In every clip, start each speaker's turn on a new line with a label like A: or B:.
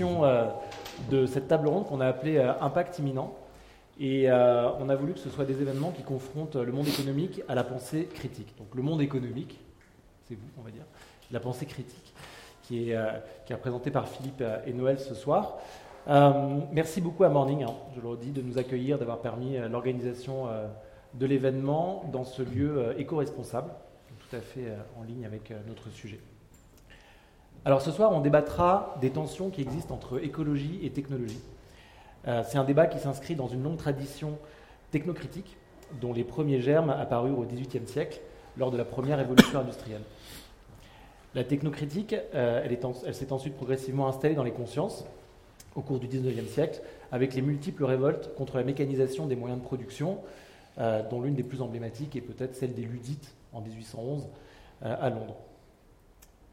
A: Euh, de cette table ronde qu'on a appelée euh, Impact imminent. Et euh, on a voulu que ce soit des événements qui confrontent le monde économique à la pensée critique. Donc le monde économique, c'est vous, on va dire, la pensée critique, qui est, qui représentée par Philippe et Noël ce soir. merci beaucoup à Morning, hein, je le redis, de nous accueillir, d'avoir permis l'organisation de l'événement dans ce lieu éco-responsable, tout à fait en ligne avec notre sujet. Alors ce soir, on débattra des tensions qui existent entre écologie et technologie. Euh, c'est un débat qui s'inscrit dans une longue tradition technocritique, dont les premiers germes apparurent au XVIIIe siècle, lors de la première révolution industrielle. La technocritique, euh, elle, s'est ensuite progressivement installée dans les consciences au cours du XIXe siècle, avec les multiples révoltes contre la mécanisation des moyens de production, euh, dont l'une des plus emblématiques est peut-être celle des Ludites en 1811 à Londres.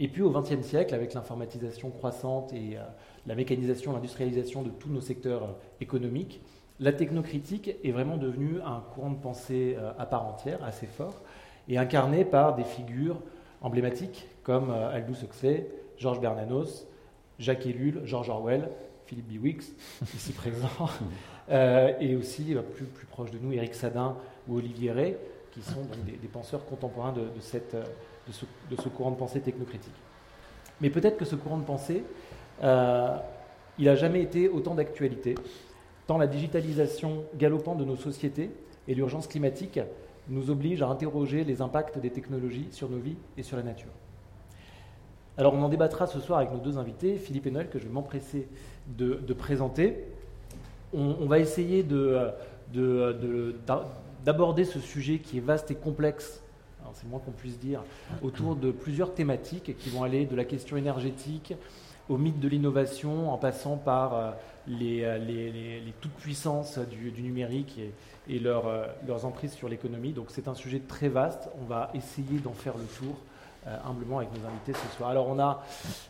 A: Et puis au XXe siècle, avec l'informatisation croissante et euh, la mécanisation, l'industrialisation de tous nos secteurs euh, économiques, la technocritique est vraiment devenue un courant de pensée euh, à part entière, assez fort, et incarné par des figures emblématiques comme Aldous Huxley, Georges Bernanos, Jacques Ellul, George Orwell, Philippe Biwix, ici présent, et aussi plus, plus proche de nous, Éric Sadin ou Olivier Ray, qui sont des, penseurs contemporains de cette de ce, courant de pensée technocritique. Mais peut-être que ce courant de pensée, euh, il n'a jamais été autant d'actualité, tant la digitalisation galopante de nos sociétés et l'urgence climatique nous obligent à interroger les impacts des technologies sur nos vies et sur la nature. Alors on en débattra ce soir avec nos deux invités, Philippe et Noël, que je vais m'empresser de, présenter. On, va essayer d'aborder ce sujet qui est vaste et complexe c'est moins qu'on puisse dire, autour de plusieurs thématiques qui vont aller de la question énergétique au mythe de l'innovation, en passant par euh, euh, les, les, toutes-puissances du, numérique et, euh, leurs emprises sur l'économie. Donc c'est un sujet très vaste. On va essayer d'en faire le tour humblement avec nos invités ce soir. Alors on a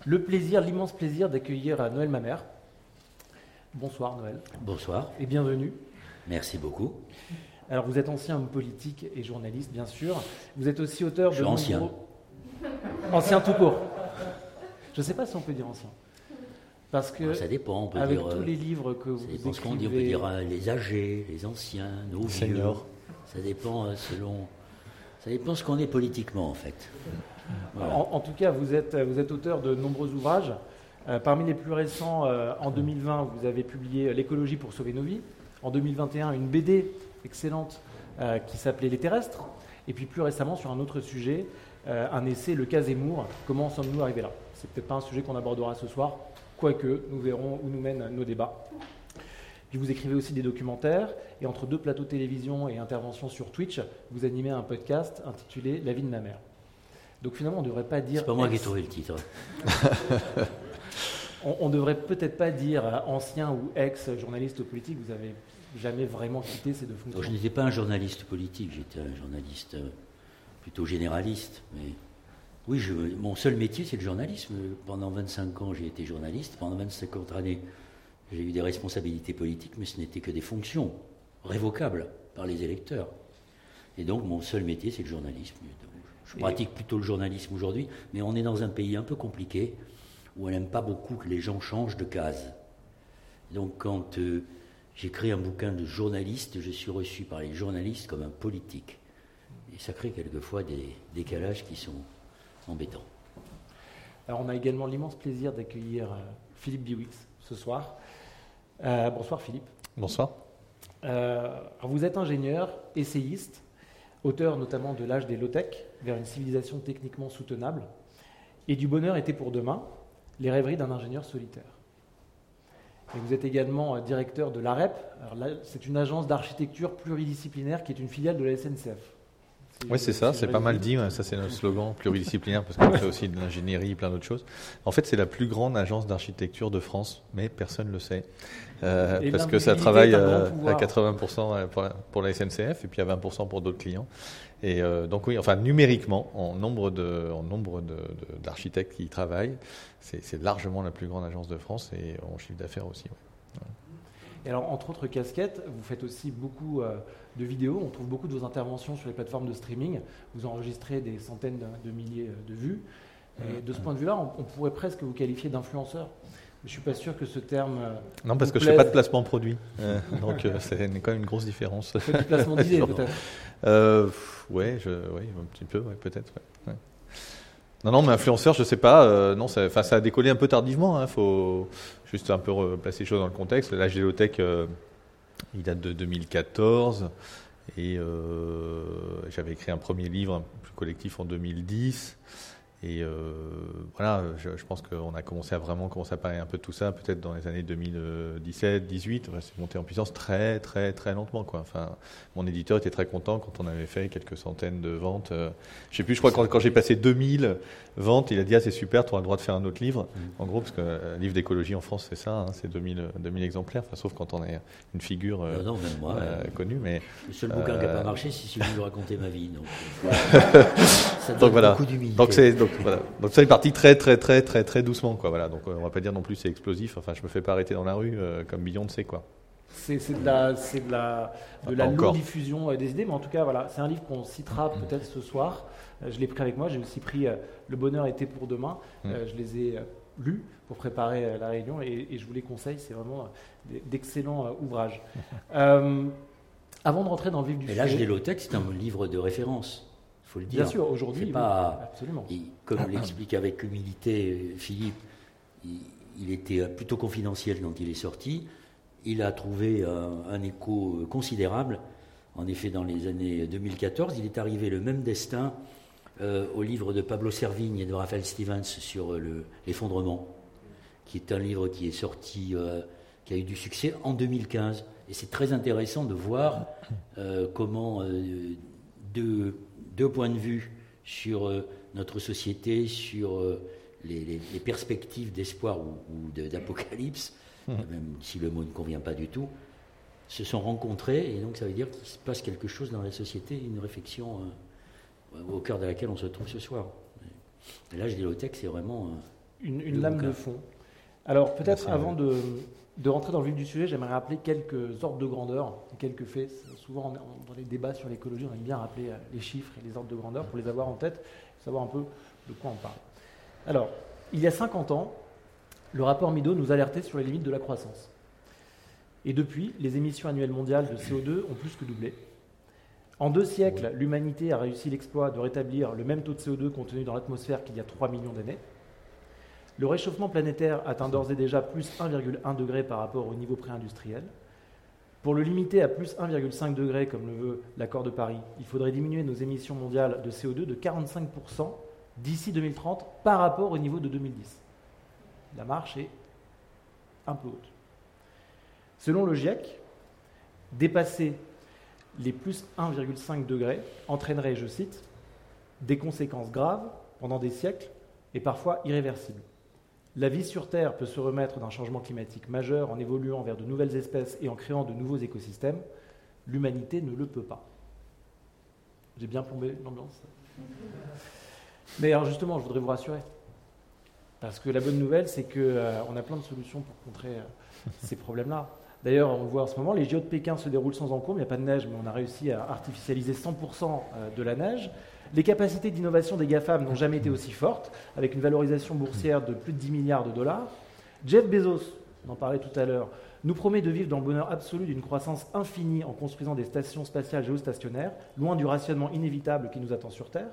A: le plaisir, l'immense plaisir d'accueillir Noël Mamère. Bonsoir Noël.
B: Bonsoir.
A: Et bienvenue.
B: Merci beaucoup.
A: Alors vous êtes ancien homme politique et journaliste, bien sûr. Vous êtes aussi auteur
B: Je de. ancien.
A: Ancien tout court. Je ne sais pas si on peut dire ancien. Parce que
B: ça dépend. On peut
A: avec
B: tous
A: euh, les livres que vous écrivez,
B: ce qu'on dit. On peut dire euh, les âgés, les anciens, nos
C: seniors.
B: Ça dépend euh, selon. Ça dépend ce qu'on est politiquement en fait.
A: En, tout cas, vous êtes, vous êtes auteur de nombreux ouvrages. parmi les plus récents, en 2020, vous avez publié L'écologie pour sauver nos vies. En 2021, une BD excellente euh, qui s'appelait Les Terrestres. Et puis plus récemment, sur un autre sujet, euh, un essai, Le cas Zemmour, Comment sommes-nous arrivés là? C'est peut-être pas un sujet qu'on abordera ce soir, quoique nous verrons où nous mènent nos débats. Puis vous écrivez aussi des documentaires, et entre deux plateaux télévision et interventions sur Twitch, vous animez un podcast intitulé La vie de ma mère. Donc finalement, on ne devrait pas dire.
B: C'est pas moi qui ai trouvé le titre.
A: on ne devrait peut-être pas dire ancien ou ex-journaliste politique, vous avez jamais vraiment quitté ces deux fonctions
B: Je n'étais pas un journaliste politique, j'étais un journaliste euh, plutôt généraliste. Mais oui, je, mon seul métier, c'est le journalisme. Pendant 25 ans, j'ai été journaliste. Pendant 25 autres années, j'ai eu des responsabilités politiques, mais ce n'était que des fonctions révocables par les électeurs. Et donc, mon seul métier, c'est le journalisme. Je pratique plutôt le journalisme aujourd'hui, mais on est dans un pays un peu compliqué où on n'aime pas beaucoup que les gens changent de case. Donc, quand euh, J'écris un bouquin de journaliste, je suis reçu par les journalistes comme un politique. Et ça crée quelquefois des décalages qui sont embêtants.
A: Alors on a également l'immense plaisir d'accueillir euh, Philippe Biwix ce soir. Euh, bonsoir Philippe.
C: Bonsoir.
A: Euh, vous êtes ingénieur, essayiste, auteur notamment de L'âge des low-tech, vers une civilisation techniquement soutenable, et du bonheur était pour demain, les rêveries d'un ingénieur solitaire. Et vous êtes également euh, directeur de l'AREP. C'est une agence d'architecture pluridisciplinaire qui est une filiale de la SNCF.
C: Oui, c'est ça, c'est pas mal dit. Ça, c'est notre slogan pluridisciplinaire parce qu'on fait aussi de l'ingénierie, plein d'autres choses. En fait, c'est la plus grande agence d'architecture de France, mais personne ne le sait. Euh, parce que ça travaille euh, à 80% pour la, pour la, SNCF et puis à 20% pour d'autres clients. Et donc, oui, enfin, numériquement, en nombre de, en nombre d'architectes qui y travaillent, c'est largement la plus grande agence de France et en chiffre d'affaires aussi.
A: Et alors, entre autres casquettes, vous faites aussi beaucoup euh, de vidéos. On trouve beaucoup de vos interventions sur les plateformes de streaming. Vous enregistrez des centaines de milliers de vues. Et de ce point de vue-là, on, pourrait presque vous qualifier d'influenceur. Je suis pas sûr que ce terme.
C: non, parce que je fais pas de placement produit. donc, c'est quand même une grosse différence.
A: Du placement d'idées, peut-être
C: euh, Ouais, je, un petit peu, ouais, peut-être. Non, non, mais influenceur, je sais pas. Euh, non, ça, ça a décollé un peu tardivement. Il hein, faut juste un peu replacer les choses dans le contexte. L'âge euh, il date de 2014. Et euh, j'avais écrit un premier livre plus collectif en 2010. Et euh, voilà, je, pense qu'on a commencé à vraiment commencer à parler un peu de tout ça, peut-être dans les années 2017, 18. c'est monté en puissance très, très, très lentement. Quoi. Enfin, mon éditeur était très content quand on avait fait quelques centaines de ventes. Je euh, je sais plus, je crois que quand, j'ai passé 2000 ventes, il a dit ah c'est super, tu auras le droit de faire un autre livre. Mm. En gros, parce que un livre d'écologie en France, c'est ça, hein, c'est 2000, 2000 exemplaires. Enfin, sauf quand on est une figure euh, connue. Mais
B: le seul bouquin qui n'a pas marché, c'est celui de raconter ma vie. Donc,
C: ça donc voilà. beaucoup d'humilité. Donc c'est donc ça est parti très très très très très doucement quoi. Voilà. Donc euh, on va pas dire non plus c'est explosif. Enfin je me fais pas arrêter dans la rue euh, comme Beyoncé quoi.
A: C'est de la, de la, de la diffusion euh, des idées, mais en tout cas, voilà, c'est un livre qu'on citera mm. peut-être ce soir. Je l'ai pris avec moi, j'ai aussi pris Le bonheur était pour demain. Mm. Je les ai lus pour préparer la réunion et, je vous les conseille, c'est vraiment d'excellents ouvrages. avant de rentrer dans le vif du
B: sujet. Et l'âge des low-tech, c'est un livre de référence faut le dire.
A: Bien sûr, aujourd'hui,
B: pas, absolument. comme l'explique avec humilité Philippe, il, était plutôt confidentiel quand il est sorti. Il a trouvé un, écho considérable. En effet, dans les années 2014, il est arrivé le même destin euh, au livre de Pablo Servigne et de Raphaël Stevens sur l'effondrement, qui est un livre qui est sorti, euh, qui a eu du succès en 2015. Et c'est très intéressant de voir euh, comment deux deux points de vue sur euh, notre société, sur euh, les, perspectives d'espoir ou, d'apocalypse, mmh. même si le mot ne convient pas du tout, se sont rencontrés, et donc ça veut dire qu'il se passe quelque chose dans la société, une réflexion euh, au cœur de laquelle on se trouve ce soir. Et là, je dis c'est vraiment...
A: une, lame de fond. Alors peut-être avant de, de rentrer dans le vif du sujet, j'aimerais rappeler quelques ordres de grandeur, quelques faits. Souvent, dans les débats sur l'écologie, on aime bien rappeler euh, les chiffres et les ordres de grandeur pour les avoir en tête, savoir un peu de quoi on parle. Alors, il y a 50 ans, le rapport Mido nous alertait sur les limites de la croissance. Et depuis, les émissions annuelles mondiales de CO2 ont plus que doublé. En deux siècles, l'humanité a réussi l'exploit de rétablir le même taux de CO2 contenu dans l'atmosphère qu'il y a 3 millions d'années. Le réchauffement planétaire atteint d'ores et déjà plus 1,1 degré par rapport au niveau pré-industriel. Pour le limiter à plus 1,5 degré, comme le veut l'accord de Paris, il faudrait diminuer nos émissions mondiales de CO2 de 45% d'ici 2030 par rapport au niveau de 2010. La marche est un peu haute. Selon le GIEC, dépasser les plus 1,5 degrés entraînerait, je cite, des conséquences graves pendant des siècles et parfois irréversibles. La vie sur Terre peut se remettre d'un changement climatique majeur en évoluant vers de nouvelles espèces et en créant de nouveaux écosystèmes. L'humanité ne le peut pas. J'ai bien plombé l'ambiance. Mais alors justement, je voudrais vous rassurer. Parce que la bonne nouvelle, c'est qu'on euh, a plein de solutions pour contrer euh, ces problèmes-là. D'ailleurs, on voit en ce moment, les JO de Pékin se déroulent sans encombre, il n'y a pas de neige, mais on a réussi à artificialiser 100% euh, de la neige. Les capacités d'innovation des GAFAM n'ont jamais été aussi fortes, avec une valorisation boursière de plus de 10 milliards de dollars. Jeff Bezos, on en parlait tout à l'heure, nous promet de vivre dans le bonheur absolu d'une croissance infinie en construisant des stations spatiales géostationnaires, loin du rationnement inévitable qui nous attend sur Terre.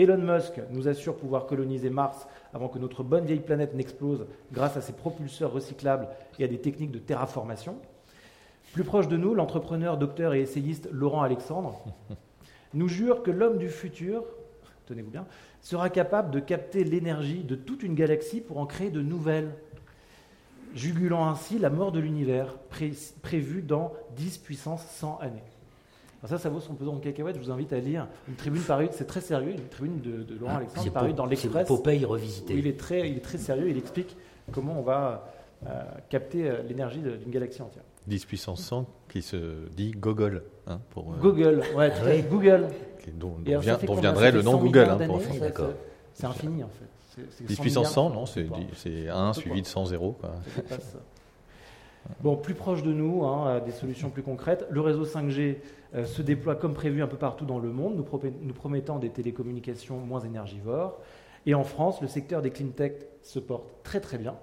A: Elon Musk nous assure pouvoir coloniser Mars avant que notre bonne vieille planète n'explose grâce à ses propulseurs recyclables et à des techniques de terraformation. Plus proche de nous, l'entrepreneur, docteur et essayiste Laurent Alexandre nous jure que l'homme du futur, tenez-vous bien, sera capable de capter l'énergie de toute une galaxie pour en créer de nouvelles, jugulant ainsi la mort de l'univers prévue dans 10 puissance 100 années. Alors ça, ça vaut son pesant de cacahuètes. Je vous invite à lire une tribune parue, c'est très sérieux, une tribune de, Laurent ah, Alexandre parue dans l'Express.
B: C'est Popeye revisité.
A: il, est très, il est très sérieux, il explique comment on va euh, capter euh, l'énergie d'une galaxie entière.
C: 10 puissance 100 qui se dit Google. Hein,
A: pour, euh, Google, ouais, ah Google.
C: dont, viendrait le nom Google. Hein,
A: c'est infini en fait.
C: 10 puissance 100, non, c'est 1 suivi de 100 0.
A: Bon, plus proche de nous, hein, des solutions plus concrètes. Le réseau 5G se déploie comme prévu un peu partout dans le monde, nous, promettant des télécommunications moins énergivores. Et en France, le secteur des clean tech se porte très très bien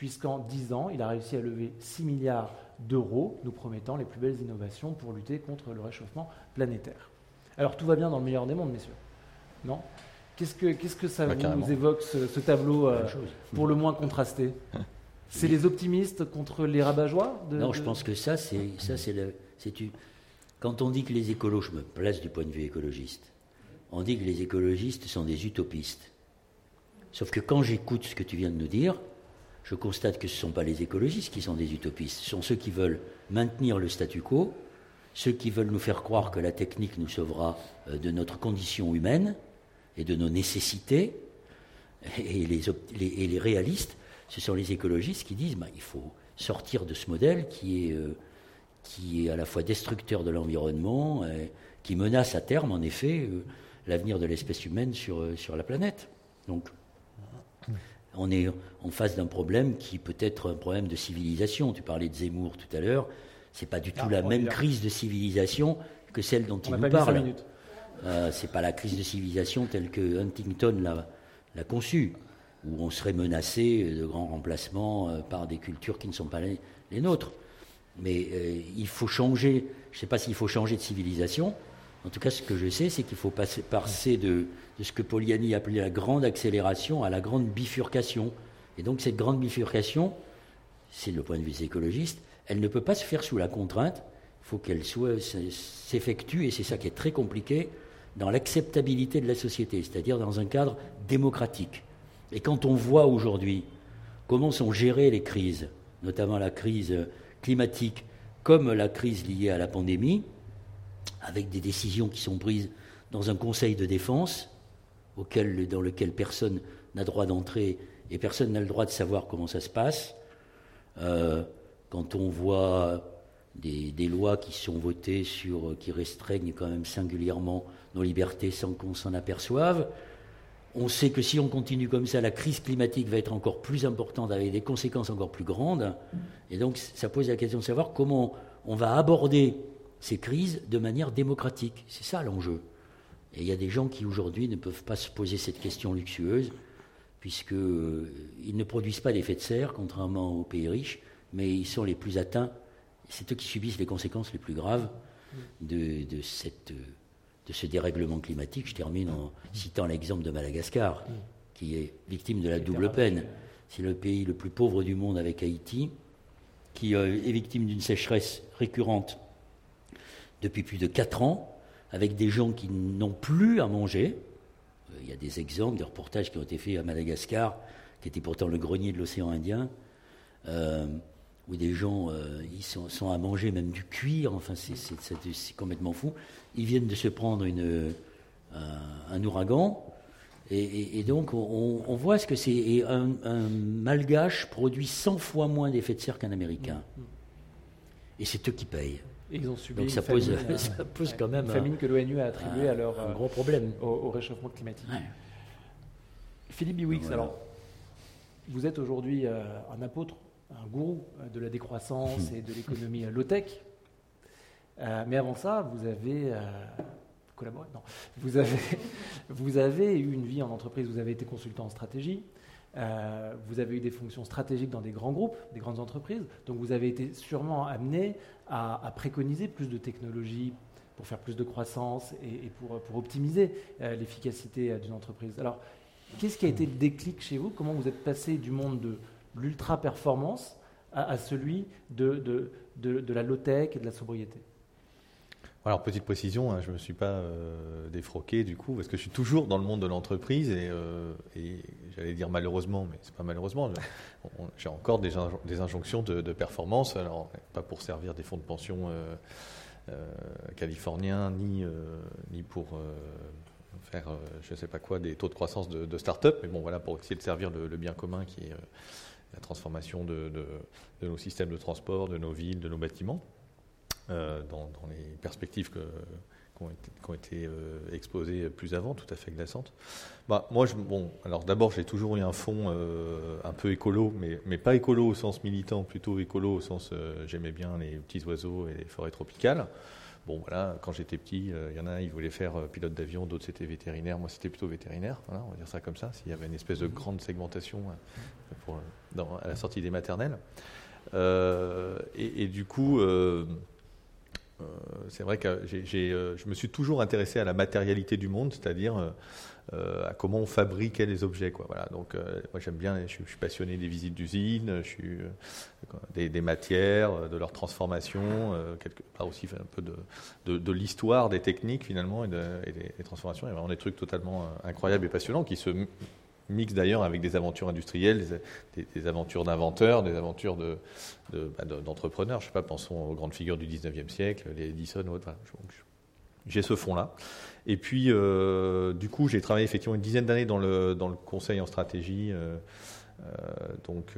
A: puisqu'en 10 ans, il a réussi à lever 6 milliards d'euros, nous promettant les plus belles innovations pour lutter contre le réchauffement planétaire. Alors tout va bien dans le meilleur des mondes, messieurs. Non? Qu'est-ce que, qu'est-ce que ça bah, vous évoque, ce, tableau, euh, pour le moins contrasté? C'est les optimistes contre les rabat-joie
B: Non, je pense que ça, c'est, ça, c'est, le, c'est Quand on dit que les écolos, je me place du point de vue écologiste, on dit que les écologistes sont des utopistes. Sauf que quand j'écoute ce que tu viens de nous dire, je constate que ce ne sont pas les écologistes qui sont des utopistes, ce sont ceux qui veulent maintenir le statu quo, ceux qui veulent nous faire croire que la technique nous sauvera euh, de notre condition humaine et de nos nécessités. Et les, réalistes, ce sont les écologistes qui disent bah, il faut sortir de ce modèle qui est, euh, qui est à la fois destructeur de l'environnement, qui menace à terme, en effet, euh, l'avenir de l'espèce humaine sur, sur la planète. Donc, on est en face d'un problème qui peut être un problème de civilisation. Tu parlais de Zemmour tout à l'heure. C'est pas du tout ah, la même crise de civilisation que celle dont il nous parle. Euh, c'est pas la crise de civilisation telle que Huntington l'a conçue, où on serait menacé de grands remplacements euh, par des cultures qui ne sont pas les, nôtres. Mais euh, il faut changer. Je ne sais pas s'il faut changer de civilisation. En tout cas, ce que je sais, c'est qu'il faut passer, de, ce que Poliani appelait la grande accélération à la grande bifurcation. Et donc cette grande bifurcation, c'est le point de vue écologiste, elle ne peut pas se faire sous la contrainte, il faut qu'elle s'effectue, et c'est ça qui est très compliqué, dans l'acceptabilité de la société, c'est-à-dire dans un cadre démocratique. Et quand on voit aujourd'hui comment sont gérées les crises, notamment la crise climatique, comme la crise liée à la pandémie, avec des décisions qui sont prises dans un conseil de défense, dans lequel personne n'a droit d'entrer et personne n'a le droit de savoir comment ça se passe. Euh, quand on voit des, lois qui sont votées sur, qui restreignent quand même singulièrement nos libertés sans qu'on s'en aperçoive, on sait que si on continue comme ça, la crise climatique va être encore plus importante avec des conséquences encore plus grandes. Et donc ça pose la question de savoir comment on va aborder ces crises de manière démocratique. C'est ça l'enjeu. Et il y a des gens qui aujourd'hui ne peuvent pas se poser cette question luxueuse, puisqu'ils euh, ne produisent pas d'effet de serre, contrairement aux pays riches, mais ils sont les plus atteints. C'est eux qui subissent les conséquences les plus graves de, cette, de ce dérèglement climatique. Je termine en citant l'exemple de Madagascar, qui est victime de la double peine. C'est le pays le plus pauvre du monde avec Haïti, qui euh, est victime d'une sécheresse récurrente depuis plus de 4 ans avec des gens qui n'ont plus à manger. Euh, il y a des exemples, des reportages qui ont été faits à Madagascar, qui était pourtant le grenier de l'océan Indien, euh, où des gens euh, ils sont, à manger même du cuir, enfin c'est complètement fou. Ils viennent de se prendre une, un, ouragan, et, donc on, voit ce que c'est. Un, un, malgache produit 100 fois moins d'effets de serre qu'un américain. Mm, mm. Et c'est eux qui payent.
A: ils ont subi
B: Donc ça, pose, ça pose quand même
A: une famine que l'ONU a attribuée à leur
B: un gros problème
A: au, réchauffement climatique. Philippe Biwix, alors vous êtes aujourd'hui euh, un apôtre, un gourou euh, de la décroissance et de l'économie euh, low-tech. mais avant ça, vous avez collaboré. Non, vous avez, vous avez eu une vie en entreprise. Vous avez été consultant en stratégie. Euh, vous avez eu des fonctions stratégiques dans des grands groupes, des grandes entreprises, donc vous avez été sûrement amené à, préconiser plus de technologies pour faire plus de croissance et, pour, pour, optimiser euh, l'efficacité euh, d'une entreprise. Alors, qu'est-ce qui a été le déclic chez vous? Comment vous êtes passé du monde de l'ultra-performance à, celui de, de, de la low-tech et de la sobriété.
C: Alors, petite précision, hein, je ne me suis pas euh, défroqué du coup, parce que je suis toujours dans le monde de l'entreprise et, euh, j'allais dire malheureusement, mais c'est pas malheureusement, j'ai encore des, injonctions de, performance, alors pas pour servir des fonds de pension euh, californiens, ni, ni pour faire je ne sais pas quoi, des taux de croissance de, start-up, mais bon, voilà, pour essayer de servir le, bien commun qui est la transformation de nos systèmes de transport, de nos villes, de nos bâtiments. Euh, dans, les perspectives qui ont été, euh, exposées plus avant, tout à fait glaçantes. Bah, moi, bon, alors d'abord, j'ai toujours eu un fond euh, un peu écolo, mais, mais, pas écolo au sens militant, plutôt écolo au sens j'aimais bien les petits oiseaux et les forêts tropicales. Bon voilà, quand j'étais petit, il y en a un, il voulait faire pilote d'avion, d'autres c'était vétérinaire, moi c'était plutôt vétérinaire, voilà, on va dire ça comme ça, s'il y avait une espèce de grande segmentation pour, dans, à la sortie des maternelles. Et, et, du coup, c'est vrai que je me suis toujours intéressé à la matérialité du monde, c'est-à-dire euh, à comment on fabriquait les objets. Donc, euh, moi, j'aime bien, je, suis passionné des visites d'usines, euh, des, matières, de leur transformation, aussi un peu de, de, l'histoire des techniques finalement et, des, transformations. Il y a vraiment des trucs totalement incroyables et passionnants qui se mixent d'ailleurs avec des aventures industrielles, des, aventures d'inventeurs, des aventures bah, d'entrepreneurs. De, je sais pas, pensons aux grandes figures du 19e siècle, les Edison ou autres. J'ai ce fond-là. Et puis, euh, du coup, j'ai travaillé effectivement une dizaine d'années dans le, dans le conseil en stratégie, euh, euh, donc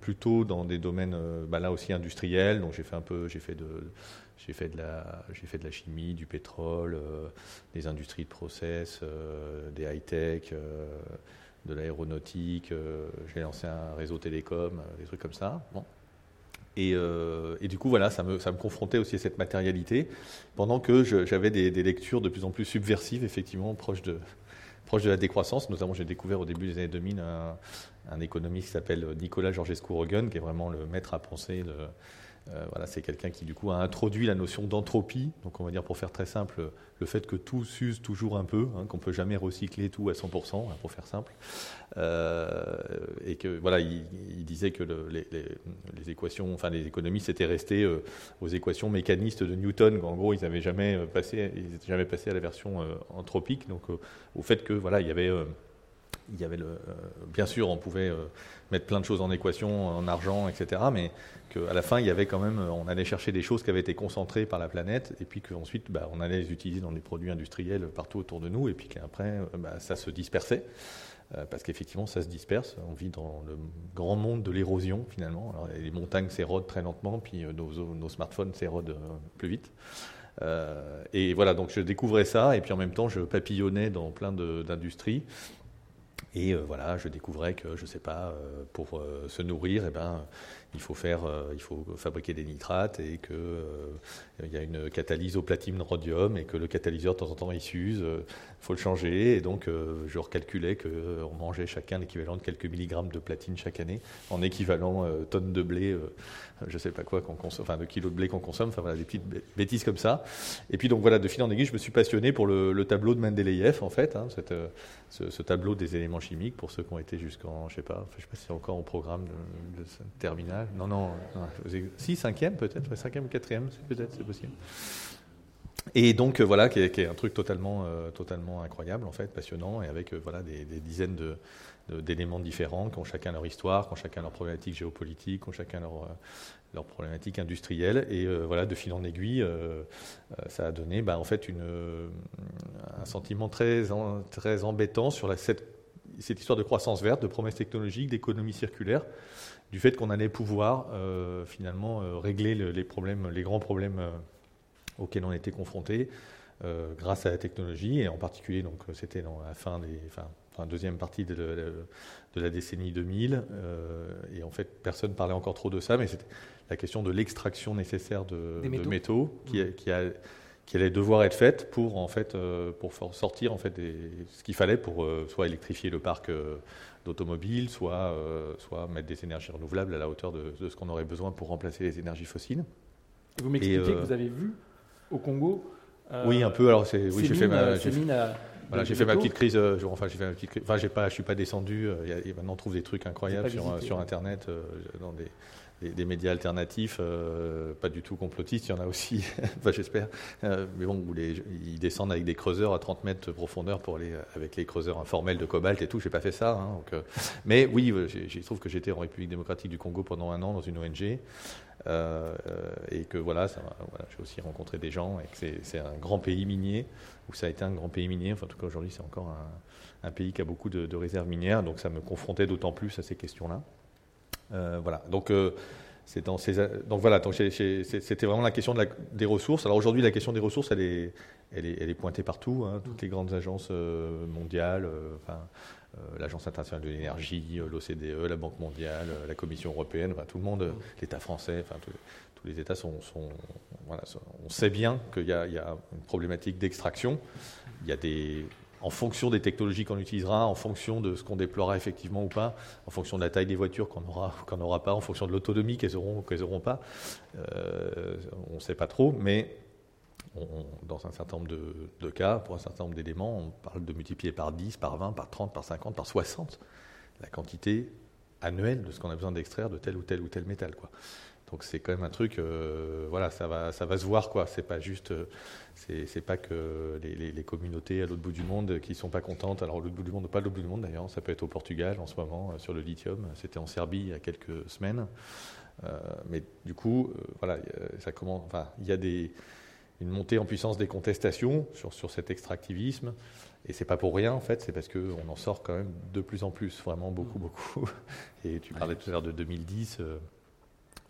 C: plutôt dans des domaines, bah, là aussi industriels. Donc, j'ai fait un peu, j'ai fait de, j'ai fait de la, j'ai fait de la chimie, du pétrole, des industries de process, des high tech, de l'aéronautique. j'ai lancé un réseau télécom, des trucs comme ça. Bon. Euh, et, du coup, voilà, ça me, ça me, confrontait aussi à cette matérialité, pendant que j'avais des, lectures de plus en plus subversives, effectivement, proches de, proche de la décroissance. Notamment, j'ai découvert au début des années 2000 un, économiste qui s'appelle Nicolas Georgescu-Roegen, qui est vraiment le maître à penser de, euh, voilà, c'est quelqu'un qui du coup a introduit la notion d'entropie. Donc on va dire pour faire très simple, le fait que tout s'use toujours un peu, hein, qu'on peut jamais recycler tout à 100%, hein, pour faire simple, euh, et que voilà, il, disait que les, équations, enfin les économistes étaient restés euh, aux équations mécanistes de Newton, qu'en gros ils n'avaient jamais passé, jamais passé à la version anthropique. Donc au fait que voilà, il y avait il y avait le, bien sûr, on pouvait mettre plein de choses en équation, en argent, etc. Mais qu'à la fin, il y avait quand même, on allait chercher des choses qui avaient été concentrées par la planète, et puis qu'ensuite, bah, on allait les utiliser dans des produits industriels partout autour de nous, et puis qu'après, bah, ça se dispersait. Euh, parce qu'effectivement, ça se disperse. On vit dans le grand monde de l'érosion, finalement. les montagnes s'érodent très lentement, puis euh, nos, smartphones s'érodent euh, plus vite. et voilà, donc je découvrais ça, et puis en même temps, je papillonnais dans plein d'industries. Et voilà, je découvrais que, je ne sais pas, pour se nourrir, eh ben, il faut faire, euh, il faut fabriquer des nitrates et euh, il y a une catalyse au platine rhodium et que le catalyseur de temps en temps il s'use, euh, faut le changer et donc je recalculais qu'on mangeait chacun l'équivalent de quelques milligrammes de platine chaque année en équivalent tonnes de blé, je sais pas quoi qu'on consomme, enfin de kilos de blé qu'on consomme, enfin voilà des petites bêtises comme ça. Et puis donc voilà de fil en aiguille je me suis passionné pour le, tableau de Mendeleïev en fait, hein, ce, tableau des éléments chimiques pour ceux qui ont été jusqu'en je sais pas, je sais pas si c'est encore au programme de, de terminal non, non, si, cinquième peut-être, cinquième quatrième, peut-être, c'est possible. Et donc euh, voilà, qui est, un truc totalement, euh, totalement incroyable en fait, passionnant, et avec euh, voilà des, dizaines d'éléments différents, qui ont chacun leur histoire, qui ont chacun leur problématique géopolitique, qui ont chacun leur, problématique industrielle. Et voilà, de fil en aiguille, ça a donné bah, en fait un sentiment très, très embêtant sur cette, cette histoire de croissance verte, de promesses technologiques, d'économie circulaire du fait qu'on allait pouvoir finalement régler les problèmes, les grands problèmes euh, auxquels on était confrontés grâce à la technologie et en particulier donc c'était dans la fin des, enfin, deuxième partie de, de, la décennie 2000 et en fait personne parlait encore trop de ça, mais c'était la question de l'extraction nécessaire de, métaux, qui, mmh. qui, a, qui, allait devoir être faite pour en fait pour sortir en fait ce qu'il fallait pour soit électrifier le parc d'automobiles, soit, euh, soit mettre des énergies renouvelables à la hauteur de, ce qu'on aurait besoin pour remplacer les énergies fossiles.
A: Et vous m'expliquez que euh, vous avez vu au Congo
C: euh, Oui, un peu. Alors, c'est, oui, j'ai fait ma. Voilà, j'ai fait ma petite crise. enfin, j'ai fait ma petite Enfin, j'ai pas, je suis pas descendu. maintenant, on trouve des trucs incroyables sur, sur Internet, dans des, des, médias alternatifs, euh, pas du tout complotistes, il y en a aussi, j'espère, euh, mais bon, ils descendent avec des creuseurs à 30 mètres de profondeur pour aller avec les creuseurs informels de cobalt et tout, j'ai pas fait ça. Hein, euh, mais oui, je trouve que j'étais en République démocratique du Congo pendant un an dans une ONG. et que voilà, j'ai aussi rencontré des gens et que c'est un grand pays minier, où ça a été un grand pays minier, enfin en tout cas aujourd'hui c'est encore un, pays qui a beaucoup de réserves minières, donc ça me confrontait d'autant plus à ces questions-là. Euh, voilà. Donc, euh, c'est dans ces, donc voilà, donc c'était vraiment la question de des ressources. Alors aujourd'hui, la question des ressources, elle est, elle est, elle est pointée partout. Hein. toutes les grandes agences euh, mondiales, l'Agence internationale de l'énergie, l'OCDE, la Banque mondiale, la Commission européenne, tout le monde, l'État français, enfin tous les États sont, voilà, on sait bien qu'il y, y, a une problématique d'extraction. Il y a des en fonction des technologies qu'on utilisera, en fonction de ce qu'on déploiera effectivement ou pas, en fonction de la taille des voitures qu'on aura ou qu'on n'aura pas, en fonction de l'autonomie qu'elles auront ou qu'elles n'auront pas. Euh, on ne sait pas trop, mais dans un certain nombre de, cas, pour un certain nombre d'éléments, on parle de multiplier par 10, par 20, par 30, par 50, par 60 la quantité annuelle de ce qu'on a besoin d'extraire de tel ou tel ou tel métal. Donc c'est quand même un truc, euh, voilà, ça va, ça va se voir quoi. C'est pas juste, euh, c'est pas que les, communautés à l'autre bout du monde qui sont pas contentes. Alors l'autre bout du monde, pas l'autre bout du monde d'ailleurs, ça peut être au Portugal en ce moment euh, sur le lithium. C'était en Serbie il y a quelques semaines. mais du coup, voilà, ça commence. Enfin, il y a des, une montée en puissance des contestations sur, sur cet extractivisme. Et c'est pas pour rien en fait, c'est parce qu'on en sort quand même de plus en plus, vraiment beaucoup, beaucoup. Et tu parlais tout à l'heure de 2010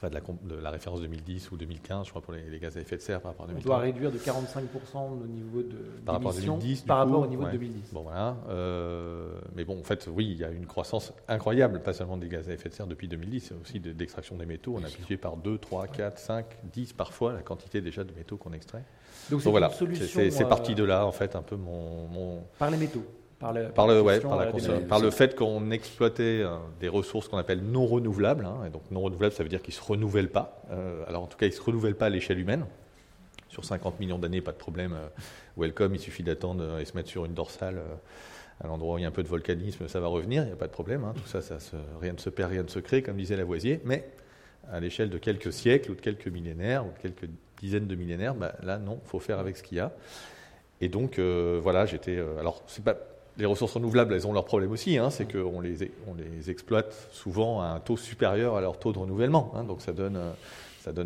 C: de, la, de, la, référence 2010 ou 2015, je crois, pour les, gaz à effet de serre par rapport à 2010.
A: On doit réduire de 45% au niveau de
C: par rapport à 2010,
A: par rapport au niveau de 2010.
C: Bon voilà, euh, mais bon, en fait, oui, il y a une croissance incroyable, pas seulement des gaz à effet de serre depuis 2010, aussi d'extraction des métaux. On a multiplié par 2, 3, 4, 5, 10 parfois la quantité déjà de métaux qu'on extrait. Donc, voilà, c'est parti de là, en fait, un peu mon... mon...
A: Par les métaux
C: par le, par, le, par, le fait qu'on exploitait euh, des ressources qu'on appelle non renouvelables. Hein, et donc non renouvelables, ça veut dire qu'ils ne se renouvellent pas. Euh, alors en tout cas, ils ne se renouvellent pas à l'échelle humaine. Sur 50 millions d'années, pas de problème. Euh, welcome, il suffit d'attendre et se mettre sur une dorsale à l'endroit où il y a un peu de volcanisme, ça va revenir, il n'y a pas de problème. Hein. tout ça, ça rien ne se perd, rien ne se crée, comme disait Lavoisier. Mais à l'échelle de quelques siècles ou de quelques millénaires ou de quelques dizaines de millénaires, bah, là, non, il faut faire avec ce qu'il y a. Et donc, voilà, j'étais. alors, c'est pas les ressources renouvelables, elles ont leurs problèmes aussi. Hein, c'est qu'on les, on les exploite souvent à un taux supérieur à leur taux de renouvellement. Hein, donc ça donne,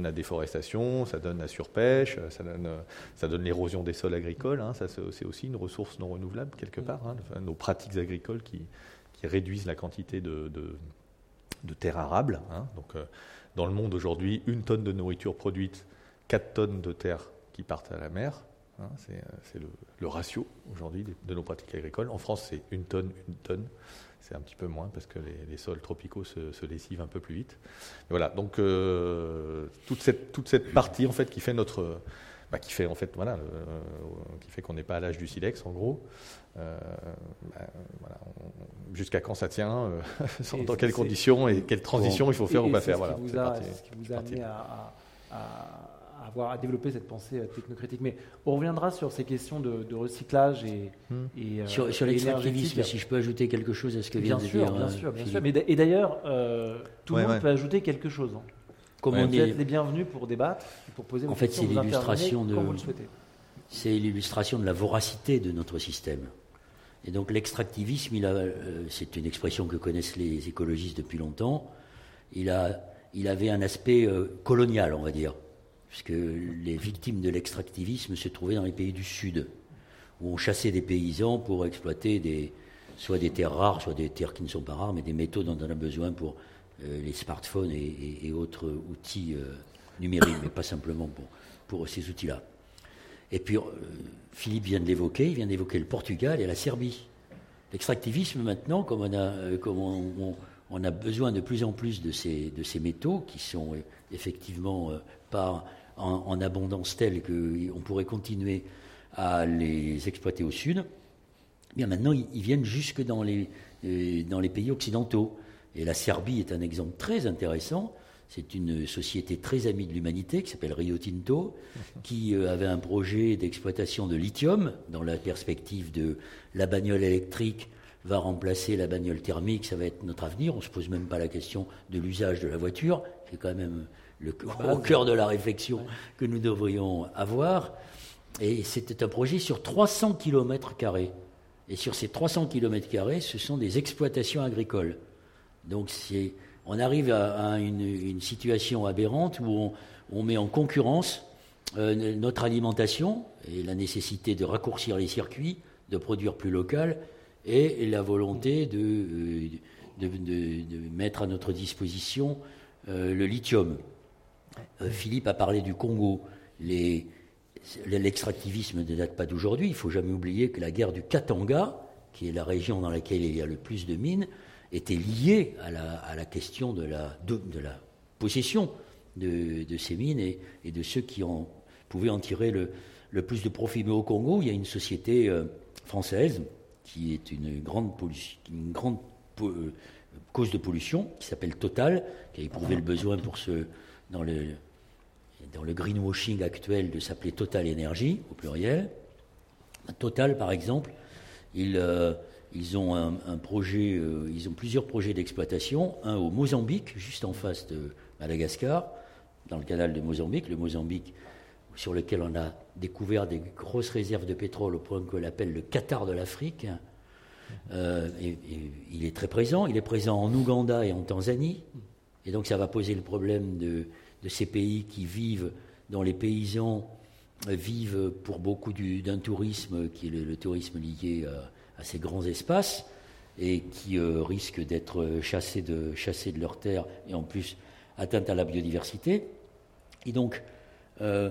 C: la déforestation, ça donne la surpêche, ça donne, l'érosion des sols agricoles. Hein, c'est aussi une ressource non renouvelable quelque part. Nos pratiques agricoles qui, réduisent la quantité de, terres arables. euh, dans le monde aujourd'hui, une tonne de nourriture produite, 4 tonnes de terre qui partent à la mer. Hein, c'est euh, le, ratio aujourd'hui de, nos pratiques agricoles. En France, c'est une tonne, une tonne. C'est un petit peu moins parce que les, sols tropicaux se, lessivent un peu plus vite. voilà, donc euh, toute, cette, toute cette partie en fait qui fait notre, bah, qui fait en fait voilà, qui fait qu'on n'est pas à l'âge du silex en gros. Euh, bah, jusqu'à quand ça tient, dans quelles conditions et quelles transitions il faut faire ou pas faire.
A: Voilà, ce qui vous a, amené à avoir à développer cette pensée euh, technocritique. Mais on reviendra sur ces questions de, recyclage et,
B: hmm. euh, sur, sur l'extractivisme. Si je peux ajouter quelque chose à ce que vient
A: de
B: dire.
A: Bien euh, sûr, bien sûr. Mais et d'ailleurs, tout le monde peut ajouter quelque chose. Hein. Comme on vous êtes les bienvenus pour débattre, pour poser.
B: En fait, c'est l'illustration de. C'est l'illustration de la voracité de notre système. Et donc l'extractivisme, c'est une expression que connaissent les écologistes depuis longtemps. Il, a, il avait un aspect colonial, on va dire puisque les victimes de l'extractivisme se trouvaient dans les pays du Sud, où on chassait des paysans pour exploiter soit des terres rares, soit des terres qui ne sont pas rares, mais des métaux dont on a besoin pour euh, les smartphones et, autres outils euh, numériques, mais pas simplement pour, ces outils-là. Et puis, euh, Philippe vient de l'évoquer, il vient d'évoquer le Portugal et la Serbie. L'extractivisme, maintenant, comme on a, comme on, a besoin de plus en plus de ces, de ces métaux qui sont effectivement pas en, abondance telle qu'on pourrait continuer à les exploiter au sud, bien maintenant ils, viennent jusque dans les, euh, dans les pays occidentaux. Et la Serbie est un exemple très intéressant. C'est une société très amie de l'humanité qui s'appelle Rio Tinto, qui euh, avait un projet d'exploitation de lithium dans la perspective de la bagnole électrique va remplacer la bagnole thermique, ça va être notre avenir. On ne se pose même pas la question de l'usage de la voiture. C'est quand même le, au cœur de la réflexion que nous devrions avoir. Et c'était un projet sur 300 km. Et sur ces 300 km, ce sont des exploitations agricoles. Donc on arrive à, une, situation aberrante où on, met en concurrence euh, notre alimentation et la nécessité de raccourcir les circuits, de produire plus local, et la volonté de, euh, de, mettre à notre disposition euh, le lithium. Euh, Philippe a parlé du Congo. l'extractivisme ne date pas d'aujourd'hui. Il ne faut jamais oublier que la guerre du Katanga, qui est la région dans laquelle il y a le plus de mines, était lié à la, question de la, de, la possession de, ces mines et, de ceux qui en, pouvaient en tirer le, plus de profit. Mais au Congo, il y a une société euh, française qui est une grande, une grande euh, cause de pollution, qui s'appelle Total, qui a éprouvé le besoin pour ce, dans le, greenwashing actuel de s'appeler Total Energy, au pluriel. Total, par exemple, ils, euh, euh, ils ont plusieurs projets d'exploitation, un au Mozambique, juste en face de Madagascar, dans le canal de Mozambique, le Mozambique sur lequel on a découvert des grosses réserves de pétrole au point qu'on l'appelle le Qatar de l'Afrique. Euh, il est très présent. Il est présent en Ouganda et en Tanzanie. Et donc ça va poser le problème de, ces pays qui vivent, dont les paysans vivent pour beaucoup d'un tourisme qui est le, tourisme lié à, ces grands espaces et qui euh, risquent d'être chassés de, de leurs terres et en plus atteintes à la biodiversité. Et donc, euh,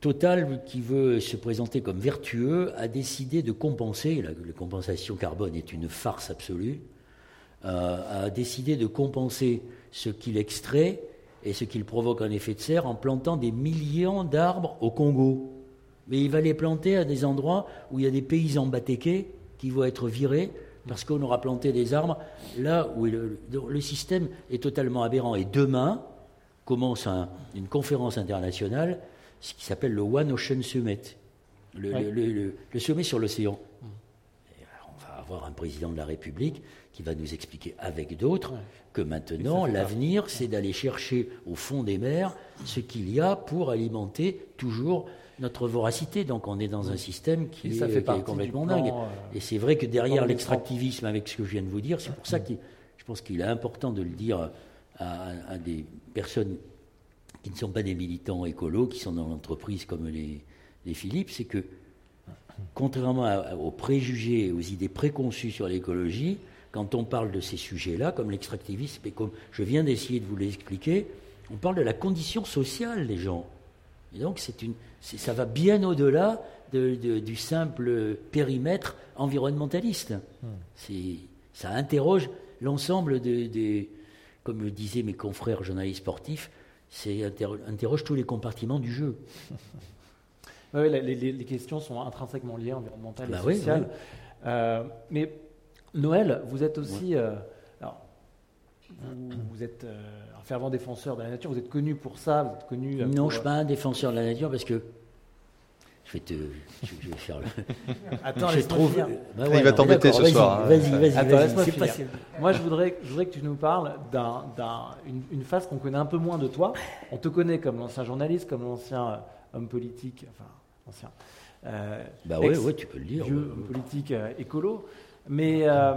B: Total, qui veut se présenter comme vertueux, a décidé de compenser, la, compensation carbone est une farce absolue, euh, a décidé de compenser ce qu'il extrait et ce qu'il provoque en effet de serre en plantant des millions d'arbres au Congo. Mais il va les planter à des endroits où il y a des paysans batéqués qui vont être virés parce qu'on aura planté des arbres là où le, système est totalement aberrant. Et demain commence une conférence internationale ce qui s'appelle le One Ocean Summit, le, sommet sur l'océan. On va avoir un président de la République qui va nous expliquer avec d'autres que maintenant, l'avenir, c'est d'aller chercher au fond des mers ce qu'il y a pour alimenter toujours notre voracité. Donc on est dans un système qui, est, complètement dingue. Euh, Et c'est vrai que derrière l'extractivisme, avec ce que je viens de vous dire, c'est pour ça que je pense qu'il est important de le dire à des personnes qui ne sont pas des militants écolos, qui sont dans l'entreprise comme les, les Philippe, c'est que, contrairement aux préjugés, aux idées préconçues sur l'écologie, quand on parle de ces sujets-là, comme l'extractivisme, et comme je viens d'essayer de vous l'expliquer, on parle de la condition sociale des gens. Et donc, une, ça va bien au-delà du simple périmètre environnementaliste. Hmm. Ça interroge l'ensemble des, comme le disaient mes confrères journalistes sportifs, c'est interroge tous les compartiments du jeu.
A: oui, les, questions sont intrinsèquement liées, environnementales et bah sociales. Euh, mais Noël, vous êtes aussi. Euh, vous, êtes euh, un fervent défenseur de la nature, vous êtes connu pour ça, vous êtes connu.
B: non, je ne suis pas un défenseur de la nature parce que je vais te. Je, vais faire le.
A: Attends, je trouve.
C: Bah Il va t'embêter ce soir.
B: Hein. Vas-y, vas-y, vas-y.
A: Vas Moi, je voudrais, je voudrais que tu nous parles d'une une phase qu'on connaît un peu moins de toi. On te connaît comme l'ancien journaliste, comme l'ancien euh, homme politique, enfin, ancien.
B: Euh, bah ouais, ouais, tu peux le dire.
A: Vieux homme politique euh, écolo. Mais euh,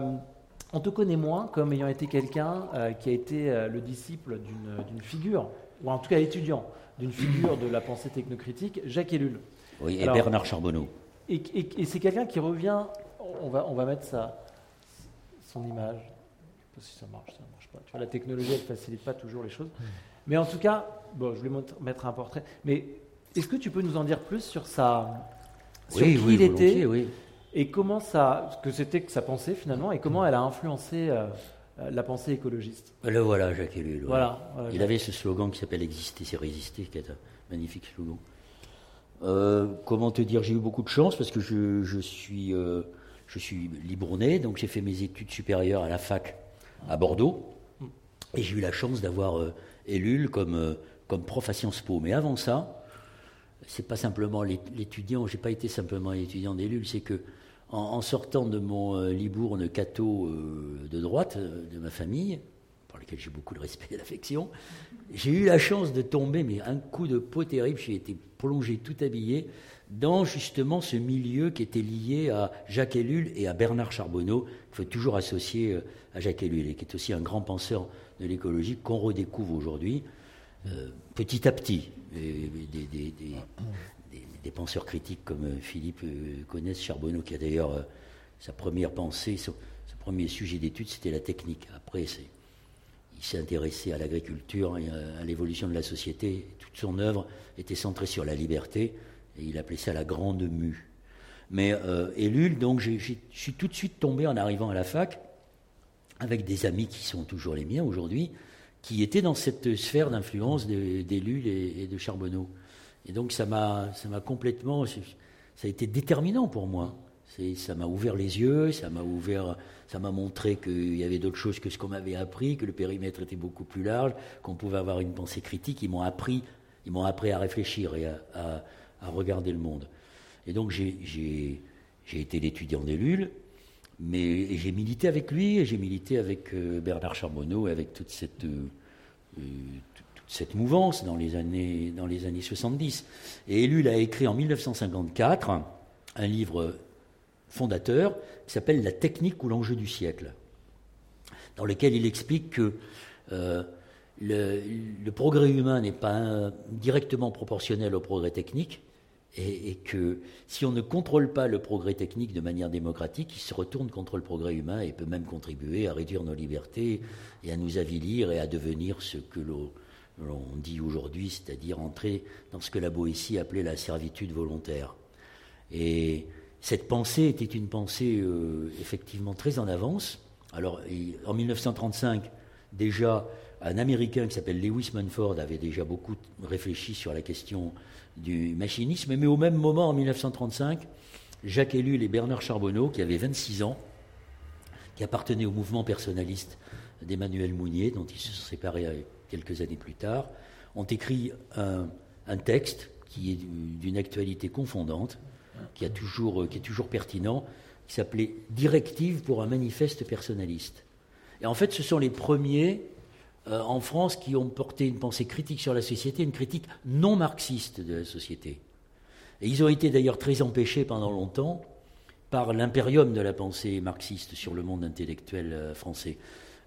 A: on te connaît moins comme ayant été quelqu'un qui a été le disciple d'une figure, ou en tout cas étudiant, d'une figure de la pensée technocritique, Jacques Ellul.
B: Oui, et Bernard Charbonneau.
A: Et, c'est quelqu'un qui revient, on va, on va mettre sa, son image. Je ne sais pas si ça marche, ça marche pas. Tu vois, la technologie, elle ne facilite pas toujours les choses. Mais en tout cas, bon, je vais mettre un portrait. Mais est-ce que tu peux nous en dire plus sur sa, sur qui il était oui. Et comment ça, ce que c'était que sa pensée finalement, et comment elle a influencé euh, la pensée écologiste?
B: Le voilà, Jacques Ellul. Voilà, il avait ce slogan qui s'appelle Exister, c'est résister, qui est un magnifique slogan. Euh, comment te dire J'ai eu beaucoup de chance parce que je, suis, euh, je suis Libournais, donc j'ai fait mes études supérieures à la fac à Bordeaux. Et j'ai eu la chance d'avoir euh, Ellul comme, comme prof à Sciences Po. Mais avant ça, c'est pas simplement l'étudiant, j'ai pas été simplement l'étudiant d'Ellul, c'est que en, sortant de mon Libourne catho de droite, de ma famille, pour lequel j'ai beaucoup de respect et d'affection, j'ai eu la chance de tomber, mais un coup de peau terrible, j'ai été plongé tout habillé dans justement ce milieu qui était lié à Jacques Ellul et à Bernard Charbonneau, qu'il faut toujours associer euh, à Jacques Ellul, et qui est aussi un grand penseur de l'écologie qu'on redécouvre aujourd'hui, euh, petit à petit. Penseurs critiques comme euh, Philippe connaissent Charbonneau, qui a d'ailleurs sa première pensée, son, premier sujet d'étude, c'était la technique. Après, il s'est intéressé à l'agriculture et à l'évolution de la société. Toute son œuvre était centrée sur la liberté et il appelait ça la grande mue. Mais euh, donc je suis tout de suite tombé en arrivant à la fac avec des amis qui sont toujours les miens aujourd'hui, qui étaient dans cette sphère d'influence d'Ellul et, de Charbonneau. Et donc ça m'a complètement, ça a été déterminant pour moi. Ça m'a ouvert les yeux, ça m'a ouvert, ça m'a montré qu'il y avait d'autres choses que ce qu'on m'avait appris, que le périmètre était beaucoup plus large, qu'on pouvait avoir une pensée critique. Ils m'ont appris, ils m'ont appris à réfléchir et à, regarder le monde. Et donc j'ai été l'étudiant d'Ellul, mais j'ai milité avec lui et j'ai milité avec euh, Bernard Charbonneau et avec toute cette, euh, euh, cette mouvance dans les, années, dans les années 70. Et Ellul a écrit en 1954 un livre fondateur qui s'appelle La technique ou l'enjeu du siècle, dans lequel il explique que le, le, progrès humain n'est pas directement proportionnel au progrès technique, et, que si on ne contrôle pas le progrès technique de manière démocratique, il se retourne contre le progrès humain et peut même contribuer à réduire nos libertés et à nous avilir et à devenir ce que l'on dit aujourd'hui, c'est-à-dire entrer dans ce que la Boétie appelait la servitude volontaire. Et cette pensée était une pensée euh, effectivement très en avance. Alors, en 1935, déjà, un Américain qui s'appelle Lewis Munford avait déjà beaucoup réfléchi sur la question du machinisme, mais au même moment, en 1935, Jacques Ellul et Bernard Charbonneau, qui avaient 26 ans, qui appartenaient au mouvement personnaliste d'Emmanuel Mounier, dont ils se sont séparés quelques années plus tard, ont écrit un, texte qui est d'une actualité confondante, qui, a toujours, qui est toujours pertinent, qui s'appelait Directive pour un manifeste personnaliste. Et en fait, ce sont les premiers euh, en France qui ont porté une pensée critique sur la société, une critique non marxiste de la société. Et ils ont été d'ailleurs très empêchés pendant longtemps par l'impérium de la pensée marxiste sur le monde intellectuel euh, français.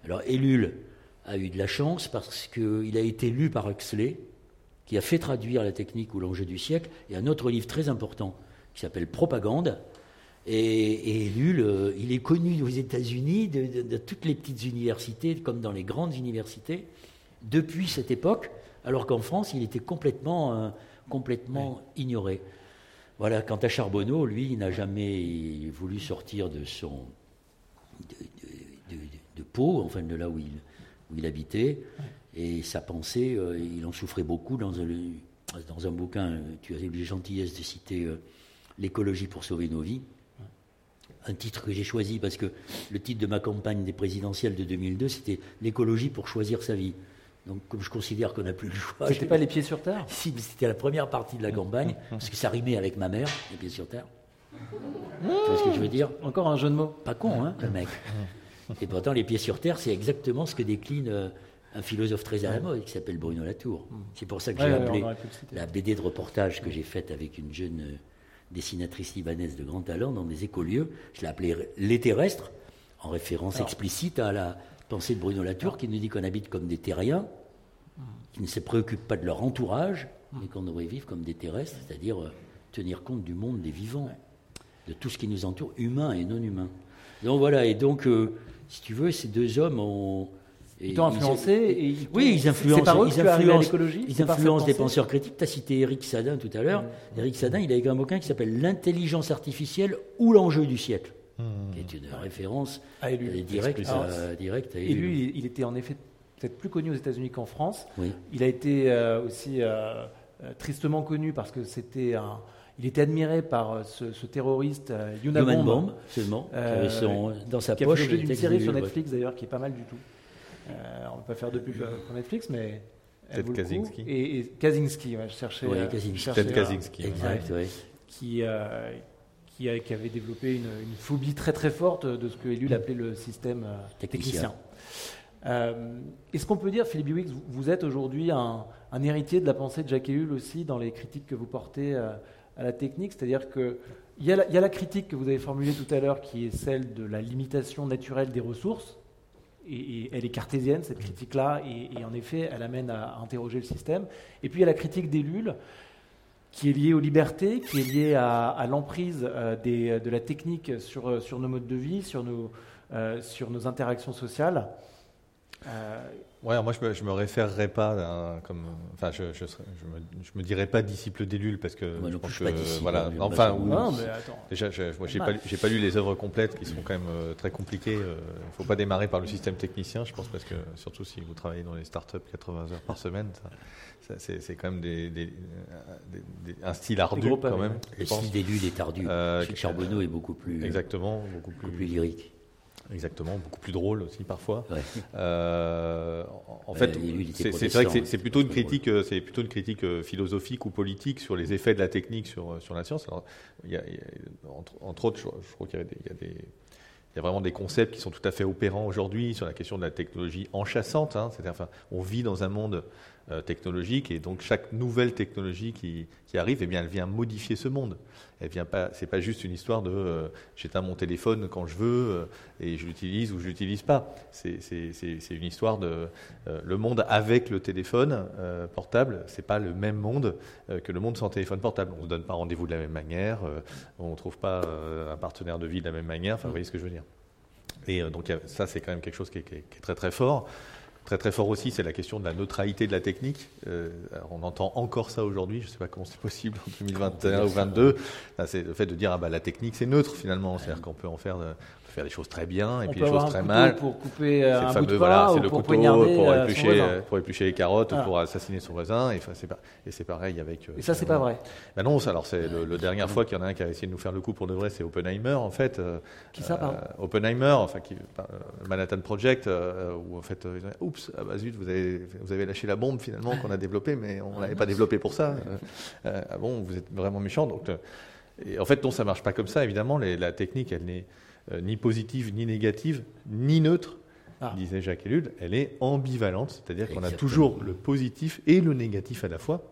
B: Alors Ellul a eu de la chance parce qu'il a été lu par Huxley, qui a fait traduire la technique ou l'enjeu du siècle, et un autre livre très important qui s'appelle Propagande, et, et il est connu aux États-Unis de, toutes les petites universités, comme dans les grandes universités, depuis cette époque, alors qu'en France, il était complètement, euh, complètement ignoré. Voilà, quant à Charbonneau, lui, il n'a jamais voulu sortir de son. de, de, Pau, enfin de là où il, où il habitait, et sa pensée, euh, il en souffrait beaucoup dans un, dans un bouquin, tu as eu la gentillesse de citer euh, L'écologie pour sauver nos vies un titre que j'ai choisi parce que le titre de ma campagne des présidentielles de 2002, c'était l'écologie pour choisir sa vie. Donc, comme je considère qu'on n'a plus le choix.
A: C'était pas les pieds sur terre?
B: Si, mais c'était la première partie de la campagne, parce que ça rimait avec ma mère, les pieds sur terre.
A: tu vois ce que je veux dire? Encore un jeu de mots.
B: Pas con, hein, le mec. Et pourtant, les pieds sur terre, c'est exactement ce que décline euh, un philosophe très à la mode qui s'appelle Bruno Latour. C'est pour ça que j'ai appelé la BD de reportage que j'ai faite avec une jeune euh, dessinatrice libanaise de grand talent dans des écolieux. Je l'ai appelée Les Terrestres, en référence explicite à la pensée de Bruno Latour, qui nous dit qu'on habite comme des terriens, qui ne se préoccupent pas de leur entourage, mais qu'on devrait vivre comme des terrestres, c'est-à-dire euh, tenir compte du monde des vivants, de tout ce qui nous entoure, humain et non humain. Donc voilà, et donc, euh, si tu veux, ces deux hommes ont
A: ils t'ont influencé et
B: Oui, ils influencent, ils influencent, ils influencent des penseurs critiques. Tu as cité Eric Sadin tout à l'heure. Eric Sadin, il a écrit un bouquin qui s'appelle L'intelligence artificielle ou l'enjeu du siècle, mmh. qui est une référence à euh, directe, à, direct
A: Et lui, il était en effet peut-être plus connu aux États-Unis qu'en France. Il a été euh, aussi euh, tristement connu parce que c'était un. Il était admiré par ce, terroriste Yuna
B: Bomb, seulement, dans sa
A: qui
B: poche.
A: Qui a fait une série sur Netflix d'ailleurs qui est pas mal du tout. Euh, on ne va pas faire de pub pour Netflix, mais.
C: Peut-être Kaczynski.
A: Et, et Kaczynski, je cherchais.
B: Oui, Kaczynski.
C: Peut-être Kaczynski.
B: Exact, oui.
A: Qui, euh, qui, qui, avait développé une, phobie très très forte de ce que Ellul appelait le système euh, technicien. Est-ce qu'on peut dire, Philippe Biwix, vous, êtes aujourd'hui un, héritier de la pensée de Jacques Ellul aussi dans les critiques que vous portez à la technique C'est-à-dire qu'il y, y, a la critique que vous avez formulée tout à l'heure qui est celle de la limitation naturelle des ressources et, elle est cartésienne, cette critique-là, et, en effet, elle amène à, interroger le système. Et puis il y a la critique des Lules, qui est liée aux libertés, qui est liée à, l'emprise euh, de la technique sur, sur, nos modes de vie, sur nos, euh, sur nos interactions sociales.
C: Ouais, moi je me, je me référerais pas comme, enfin je, je, je, me, je me dirais pas disciple d'Ellul parce que
B: moi
C: je
B: pense
C: que voilà,
B: enfin
C: ou,
A: non, mais attends.
C: déjà moi j'ai pas, j'ai pas lu les œuvres complètes qui sont quand même euh, très compliquées. Il ne faut pas démarrer par le système technicien, je pense parce que surtout si vous travaillez dans les startups 80 heures par semaine, ça, ça, c'est quand même des, des, des, un style ardu quand même.
B: Le style d'Ellul est ardu. Euh, Charbonneau est beaucoup plus
C: exactement beaucoup plus,
B: beaucoup plus lyrique.
C: Exactement, beaucoup plus drôle aussi parfois. Ouais. Euh, en fait, c'est vrai que c'est plutôt une critique, euh, c'est plutôt une critique euh, philosophique ou politique sur les effets de la technique sur sur la science. Alors, il y a, il y a, entre, entre, autres, je, je crois qu'il y, y, y a vraiment des concepts qui sont tout à fait opérants aujourd'hui sur la question de la technologie enchassante. Hein, C'est-à-dire, enfin, on vit dans un monde euh, technologique et donc chaque nouvelle technologie qui, qui, arrive, eh bien, elle vient modifier ce monde. Elle vient pas, c'est pas juste une histoire de euh, j'éteins mon téléphone quand je veux euh, et je l'utilise ou je l'utilise pas. C'est, une histoire de euh, le monde avec le téléphone portable. C'est pas le même monde que le monde sans téléphone portable. On se donne pas rendez-vous de la même manière. on trouve pas un partenaire de vie de la même manière. Vous voyez ce que je veux dire. Et donc ça, c'est quand même quelque chose qui est très très fort. Très très fort aussi, c'est la question de la neutralité de la technique. Euh, on entend encore ça aujourd'hui, je ne sais pas comment c'est possible en 2021 ou 2022. C'est le fait de dire ah bah la technique c'est neutre finalement, c'est-à-dire qu'on peut en faire faire des choses très bien et puis des choses très mal.
A: Pour couper euh, un bout de voilà, c'est le pour couteau pour
C: euh, éplucher, pour éplucher les carottes, pour assassiner son voisin. Et, c'est pas, et c'est pareil avec.
A: Euh, et ça, c'est pas vrai.
C: Ben non, alors c'est le, dernière fois qu'il y en a un qui a essayé de nous faire le coup pour de vrai, c'est Oppenheimer en fait.
A: qui ça, pardon
C: Oppenheimer, enfin qui, Manhattan Project, où en fait, oups, ah bah zut, vous avez, vous avez lâché la bombe finalement qu'on a développée, mais on l'avait pas développée pour ça. ah bon, vous êtes vraiment méchant, donc. Et en fait, non, ça marche pas comme ça. Évidemment, les, la technique, elle n'est ni positive, ni négative, ni neutre, ah. disait Jacques Ellul, elle est ambivalente, c'est-à-dire qu'on a toujours le positif et le négatif à la fois,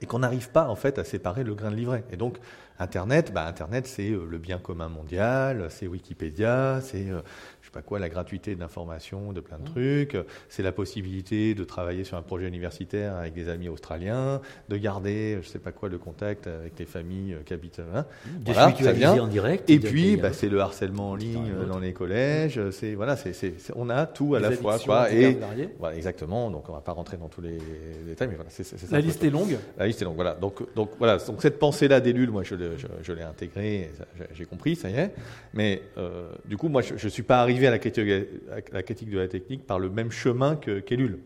C: et qu'on n'arrive pas en fait à séparer le grain de livret. Et donc, Internet, bah, Internet, c'est euh, le bien commun mondial, c'est Wikipédia, c'est euh, pas quoi, la gratuité d'information, de plein de mmh. trucs. C'est la possibilité de travailler sur un projet universitaire avec des amis australiens, de garder, je sais pas quoi, le contact avec les familles euh, qui habitent. Hein.
B: Mmh. Voilà, ça vient. en direct.
C: Et puis, bah, c'est le harcèlement en ligne dans les collèges. C'est voilà, c'est, on a tout à la fois, quoi. Et voilà, exactement. Donc, on va pas rentrer dans tous les détails, mais voilà, c'est, ça.
A: La liste est longue.
C: La liste est longue. Voilà. Donc, donc voilà. Donc cette pensée-là d'Ellul, moi, je l'ai je, l'ai intégré, j'ai compris, ça y est. Mais euh, du coup, moi, je ne suis pas arrivé à la, critique, de la technique par le même chemin qu'Ellul.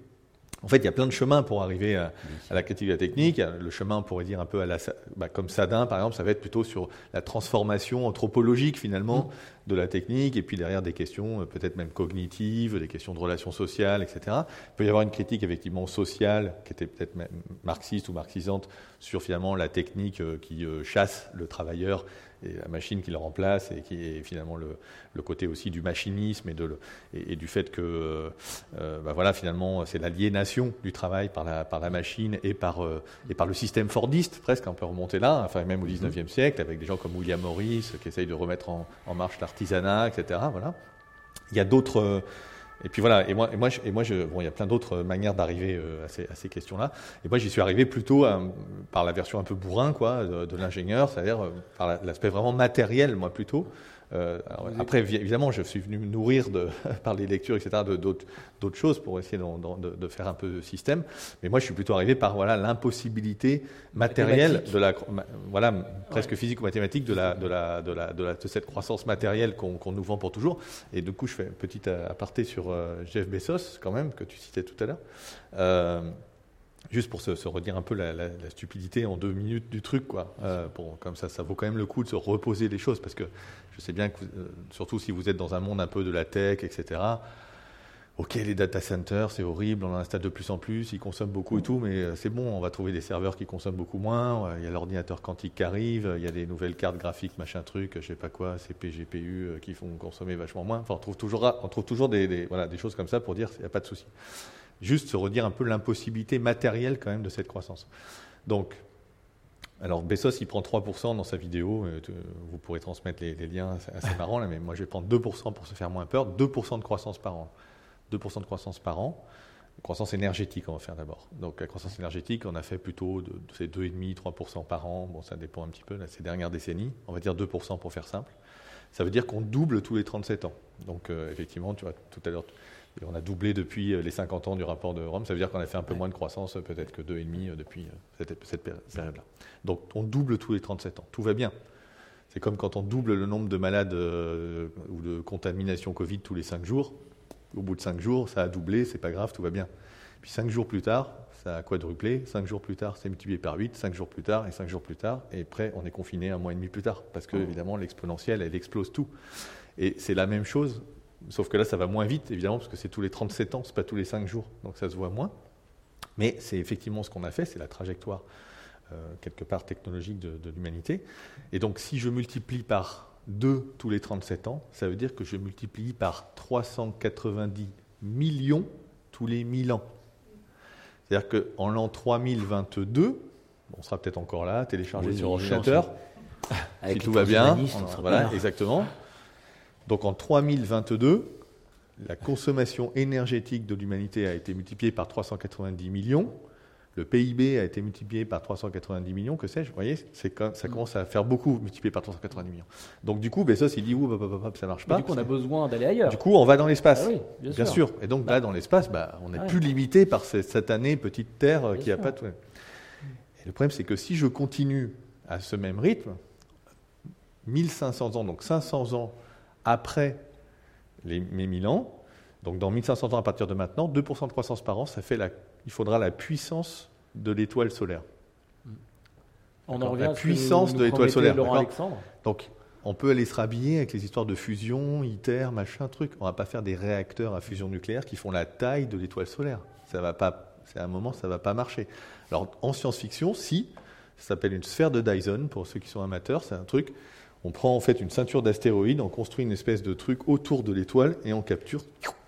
C: En fait, il y a plein de chemins pour arriver à, la critique de la technique. Le chemin, on pourrait dire un peu à la, bah, comme Sadin, par exemple, ça va être plutôt sur la transformation anthropologique finalement mm. de la technique, et puis derrière des questions euh, peut-être même cognitives, des questions de relations sociales, etc. Il peut y avoir une critique effectivement sociale qui était peut-être marxiste ou marxisante sur finalement la technique euh, qui euh, chasse le travailleur et la machine qui le remplace et qui est finalement le, le côté aussi du machinisme et, de, et, du fait que euh, bah voilà finalement c'est l'aliénation du travail par la, par la machine et par, euh, et par le système fordiste presque on peut remonter là enfin même au 19e siècle avec des gens comme William Morris qui essayent de remettre en, en marche l'artisanat etc voilà. Il y a d'autres et puis voilà, et moi, et moi, et moi je, bon, il y a plein d'autres manières d'arriver à ces, ces questions-là. Et moi, j'y suis arrivé plutôt par la version un peu bourrin, quoi, de, de l'ingénieur, c'est-à-dire par l'aspect vraiment matériel, moi plutôt. Euh, après, évidemment, je suis venu me nourrir de, par les lectures, etc., d'autres choses pour essayer de, de, faire un peu de système. Mais moi, je suis plutôt arrivé par voilà l'impossibilité matérielle de la, voilà, presque physique ou mathématique de la, de la, de la, de, cette croissance matérielle qu'on nous vend pour toujours. Et du coup, je fais un petit aparté sur euh, Jeff Bezos, quand même, que tu citais tout à l'heure. Euh, juste pour se, redire un peu la, stupidité en deux minutes du truc, quoi. Euh, comme ça, ça vaut quand même le coup de se reposer les choses, parce que je sais bien que, euh, surtout si vous êtes dans un monde un peu de la tech, etc. Ok, les data centers, c'est horrible, on en installe de plus en plus, ils consomment beaucoup et tout, mais euh, c'est bon, on va trouver des serveurs qui consomment beaucoup moins. Il y a l'ordinateur quantique qui arrive, il y a des nouvelles cartes graphiques, machin truc, je sais pas quoi, CP, GPU qui font consommer vachement moins. Enfin, on trouve toujours, on trouve toujours des, des choses comme ça pour dire qu'il n'y a pas de souci juste se redire un peu l'impossibilité matérielle quand même de cette croissance. Donc, alors Bessos, il prend 3% dans sa vidéo, euh, vous pourrez transmettre les, liens, c'est assez marrant, là, mais moi je vais prendre 2% pour se faire moins peur, 2% de croissance par an. 2% de croissance par an. Croissance énergétique, on va faire d'abord. Donc la croissance énergétique, on a fait plutôt de, de 2,5-3% par an. Bon, ça dépend un petit peu, ces dernières décennies. On va dire 2% pour faire simple. Ça veut dire qu'on double tous les 37 ans. Donc euh, effectivement, tu vois, tout à l'heure, Et on a doublé depuis les 50 ans du rapport de Rome. Ça veut dire qu'on a fait un peu moins de croissance, peut-être que 2,5 depuis cette, cette période-là. Donc on double tous les 37 ans. Tout va bien. C'est comme quand on double le nombre de malades ou de contamination Covid tous les 5 jours. Au bout de 5 jours, ça a doublé, c'est pas grave, tout va bien. Puis 5 jours plus tard, ça a quadruplé. 5 jours plus tard, c'est multiplié par 8. 5 jours plus tard, et 5 jours plus tard, et après, on est confiné un mois et demi plus tard. Parce que, oh. évidemment, l'exponentielle, elle explose tout. Et c'est la même chose, sauf que là, ça va moins vite, évidemment, parce que c'est tous les 37 ans, c'est pas tous les 5 jours. Donc ça se voit moins. Mais c'est effectivement ce qu'on a fait, c'est la trajectoire, euh, quelque part, technologique de, de l'humanité. Et donc, si je multiplie par 2 tous les 37 ans, ça veut dire que je multiplie par 390 millions tous les 1000 ans. C'est-à-dire qu'en l'an 3022, on sera peut-être encore là, téléchargé sur ordinateur, si tout va bien. voilà, exactement. Donc en 3022, la consommation énergétique de l'humanité a été multipliée par 390 millions le PIB a été multiplié par 390 millions, que sais-je, vous voyez, ça mm. commence à faire beaucoup multiplié par 390 millions. Donc du coup, Bezos, il dit, ouh, ça marche pas.
A: du coup, on a besoin d'aller ailleurs.
C: Du coup, on va dans l'espace. Ah bien, sûr. Et donc là, bah. dans l'espace, bah, on n'est plus limité par cette année petite Terre qui n'a pas tout. Et le problème, c'est que si je continue à ce même rythme, 1500 ans, donc 500 ans après les, mes 1000 ans, donc dans 1500 ans à partir de maintenant, 2% de croissance par an, ça fait la il faudra la puissance de l'étoile solaire.
A: On en
C: revient la puissance de l'étoile solaire. Donc, on peut aller se rhabiller avec les histoires de fusion, ITER, machin, truc. On va pas faire des réacteurs à fusion nucléaire qui font la taille de l'étoile solaire. Ça va pas. C'est à un moment, ça va pas marcher. Alors, en science-fiction, si, ça s'appelle une sphère de Dyson pour ceux qui sont amateurs. C'est un truc. On prend en fait une ceinture d'astéroïdes, on construit une espèce de truc autour de l'étoile et on capture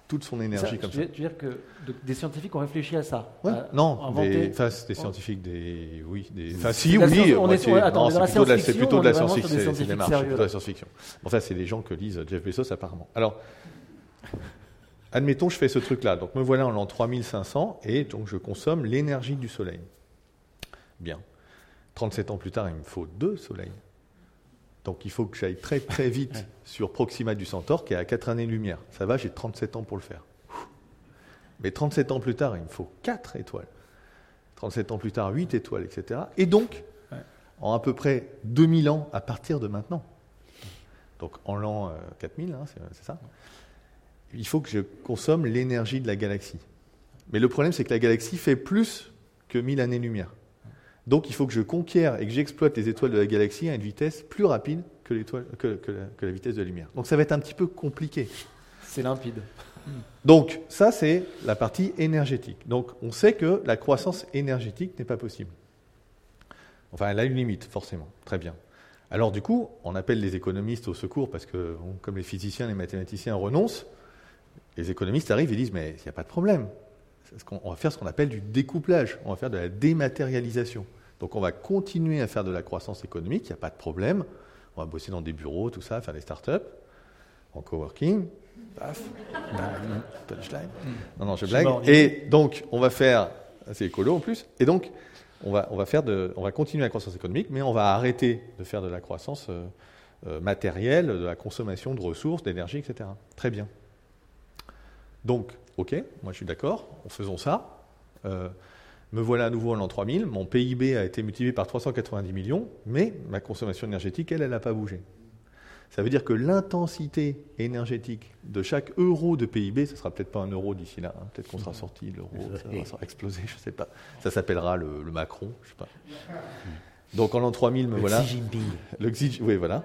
C: toute son énergie comme
A: ça.
C: Tu
A: veux dire que des scientifiques ont réfléchi à ça
C: Non, des, des scientifiques, des, oui, des, enfin si, oui, c'est plutôt de la science-fiction, c'est marches, de la science-fiction. Enfin, c'est des gens que lisent Jeff Bezos apparemment. Alors, admettons, je fais ce truc-là. Donc, me voilà en l'an 3500 et donc je consomme l'énergie du Soleil. Bien. 37 ans plus tard, il me faut deux soleils. Donc il faut que j'aille très très vite sur Proxima du Centaure qui est à 4 années-lumière. Ça va, j'ai 37 ans pour le faire. Mais 37 ans plus tard, il me faut 4 étoiles. 37 ans plus tard, 8 étoiles, etc. Et donc, en à peu près 2000 ans à partir de maintenant, donc en l'an 4000, euh, hein, c'est ça, il faut que je consomme l'énergie de la galaxie. Mais le problème, c'est que la galaxie fait plus que 1000 années-lumière. Donc il faut que je conquière et que j'exploite les étoiles de la galaxie à une vitesse plus rapide que, que, que, la, vitesse de la lumière. Donc ça va être un petit peu compliqué.
A: C'est limpide.
C: Donc ça, c'est la partie énergétique. Donc on sait que la croissance énergétique n'est pas possible. Enfin, elle a une limite, forcément. Très bien. Alors du coup, on appelle les économistes au secours parce que, comme les physiciens, les mathématiciens renoncent, les économistes arrivent et disent, mais il n'y a pas de problème on va faire ce qu'on appelle du découplage, on va faire de la dématérialisation. Donc on va continuer à faire de la croissance économique, il n'y a pas de problème. On va bosser dans des bureaux, tout ça, faire des startups, en coworking. Paf. Non, non, je blague. Et donc, on va faire, c'est écolo en plus, et donc, on va, on va, faire de, on va continuer la croissance économique, mais on va arrêter de faire de la croissance euh, euh, matérielle, de la consommation de ressources, d'énergie, etc. Très bien. Donc, ok, moi je suis d'accord, faisons ça. Euh, me voilà à nouveau en l'an 3000, mon PIB a été multiplié par 390 millions, mais ma consommation énergétique, elle, elle n'a pas bougé. Ça veut dire que l'intensité énergétique de chaque euro de PIB, ce sera peut-être pas un euro d'ici là, hein, peut-être qu'on sera sorti, l'euro, ça va exploser, je ne sais pas. Ça s'appellera le, Macron, je sais pas. Donc en l'an 3000, me voilà.
B: Xi Jinping.
C: Le Xi, oui, voilà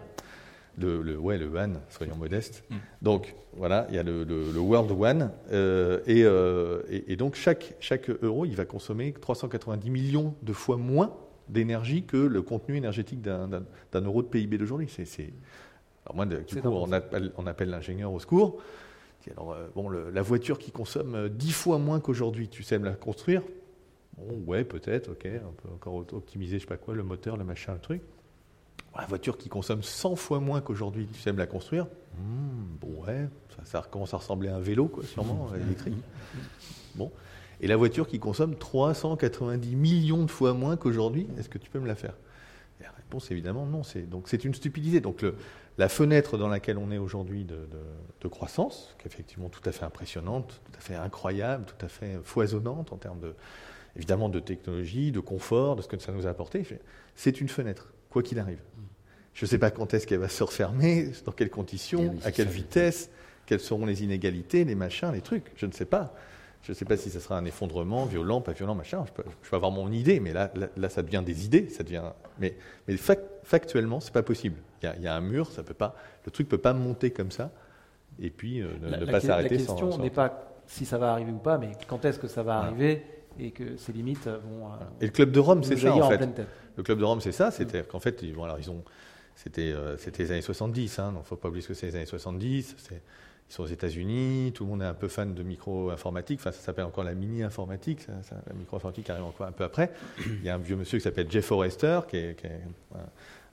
C: le, ouais, le One, soyons modestes. Mm. Donc voilà, il y a le, World One, euh, euh, et, donc chaque, chaque euro, il va consommer 390 millions de fois moins d'énergie que le contenu énergétique d'un euro de PIB d'aujourd'hui. C'est, alors moi, du coup, on appelle, on appelle l'ingénieur au secours. Alors, euh, bon, la voiture qui consomme 10 fois moins qu'aujourd'hui, tu sais me la construire Bon, ouais, peut-être, ok, on peut encore optimiser, je sais pas quoi, le moteur, le machin, le truc. La voiture qui consomme 100 fois moins qu'aujourd'hui, tu sais me la construire hmm, Bon, ouais, ça, commence à ressembler à un vélo, quoi, sûrement, électrique. Bon. Et la voiture qui consomme 390 millions de fois moins qu'aujourd'hui, est-ce que tu peux me la faire? La réponse, évidemment, non. Donc c'est une stupidité. Donc le, la fenêtre dans laquelle on est aujourd'hui de, croissance, qui est effectivement tout à fait impressionnante, tout à fait incroyable, tout à fait foisonnante en termes de, évidemment de technologie, de confort, de ce que ça nous a apporté, c'est une fenêtre, quoi qu'il arrive. Je ne sais pas quand est-ce qu'elle va se refermer, dans quelles conditions, à quelle vitesse, quelles seront les inégalités, les machins, les trucs. Je ne sais pas. Je ne sais pas si ce sera un effondrement violent, pas violent, machin. Je peux, avoir mon idée, mais là, là, ça devient des idées. Ça devient... Mais, mais factuellement, ce n'est pas possible. Il y, a, un mur, ça peut pas, le truc ne peut pas monter comme ça et puis euh, ne, pas s'arrêter.
A: La question n'est pas si ça va arriver ou pas, mais quand est-ce que ça va arriver et que ces limites vont. Euh,
C: et le club de Rome, c'est ça en, fait. Le club de Rome, c'est ça. C'était qu'en fait, ils, alors, ils ont, c'était, euh, c'était les années 70. Hein, donc, faut pas oublier ce que c'est les années 70. C'est, ils sont aux États-Unis, tout le monde est un peu fan de micro-informatique, enfin ça s'appelle encore la mini-informatique, la micro-informatique arrive encore un peu après. Il y a un vieux monsieur qui s'appelle Jeff Forrester, qui est,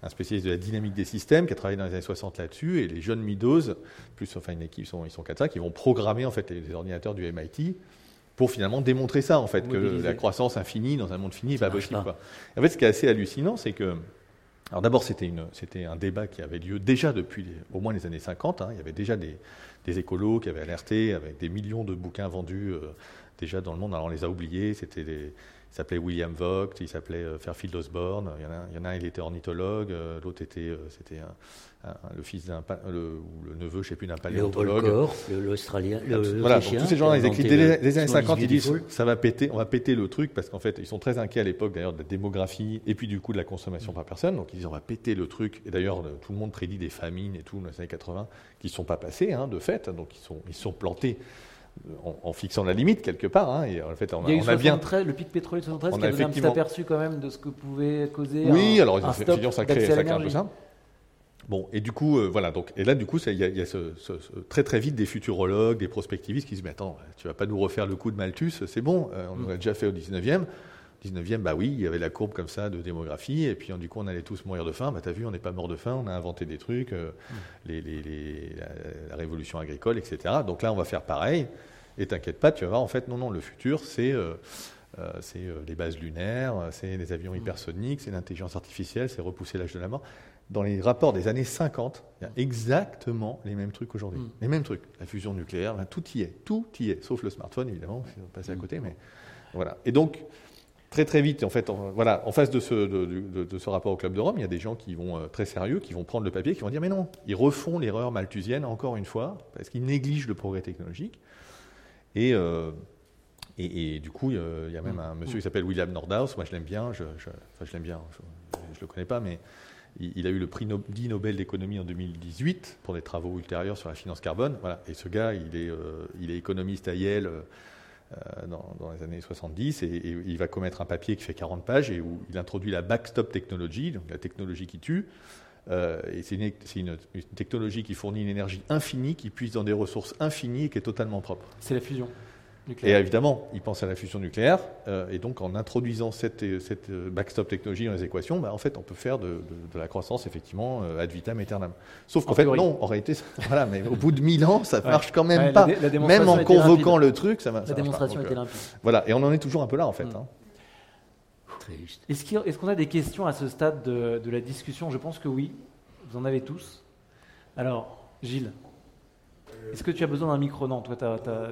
C: un, spécialiste de la dynamique des systèmes, qui a travaillé dans les années 60 là-dessus, et les jeunes Midos, plus enfin une équipe, ils sont, ils sont 4-5, qui vont programmer en fait les, ordinateurs du MIT pour finalement démontrer ça, en fait, que la croissance infinie dans un monde fini n'est pas possible. En fait, ce qui est assez hallucinant, c'est que alors d'abord, c'était, un débat qui avait lieu déjà depuis au moins les années 50. Hein. Il y avait déjà des, des écolos qui avaient alerté avec des millions de bouquins vendus euh, déjà dans le monde. Alors on les a oubliés, c'était des, il s'appelait William Vogt, il s'appelait euh, Fairfield Osborne. Il y en a, il y en a un, il était ornithologue, euh, l'autre était, c'était le fils d'un, le, le neveu, je ne sais plus, d'un paléontologue.
B: l'Australien,
C: voilà, donc tous ces gens-là, ils écrivent dès les années 50, ils disent ça va péter, on va péter le truc parce qu'en fait, ils sont très inquiets à l'époque d'ailleurs de la démographie et puis du coup de la consommation par personne. Donc ils disent on va péter le truc. Et d'ailleurs, tout le monde prédit des famines et tout dans les années 80 qui ne sont pas passées hein, de fait, donc ils sont, ils sont plantés en, fixant la limite quelque part. Hein, et en fait, on,
A: Il y a
C: a bien
A: le pic pétrolier de 73 qui a donné un petit aperçu quand même de ce que pouvait causer.
C: Oui, alors ils ont fait ça crée, ça crée un peu ça. Bon, et du coup, euh, voilà. Donc, et là, du coup, il y a, y a ce, très très vite des futurologues, des prospectivistes qui se disent Mais attends, tu vas pas nous refaire le coup de Malthus, c'est bon, euh, on l'a déjà fait au 19e. 19e, bah oui, il y avait la courbe comme ça de démographie, et puis du coup on allait tous mourir de faim. Bah t'as vu, on n'est pas mort de faim, on a inventé des trucs, euh, mm. les, les, la, révolution agricole, etc. Donc là, on va faire pareil. Et t'inquiète pas, tu vas voir, en fait, non, non, le futur, c'est euh, euh, c'est les bases lunaires, c'est les avions mm. hypersoniques, c'est l'intelligence artificielle, c'est repousser l'âge de la mort. Dans les rapports des années 50, il y a exactement les mêmes trucs aujourd'hui. Mm. Les mêmes trucs. La fusion nucléaire, tout y est. Tout y est. Sauf le smartphone, évidemment, si on passe à côté. Mais voilà. Et donc, très très vite, en fait, voilà, en face de ce, rapport au Club de Rome, il y a des gens qui vont euh, très sérieux, qui vont prendre le papier, qui vont dire mais non, ils refont l'erreur malthusienne encore une fois, parce qu'ils négligent le progrès technologique. Et, euh, du coup, il y a même un monsieur qui s'appelle William Nordhaus, moi je l'aime bien, je, enfin je l'aime bien, je ne le connais pas, mais il, a eu le prix dit Nobel d'économie en 2018 pour des travaux ultérieurs sur la finance carbone. Voilà. Et ce gars, il est, euh, il est économiste à Yale euh, dans, les années 70 et, il va commettre un papier qui fait 40 pages et où il introduit la backstop technology, la technologie qui tue. Euh, et c'est une, technologie qui fournit une énergie infinie, qui puise dans des ressources infinies et qui est totalement propre.
A: C'est la fusion.
C: Et évidemment, il pense à la fusion nucléaire, euh, et donc en introduisant cette, cette, backstop technologie dans les équations, bah, en fait, on peut faire de, la croissance effectivement ad vitam aeternam. Sauf qu'en fait, non, en réalité, voilà, mais au bout de 1000 ans, ça ne marche quand même pas. même en convoquant le truc, ça marche.
A: La démonstration était euh, limpide.
C: voilà, et on en est toujours un peu là en fait. Mm. Hein.
A: Est-ce qu'on a des questions à ce stade de, de la discussion? Je pense que oui. Vous en avez tous. Alors, Gilles, est-ce que tu as besoin d'un micro? Non, toi, tu as,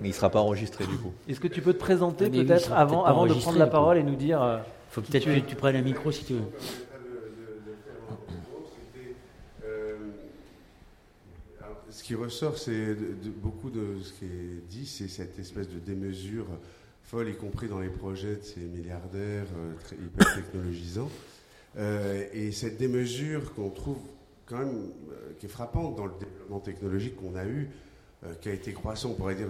C: mais il ne sera pas enregistré du coup.
A: Est-ce que tu peux te présenter peut-être avant, avant de prendre la parole et nous dire. Il euh,
B: faut peut-être que tu prennes un micro si tu veux.
D: Ce qui ressort, c'est beaucoup de ce qui est dit, c'est cette espèce de démesure folle, y compris dans les projets de ces milliardaires euh, hyper technologisants. Euh, et cette démesure qu'on trouve quand même, qui est frappante dans le développement technologique qu'on a eu, euh, qui a été croissant, on pourrait dire,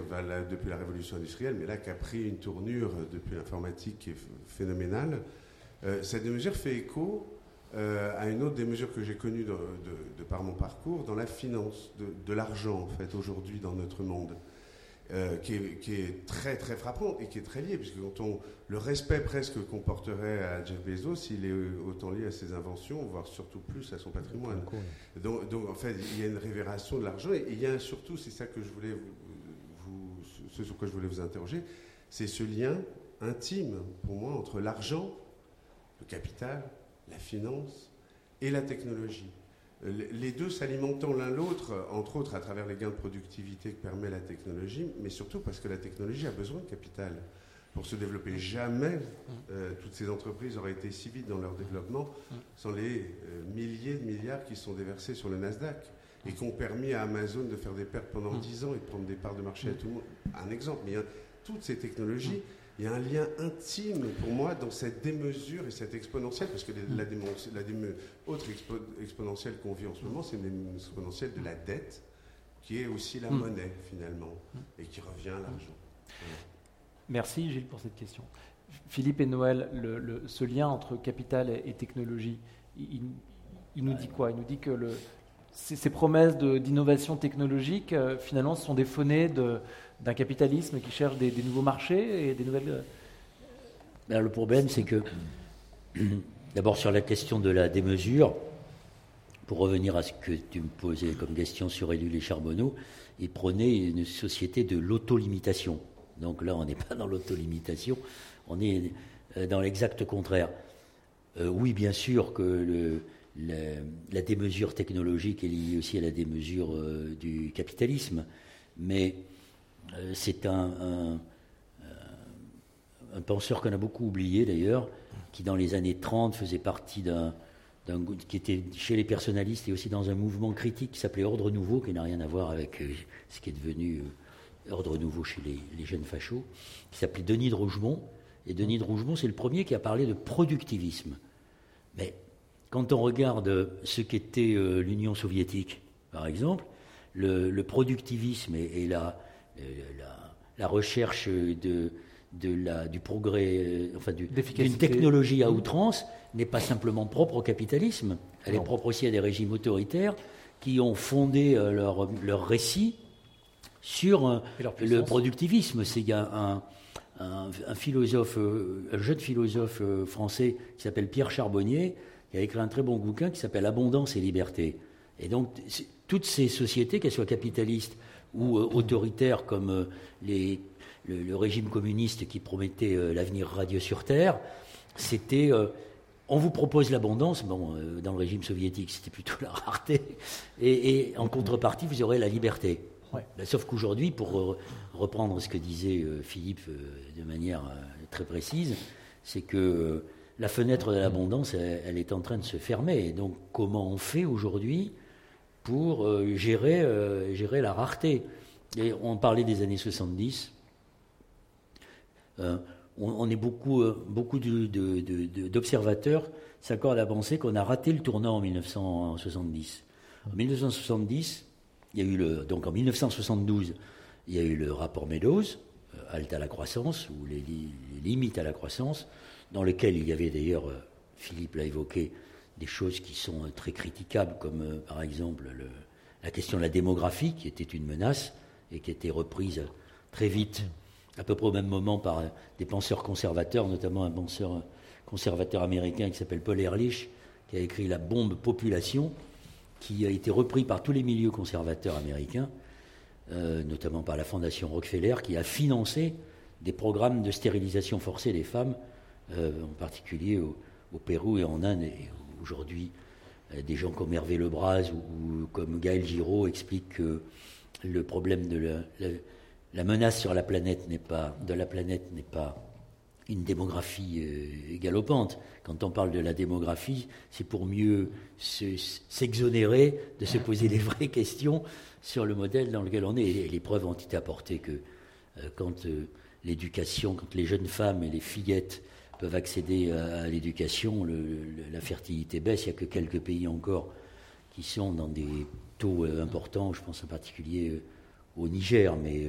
D: depuis la révolution industrielle, mais là qui a pris une tournure euh, depuis l'informatique qui est phénoménale. Euh, cette mesure fait écho à une autre des mesures que j'ai connues de, par mon parcours dans la finance, de, l'argent en fait aujourd'hui dans notre monde. Euh, qui, est, très très frappant et qui est très lié, puisque quand on, le respect presque qu'on porterait à Jeff Bezos, il est autant lié à ses inventions, voire surtout plus à son patrimoine. Donc, donc en fait, il y a une révération de l'argent et, il y a surtout, c'est ça que je voulais vous, ce sur quoi je voulais vous interroger, c'est ce lien intime pour moi entre l'argent, le capital, la finance et la technologie. Les deux s'alimentant l'un l'autre, entre autres à travers les gains de productivité que permet la technologie, mais surtout parce que la technologie a besoin de capital. Pour se développer. Jamais euh, toutes ces entreprises auraient été si vite dans leur développement sans les euh, milliers de milliards qui sont déversés sur le Nasdaq et qui ont permis à Amazon de faire des pertes pendant 10 ans et de prendre des parts de marché à tout le monde. Un exemple, mais toutes ces technologies, il y a un lien intime pour moi dans cette démesure et cette exponentielle, parce que la, la autre exponentielle qu'on vit en ce moment, c'est une exponentielle de la dette, qui est aussi la monnaie finalement, et qui revient à l'argent.
A: Merci Gilles pour cette question. Philippe et Noël, ce lien entre capital et, technologie, il, nous dit quoi? Il nous dit que le, ces, promesses d'innovation technologique, euh, finalement, sont des faunées d'un capitalisme qui cherche des, nouveaux marchés et des nouvelles. Euh,
B: ben, le problème, c'est que, d'abord, sur la question de la démesure, pour revenir à ce que tu me posais comme question sur Élu et Charbonneau, il prenait une société de l'autolimitation. Donc là, on n'est pas dans l'autolimitation, on est euh, dans l'exact contraire. Euh, oui, bien sûr que la, démesure technologique est liée aussi à la démesure du capitalisme, mais c'est un, un, penseur qu'on a beaucoup oublié d'ailleurs, qui dans les années 30 faisait partie d'un, qui était chez les personnalistes et aussi dans un mouvement critique qui s'appelait Ordre Nouveau, qui n'a rien à voir avec ce qui est devenu ordre nouveau chez les, jeunes fachos, qui s'appelait Denis de Rougemont. Et Denis de Rougemont, c'est le premier qui a parlé de productivisme. Mais quand on regarde ce qu'était euh, l'Union soviétique, par exemple, le, productivisme et, la, euh, la, la, recherche de, de la, du progrès, euh, enfin d'une technologie à outrance, n'est pas simplement propre au capitalisme. Elle est propre aussi à des régimes autoritaires qui ont fondé leur, leur récit sur euh, le productivisme. C'est il y a un, un, philosophe, euh, un jeune philosophe euh, français qui s'appelle Pierre Charbonnier, qui a écrit un très bon bouquin qui s'appelle Abondance et liberté. Et donc toutes ces sociétés, qu'elles soient capitalistes ou autoritaires comme les, le, régime communiste qui promettait l'avenir radieux sur Terre, c'était on vous propose l'abondance, bon, dans le régime soviétique c'était plutôt la rareté, et, en contrepartie vous aurez la liberté. Ben, sauf qu'aujourd'hui, pour reprendre ce que disait euh, Philippe euh, de manière euh, très précise, c'est que la fenêtre de l'abondance, elle, est en train de se fermer. Et donc, comment on fait aujourd'hui pour gérer, gérer la rareté Et on parlait des années 70. on, est beaucoup, beaucoup d'observateurs s'accordent à penser qu'on a raté le tournant en 1970. En 1970, il y a eu le, donc en 1972, il y a eu le rapport Meadows, euh, Halte à la croissance, ou les, limites à la croissance, dans lequel il y avait d'ailleurs, euh, Philippe l'a évoqué, des choses qui sont euh, très critiquables, comme par exemple la question de la démographie, qui était une menace et qui été reprise très vite, à peu près au même moment, par des penseurs conservateurs, notamment un penseur conservateur américain qui s'appelle Paul Ehrlich, qui a écrit La bombe population, qui a été repris par tous les milieux conservateurs américains, euh, notamment par la Fondation Rockefeller, qui a financé des programmes de stérilisation forcée des femmes, euh, en particulier au, Pérou et en Inde. Aujourd'hui, euh, des gens comme Hervé Lebras ou, comme Gaël Giraud expliquent que le problème de la, menace sur la planète n'est pas, de la planète n'est pas une démographie euh, galopante. Quand on parle de la démographie, c'est pour mieux s'exonérer de se poser les vraies questions sur le modèle dans lequel on est. Et les preuves ont été apportées que euh, quand l'éducation, quand les jeunes femmes et les fillettes peuvent accéder à, l'éducation, la fertilité baisse. Il n'y a que quelques pays encore qui sont dans des taux importants. Je pense en particulier au Niger, mais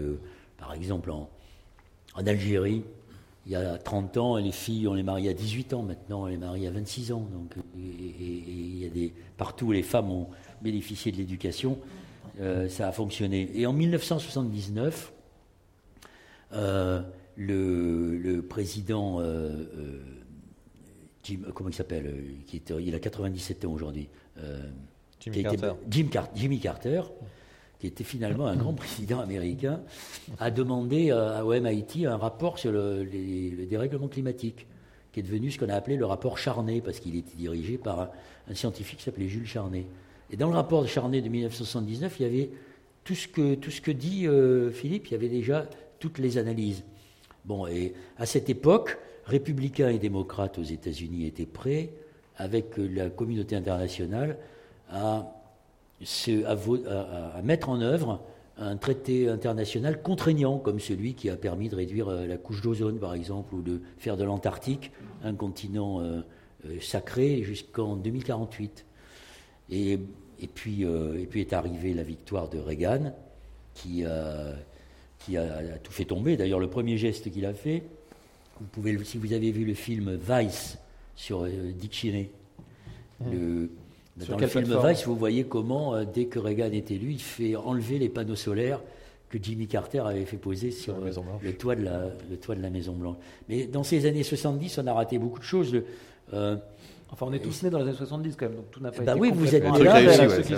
B: par exemple en Algérie, il y a 30 ans, les filles, on les marie à 18 ans. Maintenant, on les marie à 26 ans. Donc, et, partout où les femmes ont bénéficié de l'éducation, euh, ça a fonctionné. Et en 1979, euh, le, président, euh, Jim, comment il s'appelle qui Il a 97 ans aujourd'hui.
C: Jimmy Carter.
B: Jimmy Carter qui était finalement un grand président américain, a demandé euh, au MIT un rapport sur le, dérèglement climatique, qui est devenu ce qu'on a appelé le rapport Charnay, parce qu'il était dirigé par un, un scientifique qui s'appelait Jules Charnay. Et dans le rapport de Charnay de 1979, il y avait tout ce que, tout ce que dit euh, Philippe, il y avait déjà toutes les analyses. Bon, et à cette époque, républicains et démocrates aux États-Unis étaient prêts, avec la communauté internationale, à, mettre en œuvre un traité international contraignant, comme celui qui a permis de réduire euh, la couche d'ozone, par exemple, ou de faire de l'Antarctique un continent euh, sacré jusqu'en 2048. Et puis, euh, est arrivée la victoire de Reagan, qui, qui a, tout fait tomber. D'ailleurs, le premier geste qu'il a fait, vous pouvez, si vous avez vu le film Vice sur euh, Dick Cheney, mmh. dans le film Vice, vous voyez comment, euh, dès que Reagan est élu, il fait enlever les panneaux solaires que Jimmy Carter avait fait poser sur le toit, de la, le toit de la Maison Blanche. Mais dans ces années 70, on a raté beaucoup de choses.
A: Enfin, on est tous nés dans les années 70 quand même, donc tout n'a pas
B: bah
A: été
B: oui, vous êtes
A: là,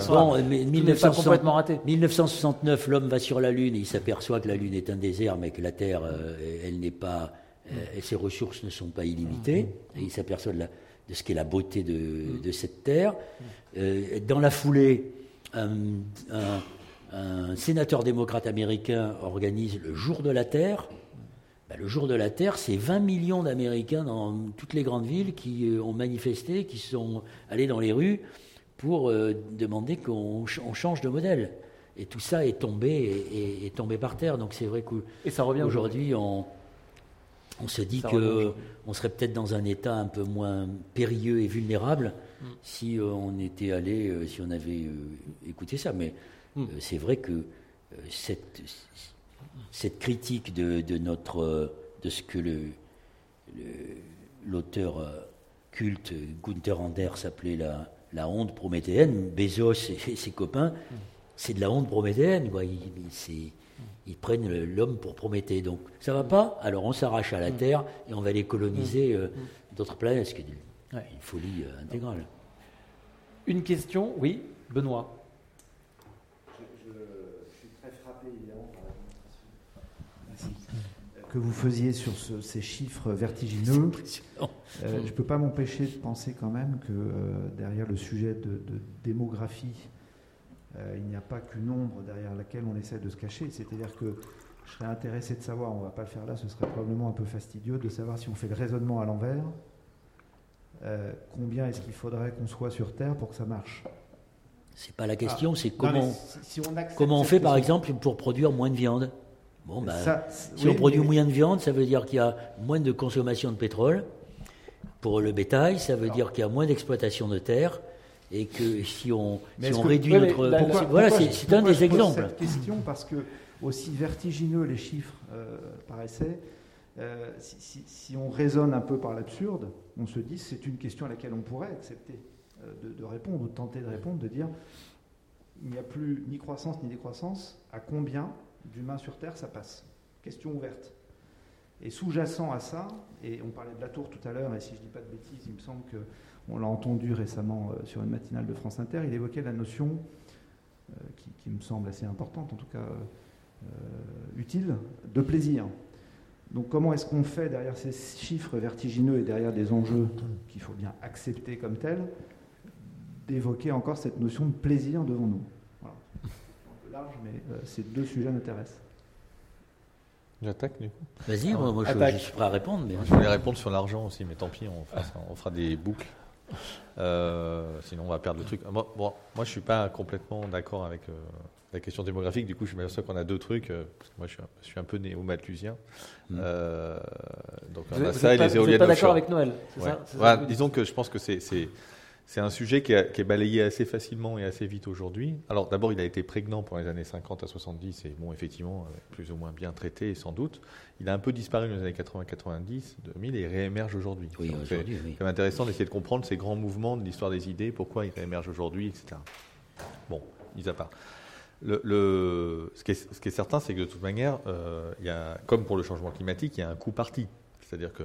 B: bon, mais 1969, l'homme va sur la Lune et il s'aperçoit que la Lune est un désert, mais que la Terre, euh, elle n'est pas, euh, et ses ressources ne sont pas illimitées. Mm-hmm. Et il s'aperçoit de, de, ce qu'est la beauté de, mm. de cette Terre. Euh, dans la foulée, un, un sénateur démocrate américain organise le Jour de la Terre bah, le jour de la Terre, c'est 20 millions d'Américains dans toutes les grandes villes qui euh, ont manifesté, qui sont allés dans les rues pour euh, demander qu'on change de modèle. Et tout ça est tombé, et, est tombé par terre. Donc c'est vrai qu'aujourd'hui, on, on se dit qu'on serait peut-être dans un état un peu moins périlleux et vulnérable mm. si euh, on était allé, si on avait écouté ça. Mais mm. c'est vrai que cette cette critique de, notre, de ce que l'auteur euh, culte Gunther Anders appelait la, la honte prométhéenne, Bezos et, ses copains, c'est de la honte prométhéenne. Ils, prennent l'homme pour Prométhée. Donc ça va pas, alors on s'arrache à la Terre et on va aller coloniser euh, d'autres planètes, ce qui est une, folie euh, intégrale.
A: Une question, oui, Benoît.
E: Que vous faisiez sur ces chiffres vertigineux, euh, je ne peux pas m'empêcher de penser quand même que euh, derrière le sujet de, démographie, euh, il n'y a pas qu'une ombre derrière laquelle on essaie de se cacher. C'est-à-dire que je serais intéressé de savoir, on ne va pas le faire là, ce serait probablement un peu fastidieux, de savoir si on fait le raisonnement à l'envers, combien est-ce qu'il faudrait qu'on soit sur Terre pour que ça marche?
B: C'est pas la question, ah. c'est comment, comment on fait par exemple pour produire moins de viande Bon, ben, si on produit moins de viande, ça veut dire qu'il y a moins de consommation de pétrole. Pour le bétail, ça veut dire qu'il y a moins d'exploitation de terre et que si on, si on réduit notre. voilà, c'est un des exemples.
E: Cette question parce que aussi vertigineux les chiffres euh, paraissaient, euh, si, si, on raisonne un peu par l'absurde, on se dit c'est une question à laquelle on pourrait accepter euh, de, de, répondre ou de tenter de répondre, de dire il n'y a plus ni croissance ni décroissance. À combien d'humains sur Terre, ça passe. Question ouverte. Et sous-jacent à ça, et on parlait de la tour tout à l'heure, et si je ne dis pas de bêtises, il me semble qu'on l'a entendu récemment euh, sur une matinale de France Inter, il évoquait la notion, euh, qui, me semble assez importante, en tout cas euh, utile, de plaisir. Donc comment est-ce qu'on fait derrière ces chiffres vertigineux et derrière des enjeux qu'il faut bien accepter comme tels, d'évoquer encore cette notion de plaisir devant nous? Mais euh, ces deux sujets m'intéressent.
C: J'attaque du coup
B: Vas-y, moi, je, suis prêt à répondre. Mais...
C: Je voulais répondre sur l'argent aussi, mais tant pis, on fera, on fera des boucles. Euh, sinon, on va perdre le truc. Moi, bon, moi je ne suis pas complètement d'accord avec euh, la question démographique. Du coup, je m'aperçois qu'on a deux trucs. parce que moi, je suis un, je suis un peu néo-malthusien. Mm. donc, on a ça et les éoliennes Vous n'êtes
A: pas d'accord avec Noël
C: ça, Disons que je pense que c'est c'est un sujet qui, est balayé assez facilement et assez vite aujourd'hui. Alors d'abord, il a été prégnant pour les années 50 à 70 et bon, effectivement, plus ou moins bien traité sans doute. Il a un peu disparu dans les années 80-90, 2000 et il réémerge aujourd'hui.
B: Oui,
C: c'est intéressant d'essayer de comprendre ces grands mouvements de l'histoire des idées, pourquoi il réémerge aujourd'hui, etc. Bon, mis à part. Le, ce, qui est, ce, qui est, certain, c'est que de toute manière, euh, il y a, comme pour le changement climatique, il y a un coup parti. C'est-à-dire que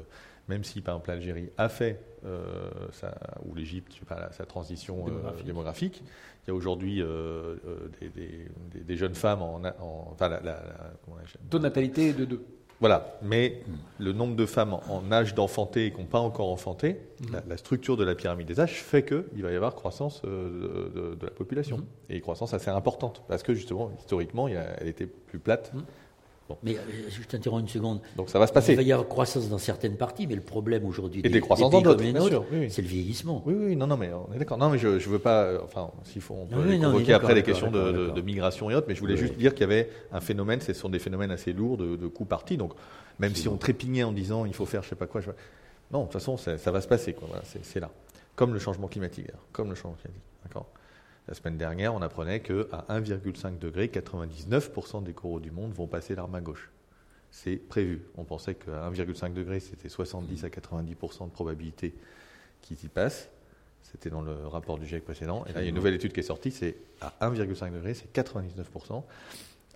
C: même si par exemple l'Algérie a fait, euh, sa, ou l'Égypte, sa transition euh, démographique. il y a aujourd'hui euh, des, jeunes femmes en... enfin,
A: Taux de natalité de 2.
C: Voilà, mais le nombre de femmes en âge d'enfanter et qui n'ont pas encore enfanté,
A: Mhm.
C: la, la structure de la pyramide des âges fait qu'il va y avoir croissance euh, de, la population.
A: Mhm.
C: Et croissance assez importante, parce que justement, historiquement, il y a- elle était plus plate.
B: Mais euh, je t'interromps une seconde.
C: Donc ça va se
B: Il va
C: passer.
B: y avoir croissance dans certaines parties, mais le problème aujourd'hui
C: des croissances
B: pays
C: dans d'autres, oui, oui.
B: c'est le vieillissement.
C: Oui, oui, non, non, mais on est d'accord. Non, mais je, je veux pas. euh, Enfin, s'il faut, on peut
B: non,
C: convoquer après les questions de, migration et autres, mais je voulais
B: Oui,
C: juste dire qu'il y avait un phénomène. Ce sont des phénomènes assez lourds de, de coups partis. Donc, même si on trépignait en disant il faut faire je sais pas quoi, je... non, de toute façon, ça, ça va se passer. Quoi. Voilà, c'est, là. Comme le changement climatique. Comme le changement climatique. D'accord. La semaine dernière, on apprenait que à 1,5 degré, 99% des coraux du monde vont passer l'arme à gauche. C'est prévu. On pensait qu'à 1,5 degré, c'était 70 à 90% de probabilité qu'ils y passent. C'était dans le rapport du GIEC précédent. Et là, il y a une nouvelle étude qui est sortie, c'est à 1,5 degré, c'est 99%.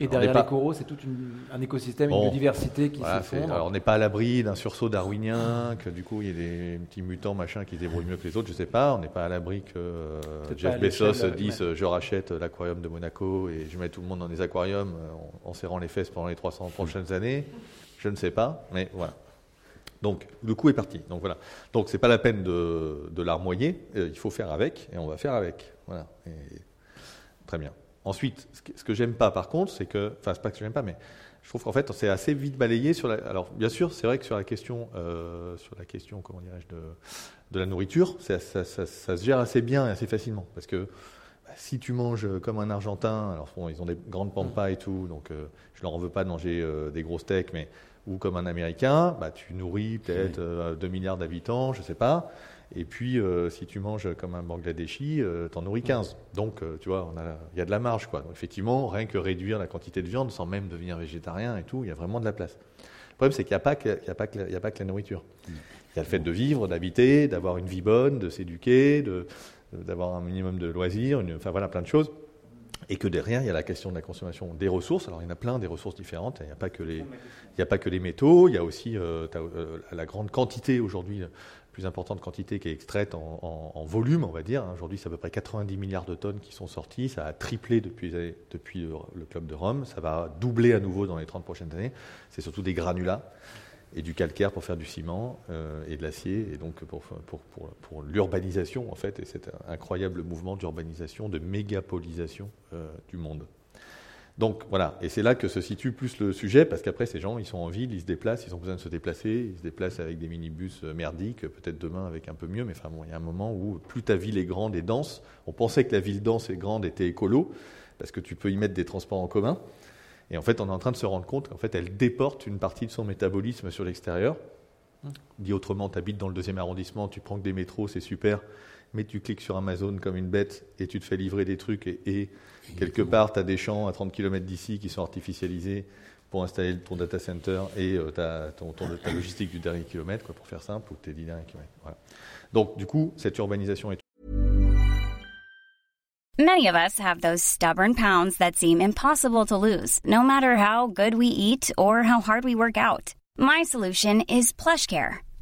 A: Et
C: Alors,
A: derrière les coraux, c'est tout une- un écosystème,
C: Bon.
A: une biodiversité qui
C: Voilà, alors on n'est pas à l'abri d'un sursaut darwinien, que du coup il y ait des petits mutants machin qui se débrouillent mieux que les autres, je sais pas. On n'est pas à l'abri que euh, Jeff Bezos
A: l'échelle,
C: dise
A: ouais.
C: euh, je rachète l'aquarium de Monaco et je mets tout le monde dans des aquariums euh, en, en serrant les fesses pendant les 300 prochaines années. Je ne sais pas, mais voilà. Donc le coup est parti. Donc voilà. Donc c'est pas la peine de, de larmoyer. euh, il faut faire avec et on va faire avec. Voilà. Et- très bien. Ensuite, ce que, j'aime pas par contre, c'est que, enfin c'est pas que j'aime pas, mais je trouve qu'en fait c'est assez vite balayé sur la. Alors bien sûr, c'est vrai que sur la question, euh, sur la question, comment dirais-je, de, de la nourriture, ça, ça- ça- ça se gère assez bien et assez facilement, parce que bah, si tu manges comme un Argentin, alors bon, ils ont des grandes pampas et tout, donc euh, je leur en veux pas de manger euh, des gros steaks, mais ou comme un Américain, bah, tu nourris peut-être euh, 2 milliards d'habitants, je sais pas. Et puis, euh, si tu manges comme un Bangladeshi, euh, t'en nourris 15. Donc, euh, tu vois, il y a de la marge, quoi. Donc, effectivement, rien que réduire la quantité de viande, sans même devenir végétarien et tout, il y a vraiment de la place. Le problème, c'est qu'il n'y a, pas que- y a, pas que la- il y a pas que la nourriture. Il y a le fait de vivre, d'habiter, d'avoir une vie bonne, de s'éduquer, d'avoir un minimum de loisirs, une- enfin voilà, plein de choses. Et que derrière, il y a la question de la consommation des ressources. Alors, il y en a plein des ressources différentes. Il n'y a pas que les, il a pas que les métaux. Il y a aussi euh, euh, la grande quantité aujourd'hui, plus importante quantité qui est extraite en, volume, on va dire. hein. Aujourd'hui, c'est à peu près 90 milliards de tonnes qui sont sorties. Ça a triplé depuis, depuis le, club de Rome. Ça va doubler à nouveau dans les 30 prochaines années. C'est surtout des granulats et du calcaire pour faire du ciment euh, et de l'acier, et donc pour l'urbanisation, en fait, et cet incroyable mouvement d'urbanisation, de mégapolisation euh, du monde. Donc voilà, et c'est là que se situe plus le sujet, parce qu'après ces gens, ils sont en ville, ils se déplacent, ils ont besoin de se déplacer, ils se déplacent avec des minibus euh, merdiques, peut-être demain avec un peu mieux, mais enfin bon, il y a un moment où plus ta ville est grande et dense, on pensait que la ville dense et grande était écolo, parce que tu peux y mettre des transports en commun, et en fait on est en train de se rendre compte qu'en fait elle déporte une partie de son métabolisme sur l'extérieur. Dit autrement, tu habites dans le deuxième arrondissement, tu prends que des métros, c'est super, mais tu cliques sur Amazon comme une bête et tu te fais livrer des trucs et, et quelque part, tu as des champs à 30 km d'ici qui sont artificialisés pour installer ton data center et euh, ta, ton, ton- ta logistique du dernier kilomètre, quoi, pour faire simple, ou tes 10 derniers kilomètres. Voilà. Donc, du coup, cette urbanisation est
F: Many of us have those stubborn pounds that seem impossible to lose, no matter how good we eat or how hard we work out. My solution is PlushCare.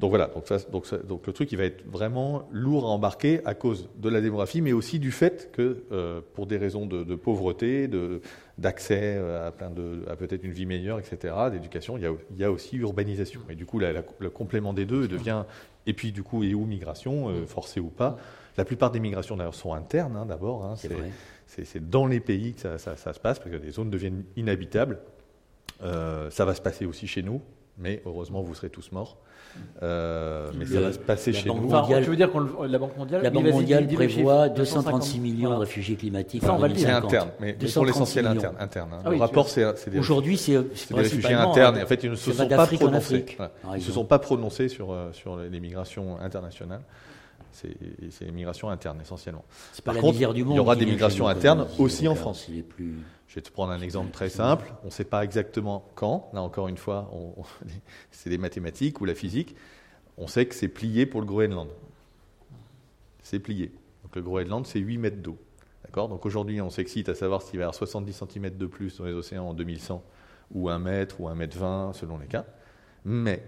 C: Donc voilà, donc, ça- donc, ça- donc le truc, il va être vraiment lourd à embarquer à cause de la démographie, mais aussi du fait que, euh, pour des raisons de, de pauvreté, d'accès euh, à, plein de, à peut-être une vie meilleure, etc., d'éducation, il y, a, il y a aussi urbanisation. Et du coup, la- la- le complément des deux devient, et puis du coup, et où migration, euh, forcée ou pas. La plupart des migrations, d'ailleurs, sont internes, hein, d'abord. hein,
B: C'est
C: dans les pays que ça, se passe, parce que les zones deviennent inhabitables. Euh, ça va se passer aussi chez nous, mais heureusement, vous serez tous morts. Euh, mais ça va se passer chez nous.
A: Enfin, tu veux dire que la Banque mondiale,
B: La Banque prévoit
A: chiffre.
B: 236 millions de
A: 250.
B: réfugiés climatiques
A: Ça, on
B: en
A: va le dire.
C: C'est
B: 2050.
C: interne, mais, mais pour
B: 236
C: l'essentiel interne. interne hein.
A: Ah
C: le rapport, c'est des,
B: Aujourd'hui, c'est
C: c'est des réfugiés internes.
B: euh,
C: Et en fait, ils ne se sont pas prononcés. Voilà. Ils ne se sont pas prononcés sur, euh, sur les migrations internationales. C'est les migrations internes essentiellement.
B: C'est pas
C: Par
B: la
C: contre,
B: du
C: il y
B: monde
C: aura des migrations internes aussi en France.
B: plus-
C: Je vais te prendre un exemple très simple. On ne sait pas exactement quand. Là, encore une fois, c'est des mathématiques ou la physique. On sait que c'est plié pour le Groenland. c'est plié. Donc le Groenland, c'est 8 mètres d'eau. D'accord? Donc aujourd'hui, on s'excite à savoir s'il va y avoir 70 cm de plus dans les océans en 2100, ou 1 mètre, ou 1 mètre 20, selon les cas. Mais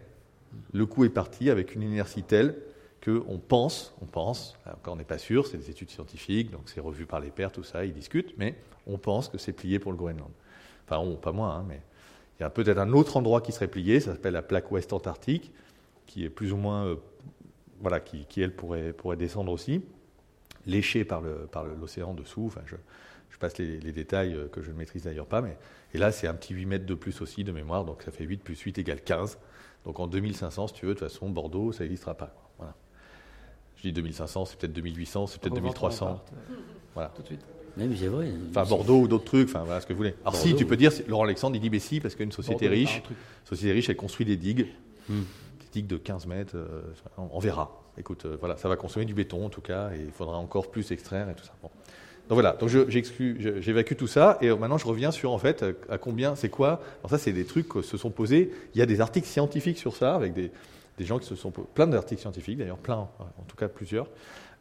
C: le coup est parti avec une inertie telle qu'on pense, on pense, encore on n'est pas sûr, c'est des études scientifiques, donc c'est revu par les pairs, tout ça, ils discutent, mais on pense que c'est plié pour le Groenland. Enfin, pas moi, hein, mais il y a peut-être un autre endroit qui serait plié, ça s'appelle la plaque ouest antarctique, qui est plus ou moins, euh, voilà, qui, elle pourrait, descendre aussi, léchée par, le, par l'océan dessous. Enfin, je, je passe les, détails euh, que je ne maîtrise d'ailleurs pas, mais et là c'est un petit 8 mètres de plus aussi de mémoire, donc ça fait 8 plus 8 égale 15. Donc en 2500, si tu veux, de toute façon, Bordeaux, ça n'existera pas. Voilà. Je dis 2500, c'est peut-être 2800, c'est peut-être 2300. Voilà. Tout de suite.
B: Même c'est vrai.
C: Enfin, Bordeaux ou d'autres trucs, enfin, voilà ce que vous voulez. Alors, si, tu peux dire, Laurent Alexandre, il dit, mais si, parce qu'une société riche, société riche, elle construit des digues, hmm. des digues de 15 mètres, euh, on, verra. Écoute, euh, voilà, ça va consommer du béton, en tout cas, et il faudra encore plus extraire et tout ça. Bon. Donc voilà, donc j'évacue tout ça, et maintenant je reviens sur, en fait, à combien, c'est quoi Alors ça, c'est des trucs qui se sont posés. Il y a des articles scientifiques sur ça, avec des, des gens qui se sont plein d'articles scientifiques, d'ailleurs plein, en tout cas plusieurs,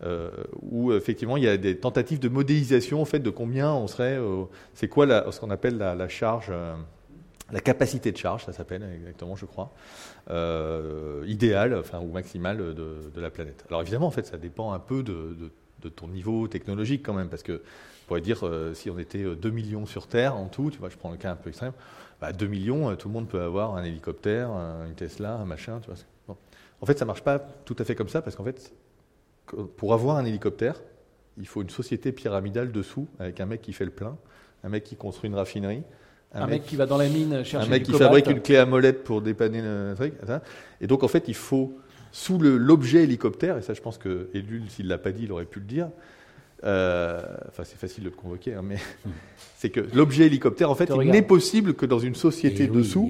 C: euh, où effectivement il y a des tentatives de modélisation en fait de combien on serait, euh, c'est quoi ce qu'on appelle la, charge, euh, la capacité de charge, ça s'appelle exactement, je crois, idéale, enfin ou maximale de, la planète. Alors évidemment en fait ça dépend un peu de, ton niveau technologique quand même, parce que on pourrait dire si on était 2 millions sur Terre en tout, tu vois, je prends le cas un peu extrême, bah, 2 millions, tout le monde peut avoir un hélicoptère, une Tesla, un machin, tu vois. En fait, ça marche pas tout à fait comme ça, parce qu'en fait, pour avoir un hélicoptère, il faut une société pyramidale dessous, avec un mec qui fait le plein, un mec qui construit une raffinerie,
A: un, mec, qui va dans la mine chercher
C: Un mec qui fabrique une clé à molette pour dépanner le truc. Et donc, en fait, il faut, sous l'objet hélicoptère, et ça, je pense que Elul, s'il ne l'a pas dit, il aurait pu le dire. Euh, enfin, c'est facile de le convoquer, hein, mais c'est que l'objet hélicoptère, en fait, il n'est possible que dans une société eh dessous,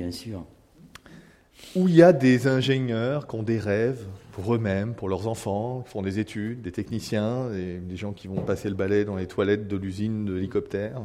C: où il y a des ingénieurs qui ont des rêves, pour eux-mêmes, pour leurs enfants, qui font des études, des techniciens, des, gens qui vont passer le balai dans les toilettes de l'usine de l'hélicoptère.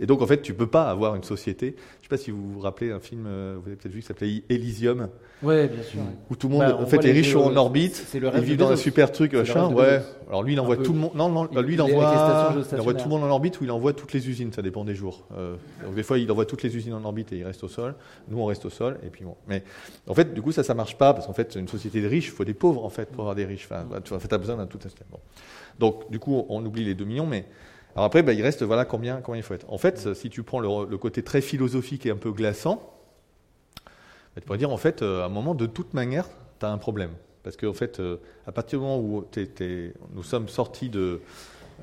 C: Et donc, en fait, tu peux pas avoir une société. Je sais pas si vous vous rappelez un film, euh, vous avez peut-être vu, qui s'appelait Elysium.
A: Oui, bien sûr.
C: Où tout le monde, bah, en fait, les riches sont en orbite, ils vivent dans un super truc, machin. Ouais. Alors lui, il envoie tout le monde. Non, non, lui, il envoie, il envoie tout le monde en orbite ou il envoie toutes les usines. Ça dépend des jours. Euh, donc des fois, il envoie toutes les usines en orbite et il reste au sol. Nous, on reste au sol. Et puis bon. Mais en fait, du coup, ça, ça marche pas parce qu'en fait, une société de riches, il faut des pauvres en fait pour avoir des riches. Enfin, tu as besoin d'un tout un Bon. Donc, du coup, on oublie les 2 millions, mais alors après, bah, il reste voilà combien, combien il faut être. En fait, si tu prends le, le côté très philosophique et un peu glaçant, tu pourrais dire, en fait, euh, à un moment, de toute manière, tu as un problème. Parce qu'en fait, euh, à partir du moment où nous sommes sortis de.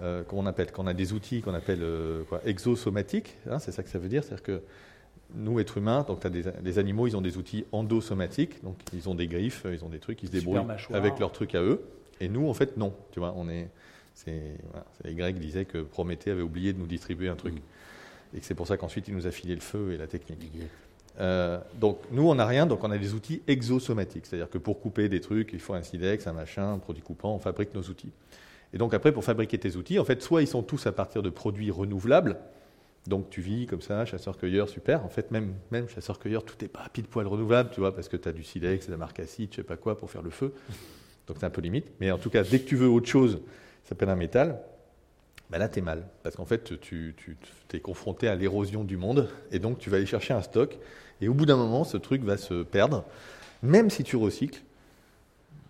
C: Euh, comment on appelle Qu'on a des outils qu'on appelle quoi, exosomatiques, hein, c'est ça que ça veut dire. C'est-à-dire que nous, êtres humains, donc as des, animaux, ils ont des outils endosomatiques, donc ils ont des griffes, ils ont des trucs, ils se débrouillent avec leurs trucs à eux. Et nous, en fait, non. Tu vois, on est. C'est, les Grecs disaient que Prométhée avait oublié de nous distribuer un truc. Mm. Et que c'est pour ça qu'ensuite il nous a filé le feu et la technique. Euh, donc nous, on n'a rien, donc on a des outils exosomatiques. C'est-à-dire que pour couper des trucs, il faut un silex, un machin, un produit coupant, on fabrique nos outils. Et donc après, pour fabriquer tes outils, en fait, soit ils sont tous à partir de produits renouvelables, donc tu vis comme ça, chasseur-cueilleur, super. En fait, même, même chasseur-cueilleur, tout n'est pas pile poil renouvelable, tu vois, parce que tu as du silex, de la acide, je sais pas quoi, pour faire le feu. Donc c'est un peu limite. Mais en tout cas, dès que tu veux autre chose, ça s'appelle un métal, ben là, tu es mal. Parce qu'en fait, tu, tu es confronté à l'érosion du monde, et donc tu vas aller chercher un stock et au bout d'un moment, ce truc va se perdre. Même si tu recycles,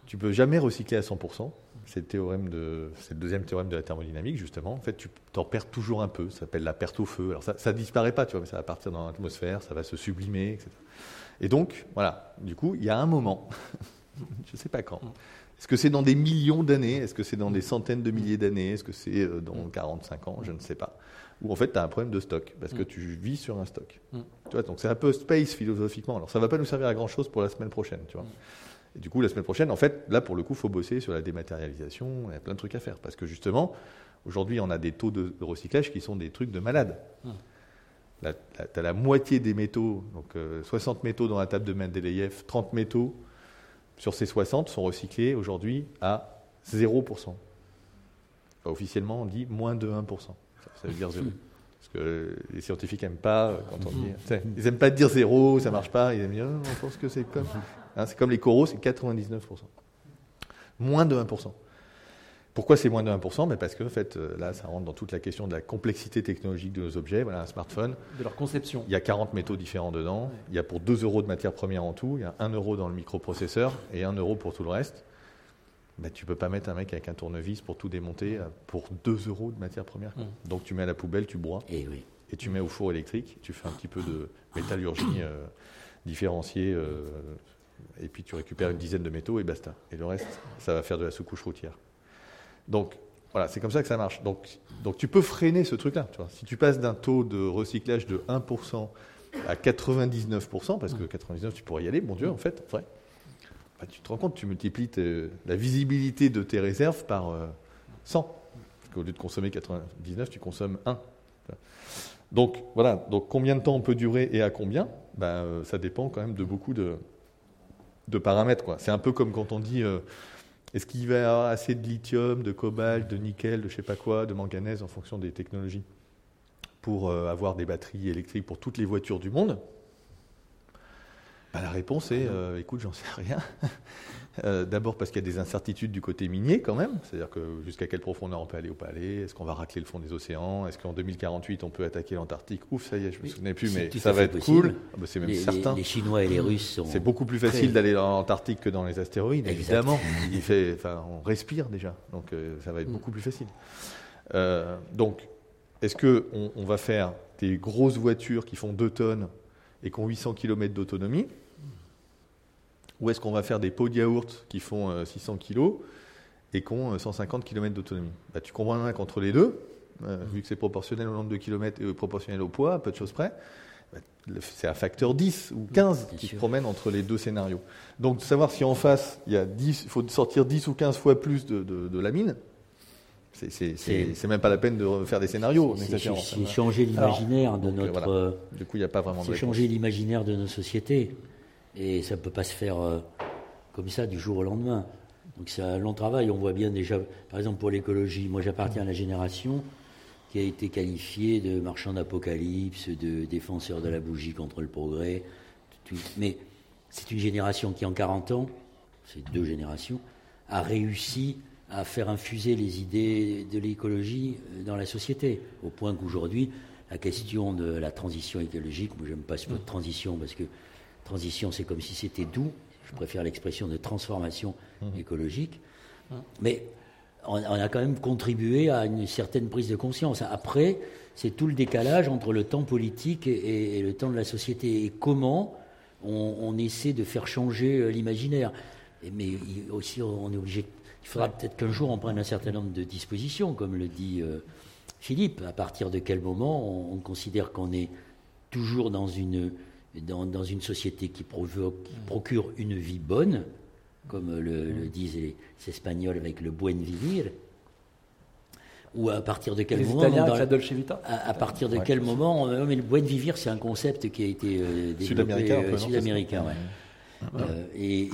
C: tu peux jamais recycler à 100%. C'est le, théorème de, c'est le deuxième théorème de la thermodynamique, justement. En fait, tu t'en perds toujours un peu. Ça s'appelle la perte au feu. Alors, ça ne disparaît pas, tu vois, mais ça va partir dans l'atmosphère, ça va se sublimer, etc. Et donc, voilà. Du coup, il y a un moment, je ne sais pas quand. Est-ce que c'est dans des millions d'années? Est-ce que c'est dans des centaines de milliers d'années? Est-ce que c'est euh, dans 45 ans? Je ne sais pas où en fait tu as un problème de stock, parce que mm. tu vis sur un stock. Mm. Tu vois, donc c'est un peu space philosophiquement. Alors ça ne va pas nous servir à grand chose pour la semaine prochaine, tu vois. Mm. Et du coup, la semaine prochaine, en fait, là pour le coup, il faut bosser sur la dématérialisation, il y a plein de trucs à faire, parce que justement, aujourd'hui, on a des taux de, recyclage qui sont des trucs de malade. Tu as la moitié des métaux, donc 60 euh, métaux dans la table de Mendeleïev, 30 métaux sur ces 60 sont recyclés aujourd'hui à 0%. officiellement, on dit moins de 1% ça veut dire zéro. Parce que les scientifiques n'aiment pas quand on dit. Ils n'aiment pas dire zéro, ça ne marche pas. Ils aiment dire, on pense que c'est comme. Hein, c'est comme les coraux, c'est 99%. Moins de 1%. Pourquoi c'est moins de 1% ben Parce que en fait, euh, là, ça rentre dans toute la question de la complexité technologique de nos objets. Voilà, un smartphone.
A: De leur conception.
C: Il y a 40 métaux différents dedans. Il y a pour 2 euros de matière première en tout. Il y a 1 euro dans le microprocesseur et 1 euro pour tout le reste. Ben, tu peux pas mettre un mec avec un tournevis pour tout démonter euh, pour 2 euros de matière première. Mm. Donc tu mets à la poubelle, tu broies.
B: Et, eh oui.
C: et tu mets au four électrique. Tu fais un petit peu de métallurgie euh, différenciée. et puis tu récupères une dizaine de métaux et basta. Et le reste, ça va faire de la sous-couche routière. Donc, voilà, c'est comme ça que ça marche. Donc, donc tu peux freiner ce truc-là. Si tu passes d'un taux de recyclage de 1% à 99%, parce que 99% tu pourrais y aller, mon Dieu, en fait, vrai, bah, tu te rends compte, tu multiplies la visibilité de tes réserves par 100. Euh, parce qu'au lieu de consommer 99, tu consommes 1. Donc voilà, donc combien de temps on peut durer et à combien? Bah, euh, Ça dépend quand même de beaucoup de, de paramètres. C'est un peu comme quand on dit... Euh, est-ce qu'il va y avoir assez de lithium, de cobalt, de nickel, de je sais pas quoi, de manganèse en fonction des technologies pour avoir des batteries électriques pour toutes les voitures du monde? Bah, La réponse est euh, écoute, j'en sais rien. Euh, d'abord parce qu'il y a des incertitudes du côté minier quand même, c'est-à-dire que jusqu'à quelle profondeur on peut aller ou pas aller, est-ce qu'on va racler le fond des océans, est-ce qu'en 2048 on peut attaquer l'Antarctique? Ouf, ça y est, je me souvenais plus, mais ça va être cool.
B: Ah bah, c'est même certain. Les, Chinois et les Russes sont.
C: C'est beaucoup plus facile d'aller dans l'Antarctique que dans les astéroïdes, évidemment. Il fait, on respire déjà, donc euh, ça va être mm. beaucoup plus facile. Euh, donc, est-ce que on, va faire des grosses voitures qui font 2 tonnes et qui ont 800 km d'autonomie? Ou est-ce qu'on va faire des pots de yaourt qui font 600 euh, kg et qui ont 150 km d'autonomie bah, Tu comprends qu'entre les deux, euh, vu que c'est proportionnel au nombre de kilomètres et proportionnel au poids, à peu de choses près, bah, c'est un facteur 10 ou 15 qui se promène entre les deux scénarios. Donc, savoir si en face, il, y a 10, il faut sortir 10 ou 15 fois plus de, de, la mine, c'est même pas la peine de faire des scénarios.
B: C'est changer l'imaginaire de notre.
C: Du coup, il n'y a pas vraiment
B: de. C'est changer l'imaginaire de nos sociétés. Et ça ne peut pas se faire euh, comme ça du jour au lendemain. Donc c'est un long travail. On voit bien déjà, par exemple pour l'écologie, moi j'appartiens à la génération qui a été qualifiée de marchand d'apocalypse, de défenseur de la bougie contre le progrès. Mais c'est une génération qui en 40 ans, c'est deux générations, a réussi à faire infuser les idées de l'écologie dans la société, au point qu'aujourd'hui, la question de la transition écologique, moi j'aime pas ce mot de transition parce que Transition, c'est comme si c'était doux. Je préfère l'expression de transformation mmh. écologique. Mmh. Mais on, a quand même contribué à une certaine prise de conscience. Après, c'est tout le décalage entre le temps politique et, le temps de la société. Et comment on, essaie de faire changer euh, l'imaginaire. Mais aussi, on est obligé. Il faudra peut-être qu'un jour on prenne un certain nombre de dispositions, comme le dit euh, Philippe. À partir de quel moment on considère qu'on est toujours dans une dans, une société qui, procure une vie bonne, comme le, disent les, Espagnols avec le buen vivir, ou à partir de quel moment
A: Italiens avec la Dolce Vita
B: à, partir de quel moment mais le buen vivir c'est un concept qui a été euh, développé sud-américain euh, euh, et,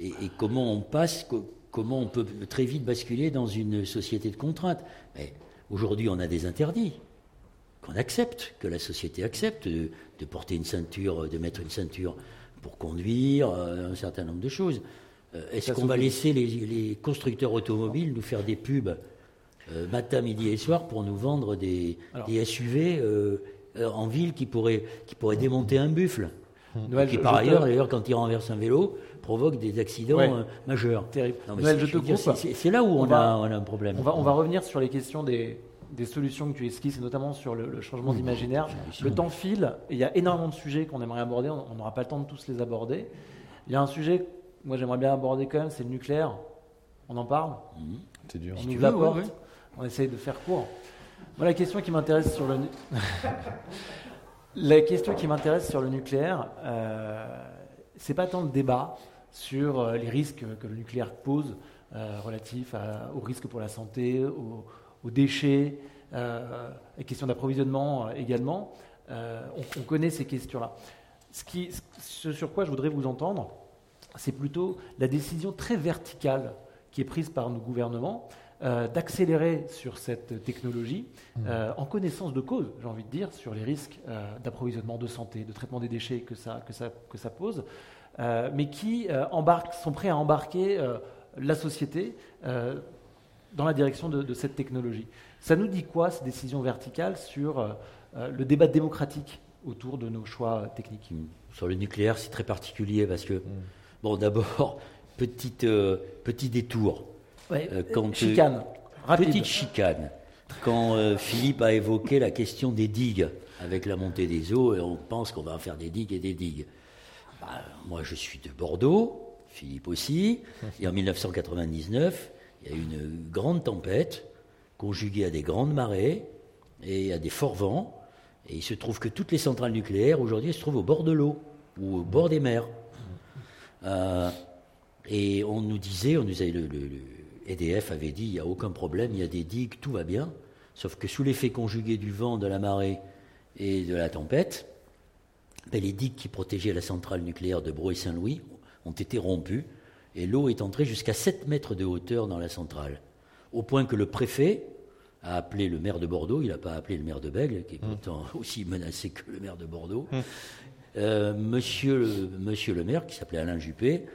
B: et, comment on passe comment on peut très vite basculer dans une société de contraintes. Aujourd'hui on a des interdits qu'on accepte, que la société accepte, de, porter une ceinture, de mettre une ceinture pour conduire, euh, un certain nombre de choses. Euh, est-ce qu'on va laisser les, constructeurs automobiles nous faire des pubs euh, matin, midi et soir pour nous vendre des, SUV en ville qui pourraient, qui pourraient démonter un buffle qui par ailleurs, d'ailleurs, quand il renverse un vélo, provoque des accidents majeurs.
A: Terrible.
B: C'est là où on, a, on, a, un problème.
A: On va, on va revenir sur les questions des, des solutions que tu esquisses, et notamment sur le, changement d'imaginaire. Le temps file, et il y a énormément de sujets qu'on aimerait aborder, on n'aura pas le temps de tous les aborder. Il y a un sujet, moi j'aimerais bien aborder quand même, c'est le nucléaire. On en parle
C: mhm. C'est dur.
A: On ouvre la porte, on essaye de faire court. Moi la question qui m'intéresse sur le... la question qui m'intéresse sur le nucléaire, euh, c'est pas tant le débat sur euh, les risques que le nucléaire pose euh, relatifs aux risques pour la santé, aux, aux déchets, euh, les questions d'approvisionnement euh, également. Euh, on, connaît ces questions-là. Ce, qui, ce sur quoi je voudrais vous entendre, c'est plutôt la décision très verticale qui est prise par nos gouvernements d'accélérer sur cette technologie mmh. en connaissance de cause, j'ai envie de dire, sur les risques d'approvisionnement de santé, de traitement des déchets que ça, que ça, que ça pose, mais qui embarquent, sont prêts à embarquer la société dans la direction de, cette technologie. Ça nous dit quoi, ces décisions verticales, sur le débat démocratique autour de nos choix techniques?
B: Sur le nucléaire, c'est très particulier parce que, mm. bon, d'abord, petite, petit détour.
A: quand, chicane.
B: Petite chicane. Quand Philippe a évoqué la question des digues avec la montée des eaux, et on pense qu'on va faire des digues et des digues. Bah, moi, je suis de Bordeaux, Philippe aussi, et en 1999, il y a eu une grande tempête, conjuguée à des grandes marées et à des forts vents, et il se trouve que toutes les centrales nucléaires, aujourd'hui, se trouvent au bord de l'eau, ou au bord des mers. Euh, et on nous disait, on nous avait, le, EDF avait dit, il n'y a aucun problème, il y a des digues, tout va bien, sauf que sous l'effet conjugué du vent, de la marée et de la tempête, ben, les digues qui protégeaient la centrale nucléaire de Brouet-Saint-Louis ont été rompues et l'eau est entrée jusqu'à 7 mètres de hauteur dans la centrale. Au point que le préfet a appelé le maire de Bordeaux, il n'a pas appelé le maire de Bègle, qui est mmh. pourtant aussi menacé que le maire de Bordeaux. Mmh. Euh, monsieur, monsieur, le maire, qui s'appelait Alain Juppé,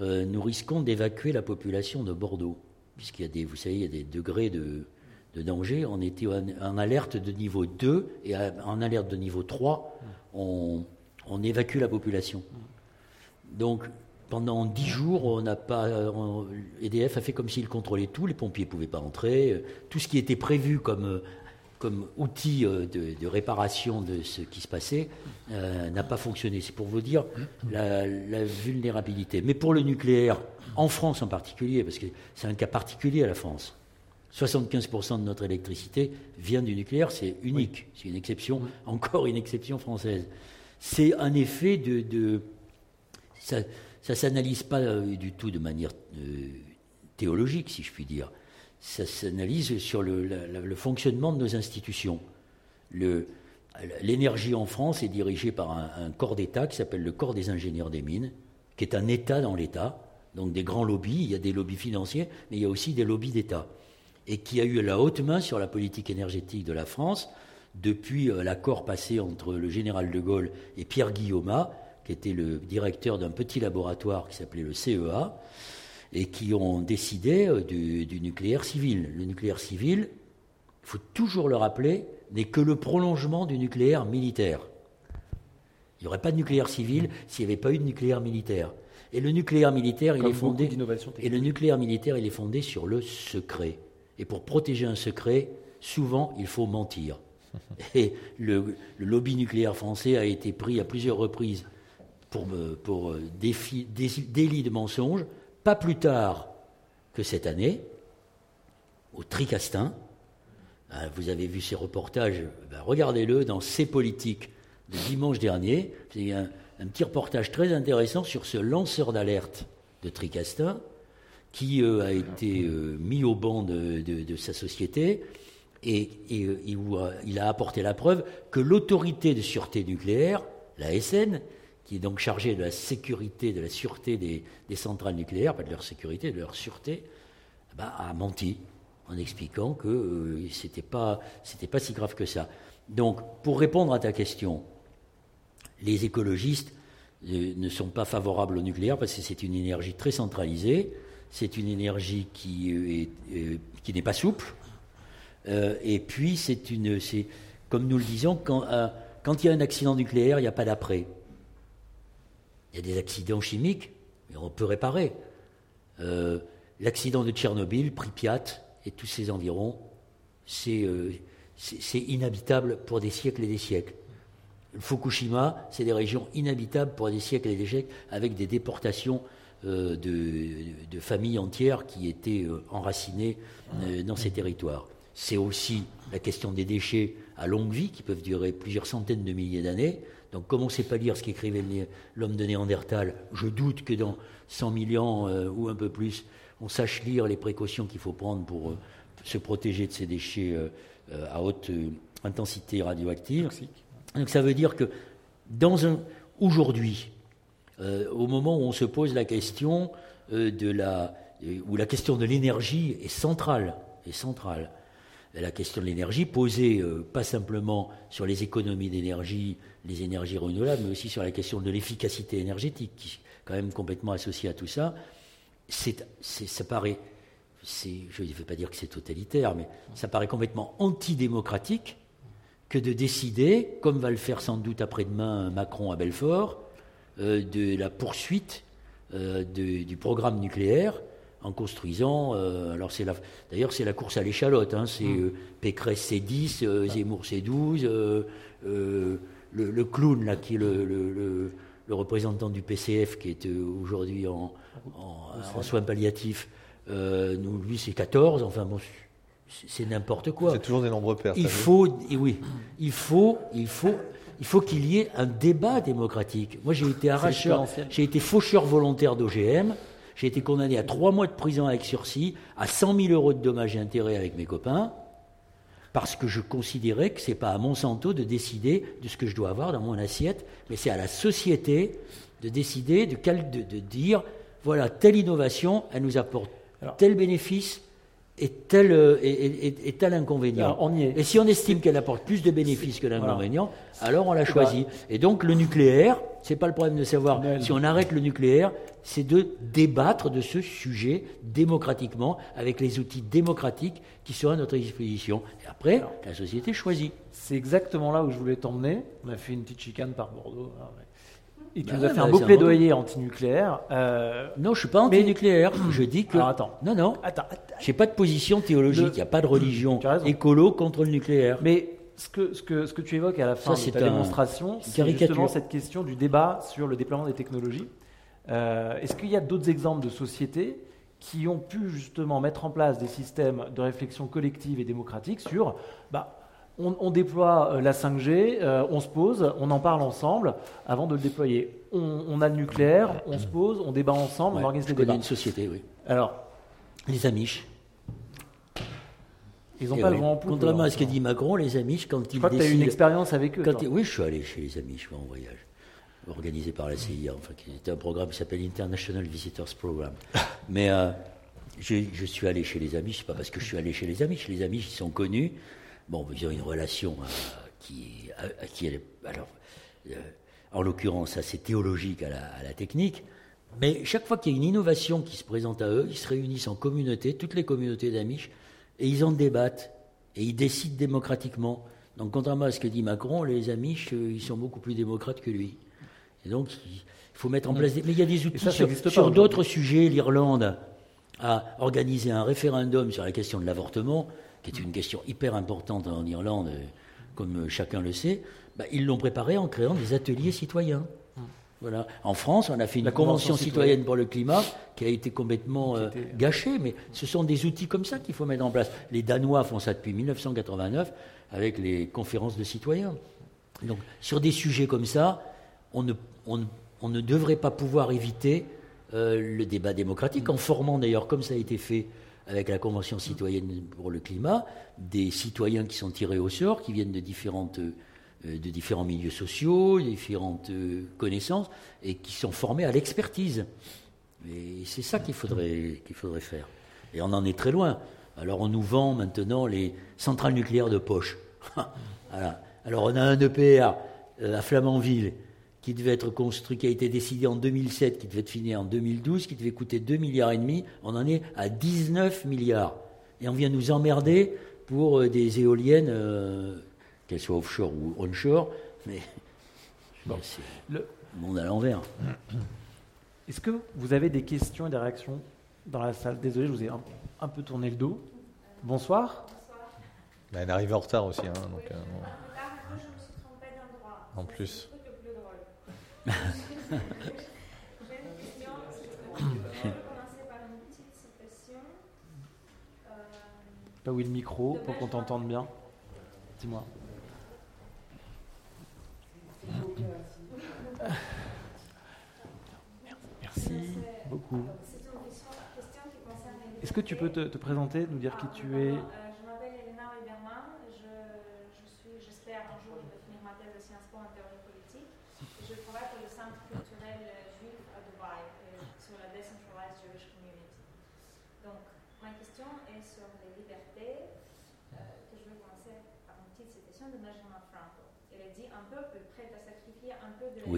B: euh, nous risquons d'évacuer la population de Bordeaux, puisqu'il y a des, vous savez, il y a des degrés de, de danger. On était en, alerte de niveau 2 et en alerte de niveau 3, on, évacue la population. Donc, pendant 10 jours, on n'a pas. EDF a fait comme s'il contrôlait tout, les pompiers ne pouvaient pas entrer. Tout ce qui était prévu comme, comme outil euh, de, réparation de ce qui se passait euh, n'a pas fonctionné. C'est pour vous dire la, la, vulnérabilité. Mais pour le nucléaire, en France en particulier, parce que c'est un cas particulier à la France, 75% de notre électricité vient du nucléaire, c'est unique, c'est une exception, encore une exception française. C'est un effet de... ça ne s'analyse pas euh, du tout de manière euh, théologique, si je puis dire. Ça s'analyse sur le, fonctionnement de nos institutions. L'énergie en France est dirigée par un, un corps d'État qui s'appelle le Corps des ingénieurs des mines, qui est un État dans l'État, donc des grands lobbies, il y a des lobbies financiers, mais il y a aussi des lobbies d'État et qui a eu la haute main sur la politique énergétique de la France depuis euh, l'accord passé entre le général de Gaulle et Pierre Guillaume, qui était le directeur d'un petit laboratoire qui s'appelait le CEA, et qui ont décidé euh, du, du nucléaire civil. Le nucléaire civil, il faut toujours le rappeler, n'est que le prolongement du nucléaire militaire. Il n'y aurait pas de nucléaire civil s'il n'y avait pas eu de nucléaire militaire. Et le nucléaire militaire, il est fondé. Et le nucléaire militaire, il est fondé sur le secret. Et pour protéger un secret, souvent, il faut mentir. Et le, lobby nucléaire français a été pris à plusieurs reprises pour, euh, délit de mensonges, pas plus tard que cette année, au Tricastin. Ah, vous avez vu ces reportages, ben, regardez-le dans C'est politique de dimanche dernier. C'est un, un petit reportage très intéressant sur ce lanceur d'alerte de Tricastin qui euh, a été euh, mis au banc de, sa société et, il a apporté la preuve que l'autorité de sûreté nucléaire, la SN, qui est donc chargée de la sécurité, de la sûreté des, centrales nucléaires, pas de leur sécurité, de leur sûreté, ben, a menti en expliquant que ce c'était pas pas si grave que ça. Donc, pour répondre à ta question, les écologistes ne sont pas favorables au nucléaire parce que c'est une énergie très centralisée c'est une énergie qui, euh, qui n'est pas souple. Euh, et puis, c'est une, comme nous le disons, quand, euh, quand il y a un accident nucléaire, il n'y a pas d'après. Il y a des accidents chimiques, mais on peut réparer. l'accident de Tchernobyl, Pripyat et tous ces environs, c'est, c'est, inhabitable pour des siècles et des siècles. Fukushima, c'est des régions inhabitables pour des siècles et des siècles, avec des déportations euh, de, familles entières qui étaient euh, enracinées euh, dans ces territoires. C'est aussi la question des déchets à longue vie qui peuvent durer plusieurs centaines de milliers d'années. Donc, comme on ne sait pas lire ce qu'écrivait l'homme de Néandertal, je doute que dans 100 millions ou un peu plus, on sache lire les précautions qu'il faut prendre pour se protéger de ces déchets à haute intensité radioactive. Donc, ça veut dire que dans un aujourd'hui, euh, au moment où on se pose la question euh, de la, euh, où la question de l'énergie est centrale, est centrale. La question de l'énergie posée pas simplement sur les économies d'énergie, les énergies renouvelables, mais aussi sur la question de l'efficacité énergétique, qui est quand même complètement associée à tout ça. Ça paraît je ne vais pas dire que c'est totalitaire, mais ça paraît complètement antidémocratique que de décider, comme va le faire sans doute après-demain Macron à Belfort, euh, de la poursuite euh, du programme nucléaire en construisant. Euh, alors c'est d'ailleurs c'est la course à l'échalote. Hein, c'est mm. Pécresse c'est 10, Zemmour c'est 12, le, clown là qui est le, représentant du PCF qui est aujourd'hui en, en, soins palliatifs, nous, lui c'est 14. Enfin bon, c'est n'importe quoi.
C: C'est toujours des nombreux pères.
B: Il faut, oui, il faut, il faut il faut qu'il y ait un débat démocratique. Moi, j'ai été arracheur, j'ai été faucheur volontaire d'OGM, j'ai été condamné à trois mois de prison avec sursis, à 100 000 euros de dommages et intérêts avec mes copains, parce que je considérais que ce n'est pas à Monsanto de décider de ce que je dois avoir dans mon assiette, mais c'est à la société de décider, de, de, dire, voilà, telle innovation, elle nous apporte tel bénéfice, est tel, euh, est, tel inconvénient. on y est. Et si on estime qu'elle apporte plus de bénéfices que d'inconvénients, alors on la choisit. Et donc le nucléaire, c'est pas le problème de savoir si on arrête le nucléaire, c'est de débattre de ce sujet démocratiquement avec les outils démocratiques qui sont à notre disposition. Et après, la société choisit.
A: C'est exactement là où je voulais t'emmener. On a fait une petite chicane par Bordeaux. Hein, et tu bah nous as fait un beau plaidoyer anti-nucléaire.
B: Euh, non, je suis pas anti-nucléaire. Je dis que.
A: attends.
B: Non, non. Attends. J'ai pas de position théologique. Il n'y a pas de religion écolo contre le nucléaire.
A: Mais ce que, ce que, ce que tu évoques à la fin de ta démonstration, c'est justement cette question du débat sur le déploiement des technologies. Euh, est-ce qu'il y a d'autres exemples de sociétés qui ont pu justement mettre en place des systèmes de réflexion collective et démocratique sur bah, on, déploie euh, la 5G, euh, on se pose, on en parle ensemble avant de le déployer. On, a le nucléaire, on se pose, on débat ensemble, on organise des débats.
B: une société, oui.
A: Alors,
B: les Amish.
A: Ils n'ont pas le vent en poupe.
B: Contrairement à ce qu'a dit Macron, les Amish, quand ils
A: Je crois que tu as eu une expérience avec eux.
B: oui, je suis allé chez les Amish en voyage, organisé par la CIA, enfin, qui était un programme qui s'appelle International Visitors Program. Mais euh, je, suis allé chez les Amish, pas parce que je suis allé chez les Amish. Les Amish, ils sont connus Bon, ils ont une relation euh, qui, qui est, alors, euh, en l'occurrence, assez théologique à la, technique. Mais chaque fois qu'il y a une innovation qui se présente à eux, ils se réunissent en communauté, toutes les communautés d'Amish, et ils en débattent, et ils décident démocratiquement. Donc, contrairement à ce que dit Macron, les Amish, ils sont beaucoup plus démocrates que lui. Et donc, il faut mettre en place des... Mais il y a des outils sur, sur d'autres sujets. L'Irlande a organisé un référendum sur la question de l'avortement qui est une question hyper importante en Irlande, euh, comme chacun le sait, bah, ils l'ont préparé en créant des ateliers citoyens. Voilà. En France, on a fait une convention, citoyenne pour le climat qui a été complètement euh, gâchée, mais ce sont des outils comme ça qu'il faut mettre en place. Les Danois font ça depuis 1989 avec les conférences de citoyens. Donc, sur des sujets comme ça, on ne, devrait pas pouvoir éviter euh, le débat démocratique, en formant d'ailleurs, comme ça a été fait avec la Convention citoyenne pour le climat, des citoyens qui sont tirés au sort, qui viennent de, euh, différents milieux sociaux, différentes euh, connaissances, et qui sont formés à l'expertise. Et c'est ça qu'il faudrait, faire. Et on en est très loin. Alors on nous vend maintenant les centrales nucléaires de poche. Alors on a un EPR à Flamanville qui devait être construit, qui a été décidé en 2007, qui devait être fini en 2012, qui devait coûter 2 milliards et demi, on en est à 19 milliards. Et on vient nous emmerder pour euh, des éoliennes, euh, qu'elles soient offshore ou onshore, mais c'est le monde à l'envers.
A: Est-ce que vous avez des questions et des réactions dans la salle? Désolé, je vous ai un, peu tourné le dos. Bonsoir.
C: Ben, elle arrive en retard aussi. Hein, donc, euh, en plus.
A: Là où est le micro pour qu'on t'entende bien Dis-moi. Merci beaucoup. Est-ce que tu peux te, te, présenter, nous dire qui tu es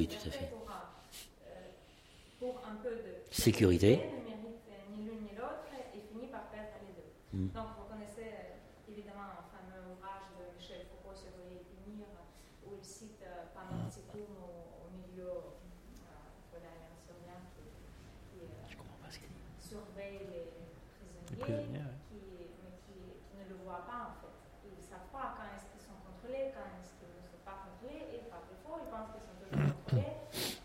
B: Oui, tout à fait. Sécurité.
G: Mm. Donc, vous connaissez euh, évidemment un fameux ouvrage de Michel Foucault sur les punir, où il cite euh, Panopticum au, au milieu euh, de la syrien qui, qui euh, surveille les prisonniers,
A: prisonniers
G: qui, mais qui, qui, ne le voit pas en fait. Ils ne savent pas quand est-ce qu'ils sont contrôlés, quand est-ce qu'ils ne sont pas contrôlés, et par défaut, ils pensent qu'ils sont toujours contrôlés, etc.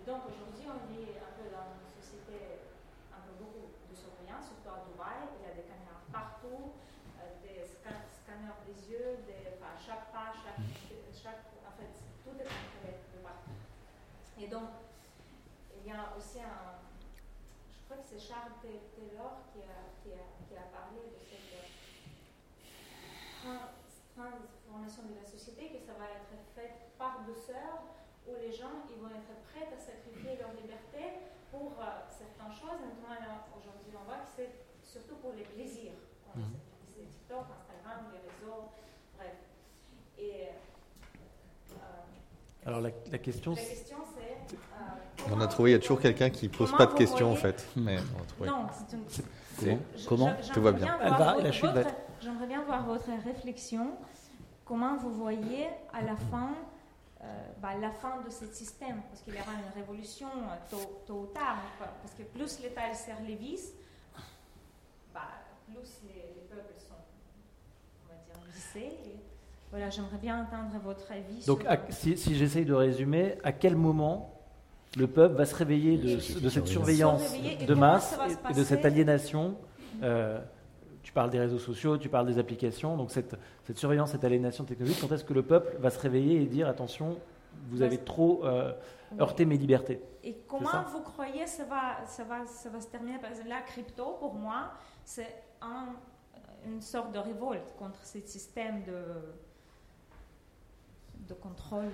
G: Et donc aujourd'hui, on vit un peu dans une société un peu beaucoup de surveillance, surtout à Dubaï. Il y a des caméras partout, euh, des scan scanners des yeux, des, enfin, chaque pas, chaque, chaque, en fait, tout est contrôlé de partout. Et donc, il y a aussi un, je crois que c'est Charles Taylor qui a, qui, a, qui a, parlé de cette transformation de la société, que ça va être fait par douceur, où les gens ils vont être prêts à sacrifier leur liberté pour euh, certaines choses. Notamment, aujourd'hui, on voit que c'est surtout pour les plaisirs. Mm -hmm. C'est TikTok, Instagram, les réseaux, bref. Et. Euh,
A: Alors, la, la question,
G: la question c'est. Euh,
C: on a trouvé, il y a toujours quelqu'un qui pose pas de questions en fait. Mais on a trouvé.
G: Non, c'est une.
C: Comment, Comment
G: Tout
C: va bien.
A: Elle va, la chute va
G: J'aimerais bien voir votre réflexion. Comment vous voyez à la fin euh, bah, la fin de ce système, parce qu'il y aura une révolution euh, tôt, tôt, ou tard, parce que plus l'État serre les vis, bah, plus les, les, peuples sont, on va dire, vissés. Et voilà, j'aimerais bien entendre votre avis.
A: Donc,
G: sur...
A: à, si, si j'essaye de résumer, à quel moment le peuple va se réveiller de, de cette surveillance. de masse et, de cette aliénation. Euh, tu parles des réseaux sociaux, tu parles des applications, donc cette, cette surveillance, cette aliénation technologique, quand est-ce que le peuple va se réveiller et dire attention, vous avez trop euh, heurté mes libertés?
G: Et comment vous croyez ça va, ça, va, ça va se terminer? Parce que la crypto, pour moi, c'est un, une sorte de révolte contre ce système de, de contrôle.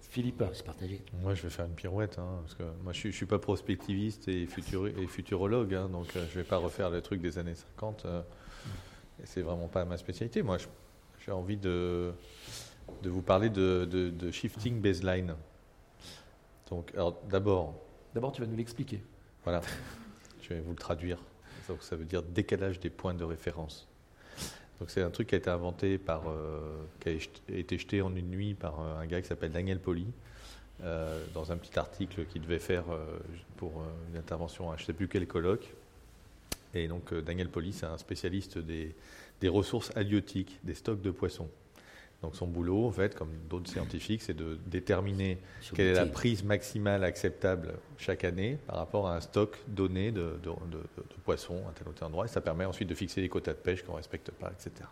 A: Philippe,
B: c'est partagé.
C: Moi, je vais faire une pirouette, hein, parce que moi, je ne suis pas prospectiviste et, futuri et futurologue, hein, donc euh, je ne vais pas refaire le truc des années 50. Euh, c'est vraiment pas ma spécialité. Moi, j'ai envie de, de vous parler de, de, de shifting baseline. Donc, alors, d'abord.
A: D'abord, tu vas nous l'expliquer.
C: Voilà. je vais vous le traduire. Donc, ça veut dire décalage des points de référence. Donc c'est un truc qui a été inventé par, euh, qui a été jeté en une nuit par euh, un gars qui s'appelle Daniel Poli, euh, dans un petit article qu'il devait faire pour une intervention à je ne sais plus quel colloque. Et donc Daniel Poli, c'est un spécialiste des, des, ressources halieutiques, des stocks de poissons. Donc son boulot, en fait, comme d'autres scientifiques, c'est de déterminer Sur quelle est la prise maximale acceptable chaque année par rapport à un stock donné de, de, de, de poissons à tel ou tel endroit. Et ça permet ensuite de fixer les quotas de pêche qu'on ne respecte pas, etc.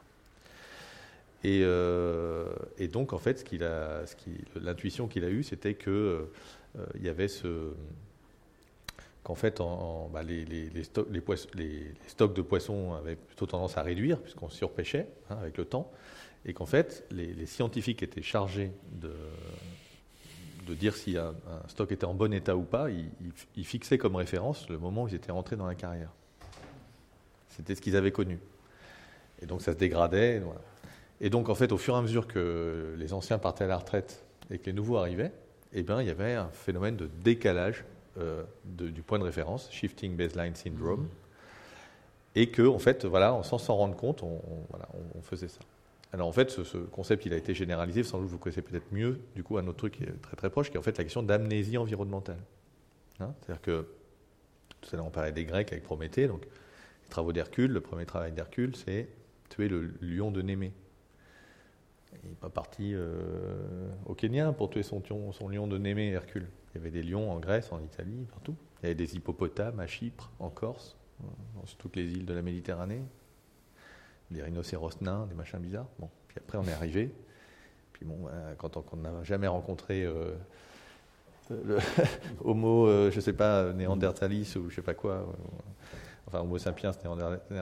C: Et, euh, et, donc, en fait, ce qu'il a, ce qui, l'intuition qu'il a eue, c'était que euh, y avait ce qu'en fait, en, en, bah, les, les, les, stock, les, stocks de poissons avaient plutôt tendance à réduire puisqu'on surpêchait hein, avec le temps et qu'en fait, les, scientifiques étaient chargés de, dire si un, stock était en bon état ou pas, ils, fixaient comme référence le moment où ils étaient rentrés dans la carrière. C'était ce qu'ils avaient connu. Et donc ça se dégradait. Voilà. et donc en fait, au fur et à mesure que les anciens partaient à la retraite et que les nouveaux arrivaient, eh bien, il y avait un phénomène de décalage euh, du point de référence, shifting baseline syndrome, et que en fait, voilà, sans s'en rendre compte, on faisait ça. Alors en fait, ce, ce, concept, il a été généralisé, sans doute vous connaissez peut-être mieux, du coup, un autre truc qui est très très proche, qui est en fait la question d'amnésie environnementale. Hein C'est-à-dire que, tout à l'heure on parlait des Grecs avec Prométhée, donc les travaux d'Hercule, le premier travail d'Hercule, c'est tuer le lion de Némée. Il n'est pas parti euh, au Kenya pour tuer son, son, lion de Némée, Hercule. Il y avait des lions en Grèce, en Italie, partout. Il y avait des hippopotames à Chypre, en Corse, dans toutes les îles de la Méditerranée des rhinocéros nains, des machins bizarres. Bon, puis après on est arrivé. Puis bon, euh, quand on n'a jamais rencontré euh, le Homo, euh, je sais pas, Néandertalis ou je sais pas quoi, euh, enfin Homo sapiens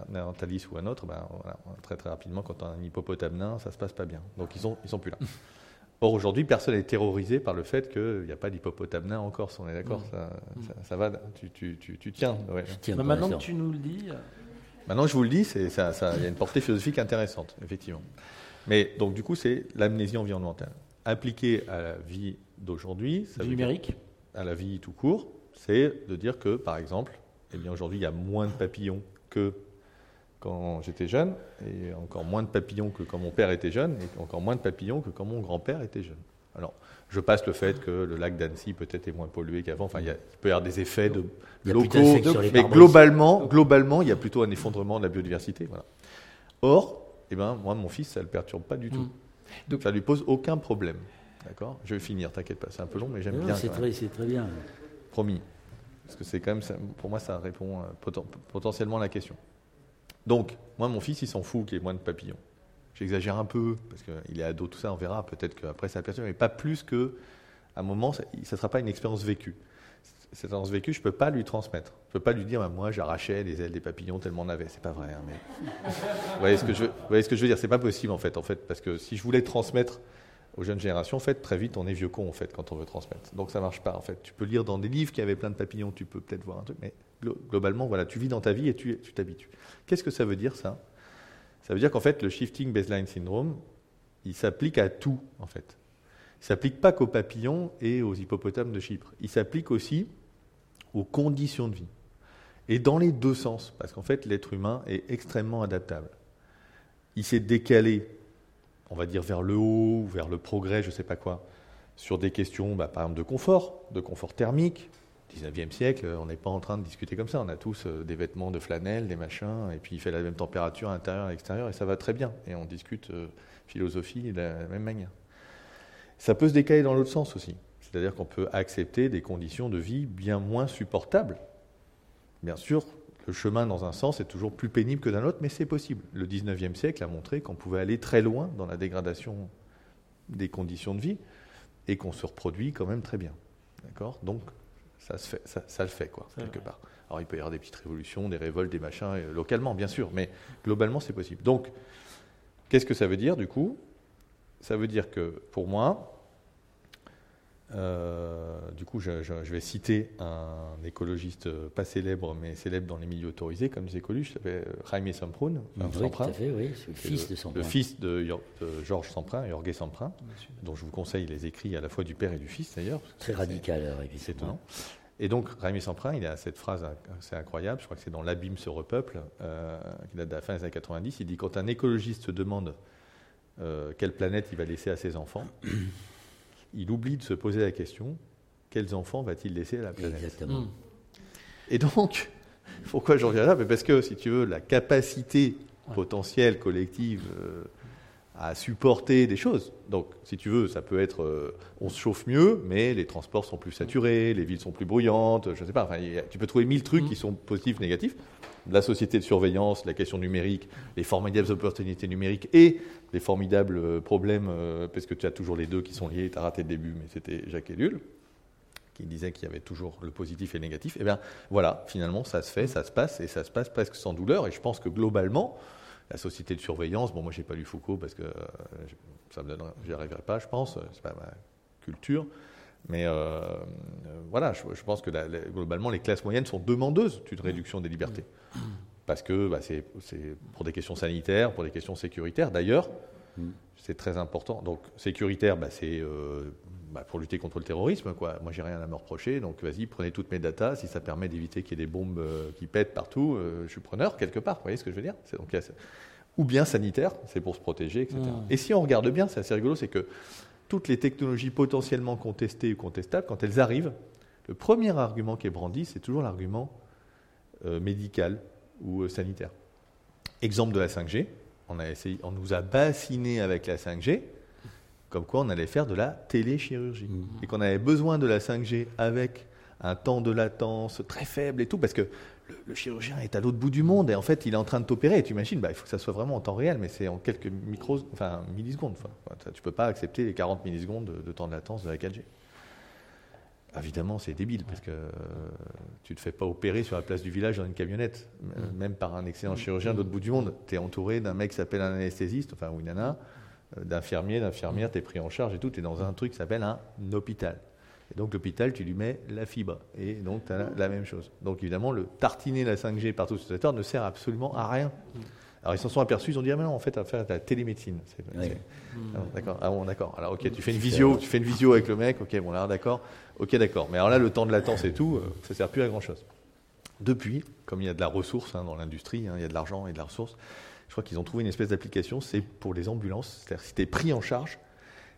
C: Néandertalis ou un autre, ben, voilà, très très rapidement, quand on a un hippopotame nain, ça se passe pas bien. Donc ils sont, ils sont plus là. Or aujourd'hui, personne n'est terrorisé par le fait qu'il n'y a pas d'hippopotame nain en Corse. On est d'accord, mmh. ça, ça, ça, va, tu, tu, tu, tu tiens. Ouais.
A: tiens bah, maintenant que tu nous le dis.
C: Maintenant, je vous le dis, c'est, ça, ça, il y a une portée philosophique intéressante, effectivement. Mais donc, du coup, c'est l'amnésie environnementale. Appliquée à la vie d'aujourd'hui,
A: numérique,
C: à la vie tout court, c'est de dire que, par exemple, eh bien aujourd'hui, il y a moins de papillons que quand j'étais jeune, et encore moins de papillons que quand mon père était jeune, et encore moins de papillons que quand mon grand-père était jeune. Alors, je passe le fait que le lac d'Annecy peut-être est moins pollué qu'avant. Enfin, il, y a, il, peut y avoir des effets de locaux, mais globalement, globalement, il y a plutôt un effondrement de la biodiversité. Voilà. Or, eh ben, moi, mon fils, ça ne le perturbe pas du tout. Mm. Donc, ça lui pose aucun problème. D'accord? Je vais finir, t'inquiète pas. C'est un peu long, mais j'aime bien.
B: C'est très, très, bien.
C: Promis. Parce que c'est quand même, pour moi, ça répond euh, potentiellement à la question. Donc, moi, mon fils, il s'en fout qu'il y ait moins de papillons. J'exagère un peu, parce qu'il est ado, tout ça, on verra. Peut-être qu'après, ça perturbe, mais pas plus que, à un moment, ça ne sera pas une expérience vécue. Cette expérience vécue, je ne peux pas lui transmettre. Je ne peux pas lui dire, moi, j'arrachais les ailes des papillons tellement on avait. C'est pas vrai. Hein, mais... vous, voyez ce que je veux, vous ce que dire? C'est pas possible, en fait, en fait. Parce que si je voulais transmettre aux jeunes générations, en fait, très vite, on est vieux con, en fait, quand on veut transmettre. Donc ça marche pas, en fait. Tu peux lire dans des livres qui avaient plein de papillons, tu peux peut-être voir un truc, mais globalement, voilà, tu vis dans ta vie et tu t'habitues. Qu'est-ce que ça veut dire, ça? Ça veut dire qu'en fait, le shifting baseline syndrome, il s'applique à tout, en fait. Il s'applique pas qu'aux papillons et aux hippopotames de Chypre. Il s'applique aussi aux conditions de vie. Et dans les deux sens, parce qu'en fait, l'être humain est extrêmement adaptable. Il s'est décalé on va dire, vers le haut, vers le progrès, je ne sais pas quoi, sur des questions, bah, par exemple, de confort, de confort thermique. 19e siècle, on n'est pas en train de discuter comme ça. On a tous euh, des vêtements de flanelle, des machins, et puis il fait la même température à l'intérieur et à l'extérieur, et ça va très bien. Et on discute euh, philosophie de la même manière. Ça peut se décaler dans l'autre sens aussi. C'est-à-dire qu'on peut accepter des conditions de vie bien moins supportables. Bien sûr, le chemin dans un sens est toujours plus pénible que dans l'autre, mais c'est possible. Le 19e siècle a montré qu'on pouvait aller très loin dans la dégradation des conditions de vie et qu'on se reproduit quand même très bien. D'accord? Donc, ça, se fait, ça, le fait, quoi, quelque part. Alors, il peut y avoir des petites révolutions, des révoltes, des machins, euh, localement, bien sûr, mais globalement, c'est possible. Donc, qu'est-ce que ça veut dire, du coup? Ça veut dire que, pour moi, euh, du coup, je, vais citer un écologiste euh, pas célèbre, mais célèbre dans les milieux autorisés, comme les écologistes, s'appelle euh, Jaime Samprun.
B: oui, tout à fait, oui, le fils de
C: Samprin. Le fils de, Georges Samprin, Jorge Samprin, dont je vous conseille les écrits à la fois du père et du fils, d'ailleurs.
B: Très radical,
C: C'est étonnant. Et donc, Jaime Samprin, il a cette phrase assez incroyable, je crois que c'est dans L'abîme se repeuple, qui date de la fin des années 90. Il dit Quand un écologiste se demande quelle planète il va laisser à ses enfants, il oublie de se poser la question quels enfants va-t-il laisser à la planète?
B: Exactement. Hmm.
C: Et donc, pourquoi j'en reviens là? Parce que, si tu veux, la capacité potentielle collective euh, à supporter des choses. Donc, si tu veux, ça peut être, euh, on se chauffe mieux, mais les transports sont plus saturés, les villes sont plus bruyantes, je ne sais pas. Enfin, tu peux trouver mille trucs hmm. qui sont positifs, négatifs la société de surveillance, la question numérique, les formidables opportunités numériques et les formidables euh, problèmes, euh, parce que tu as toujours les deux qui sont liés, tu as raté le début, mais c'était Jacques Ellul qui disait qu'il y avait toujours le positif et le négatif. Et eh bien voilà, finalement, ça se fait, ça se passe, et ça se passe presque sans douleur. Et je pense que globalement, la société de surveillance, bon, moi, j'ai pas lu Foucault parce que euh, ça me j'y arriverai pas, je pense, c'est pas ma culture. Mais voilà, je, pense que globalement, les classes moyennes sont demandeuses d'une réduction des libertés parce que bah, c'est pour des questions sanitaires, pour des questions sécuritaires. D'ailleurs, c'est très important. Donc, sécuritaire, bah, c'est euh, bah, pour lutter contre le terrorisme. Quoi. Moi, j'ai rien à me reprocher. Donc, vas-y, prenez toutes mes datas. Si ça permet d'éviter qu'il y ait des bombes euh, qui pètent partout, euh, je suis preneur quelque part. Vous voyez ce que je veux dire? Donc, Ou bien sanitaire, c'est pour se protéger, etc. Mm. Et si on regarde bien, c'est assez rigolo, c'est que toutes les technologies potentiellement contestées ou contestables, quand elles arrivent, le premier argument qui est brandi, c'est toujours l'argument médical ou euh, sanitaire. Exemple de la 5G, on, a essayé, on nous a bassiné avec la 5G, comme quoi on allait faire de la téléchirurgie. Mmh. Et qu'on avait besoin de la 5G avec un temps de latence très faible et tout, parce que le, chirurgien est à l'autre bout du monde et en fait il est en train de t'opérer. Tu imagines, bah, il faut que ça soit vraiment en temps réel, mais c'est en quelques micros, enfin, millisecondes. tu ne peux pas accepter les 40 millisecondes de, de temps de latence de la 4G. Évidemment, c'est débile parce que euh, tu ne te fais pas opérer sur la place du village dans une camionnette, mm. même par un excellent mm. chirurgien de l'autre bout du monde. Tu es entouré d'un mec qui s'appelle un anesthésiste, enfin, ou une nana, euh, d'infirmier, d'infirmière, tu es pris en charge et tout. Tu es dans un truc qui s'appelle un hôpital. Et donc, l'hôpital, tu lui mets la fibre. Et donc, tu as la, même chose. Donc, évidemment, le tartiner la 5G partout sur le territoire ne sert absolument à rien. Alors ils s'en sont aperçus, ils ont dit ah mais non en fait à faire de la télémédecine. Ah, d'accord. Ah bon d'accord. Alors ok tu fais une visio, tu fais une visio avec le mec, ok bon là d'accord, ok d'accord. Mais alors là le temps de latence et tout, euh, ça sert plus à grand chose. Depuis, comme il y a de la ressource hein, dans l'industrie, hein, il y a de l'argent et de la ressource, je crois qu'ils ont trouvé une espèce d'application, c'est pour les ambulances. C'est-à-dire si tu es pris en charge,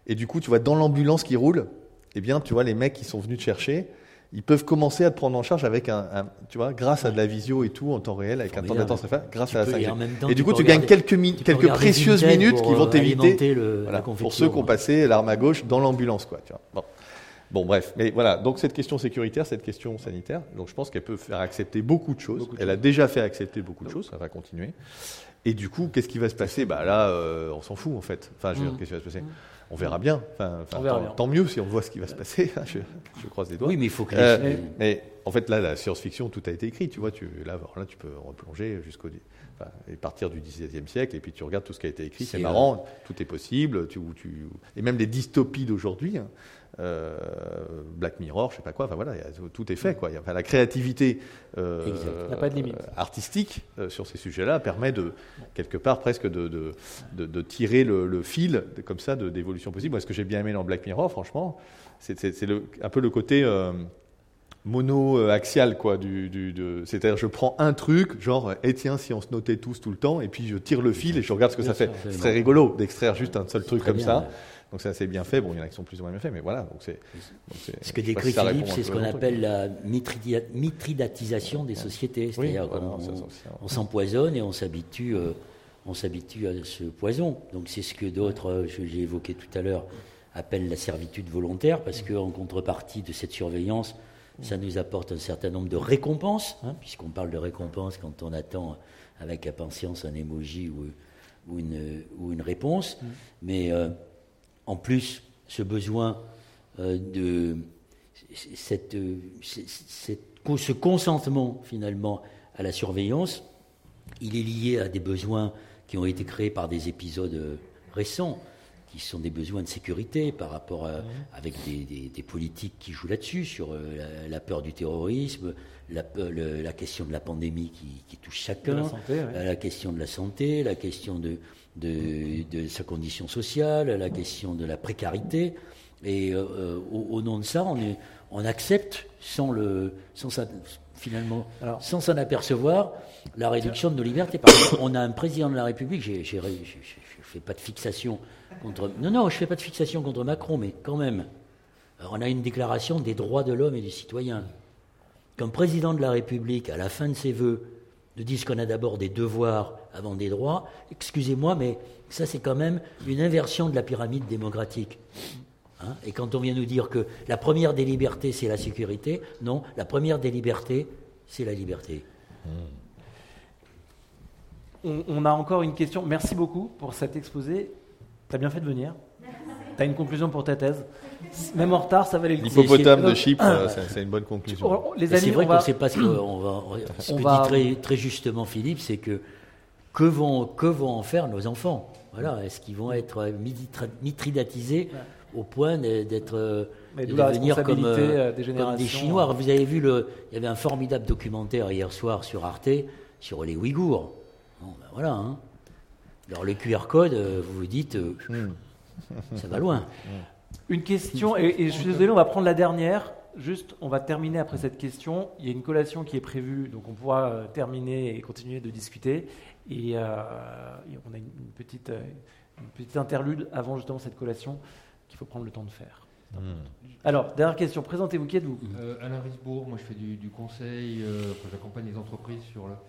C: et du coup, tu vois, dans l'ambulance qui roule, eh bien, tu vois, les mecs qui sont venus te chercher, ils peuvent commencer à te prendre en charge avec un, tu vois, grâce à de la visio et tout en temps réel, avec un temps d'attente grâce à la 5G. Et, du coup, tu gagnes quelques, quelques précieuses minutes qui vont euh, t'éviter, pour ceux qui ont passé l'arme à gauche dans l'ambulance, quoi. Tu vois. Bon. Bon, bref, mais voilà, donc cette question sécuritaire, cette question sanitaire, donc je pense qu'elle peut faire accepter beaucoup de choses. Elle a déjà fait accepter beaucoup de choses, ça va continuer. Et du coup, qu'est-ce qui va se passer? Bah là, euh, on s'en fout en fait. Enfin, je veux dire, mmh. qu'est-ce qui va se passer? On verra bien. Enfin, tant, mieux si on voit ce qui va se passer. je, croise les doigts.
B: Oui, mais il faut que. Euh,
C: mais en fait, là, la science-fiction, tout a été écrit. Tu vois, tu, là, là, tu peux replonger jusqu'au et partir du XVIIe siècle, et puis tu regardes tout ce qui a été écrit, c'est marrant, tout est possible, tu, tu, et même les dystopies d'aujourd'hui, hein, euh, Black Mirror, je sais pas quoi, enfin voilà, tout est fait, quoi. Enfin, la créativité euh, artistique euh, sur ces sujets-là permet de, quelque part, presque de, de, tirer le, fil, comme ça, d'évolution possible. Moi, ce que j'ai bien aimé dans Black Mirror, franchement, c'est un peu le côté mono-axial, quoi. Du, C'est-à-dire, je prends un truc, genre, et eh, tiens, si on se notait tous tout le temps, et puis je tire le fil et je regarde ce que ça fait. C'est très rigolo d'extraire juste un seul truc comme ça. Donc c'est assez bien fait. Bon, il y en a qui sont plus ou moins bien faits, mais voilà. Donc c'est,
B: ce que décrit Philippe, c'est ce qu'on appelle la mitridatisation des sociétés. C'est-à-dire qu'on s'empoisonne et on s'habitue, euh, on s'habitue à ce poison. Donc c'est ce que d'autres, euh, j'ai évoqué tout à l'heure, appellent la servitude volontaire, parce qu'en contrepartie de cette surveillance, ça nous apporte un certain nombre de récompenses, hein, puisqu'on parle de récompenses quand on attend avec impatience un emoji ou, ou, une, ou une, réponse. Mm. Mais euh, en plus, ce besoin euh, de. Cette, ce consentement finalement à la surveillance, il est lié à des besoins qui ont été créés par des épisodes euh, récents qui sont des besoins de sécurité par rapport à, avec des, politiques qui jouent là-dessus, sur euh, la, peur du terrorisme, la, la, question de la pandémie qui, touche chacun, euh, la, question de la santé, la question de, de, sa condition sociale, la question de la précarité. Et euh, au, nom de ça, on, est, on accepte sans le, sans finalement, sans s'en apercevoir, la réduction de nos libertés. Parce on a un président de la République, je ne fais pas de fixation contre. Non, non, je ne fais pas de fixation contre Macron, mais quand même, on a une déclaration des droits de l'homme et du citoyen. Comme président de la République, à la fin de ses vœux, nous dise qu'on a d'abord des devoirs avant des droits, excusez-moi, mais ça c'est quand même une inversion de la pyramide démocratique. Hein et quand on vient nous dire que la première des libertés c'est la sécurité, non, la première des libertés c'est la liberté.
A: On, a encore une question. Merci beaucoup pour cet exposé. Tu as bien fait de venir. Tu as une conclusion pour ta thèse. Même en retard, ça valait le coup.
C: L'hippopotame de Chypre, euh, c'est une bonne conclusion.
B: c'est vrai qu'on ne sait pas ce que, va, ce que dit très, très, justement Philippe, c'est que que vont, que vont en faire nos enfants? Voilà, Est-ce qu'ils vont être mitridatisés au point d'être euh, de devenir comme, euh, des, comme, des, Chinois? Vous avez vu, le, il y avait un formidable documentaire hier soir sur Arte sur les Ouïghours. Bon, ben voilà. Hein. Alors le QR code, euh, vous vous dites, euh, hmm. ça va loin.
A: Une question, et, je suis désolé, on va prendre la dernière. Juste, on va terminer après cette question. Il y a une collation qui est prévue, donc on pourra euh, terminer et continuer de discuter. Et, on a une petite, une petite interlude avant justement cette collation qu'il faut prendre le temps de faire. Hmm. Alors, dernière question, présentez-vous, qui êtes-vous?
H: Alain Risbourg, moi je fais du, conseil, j'accompagne les entreprises sur la,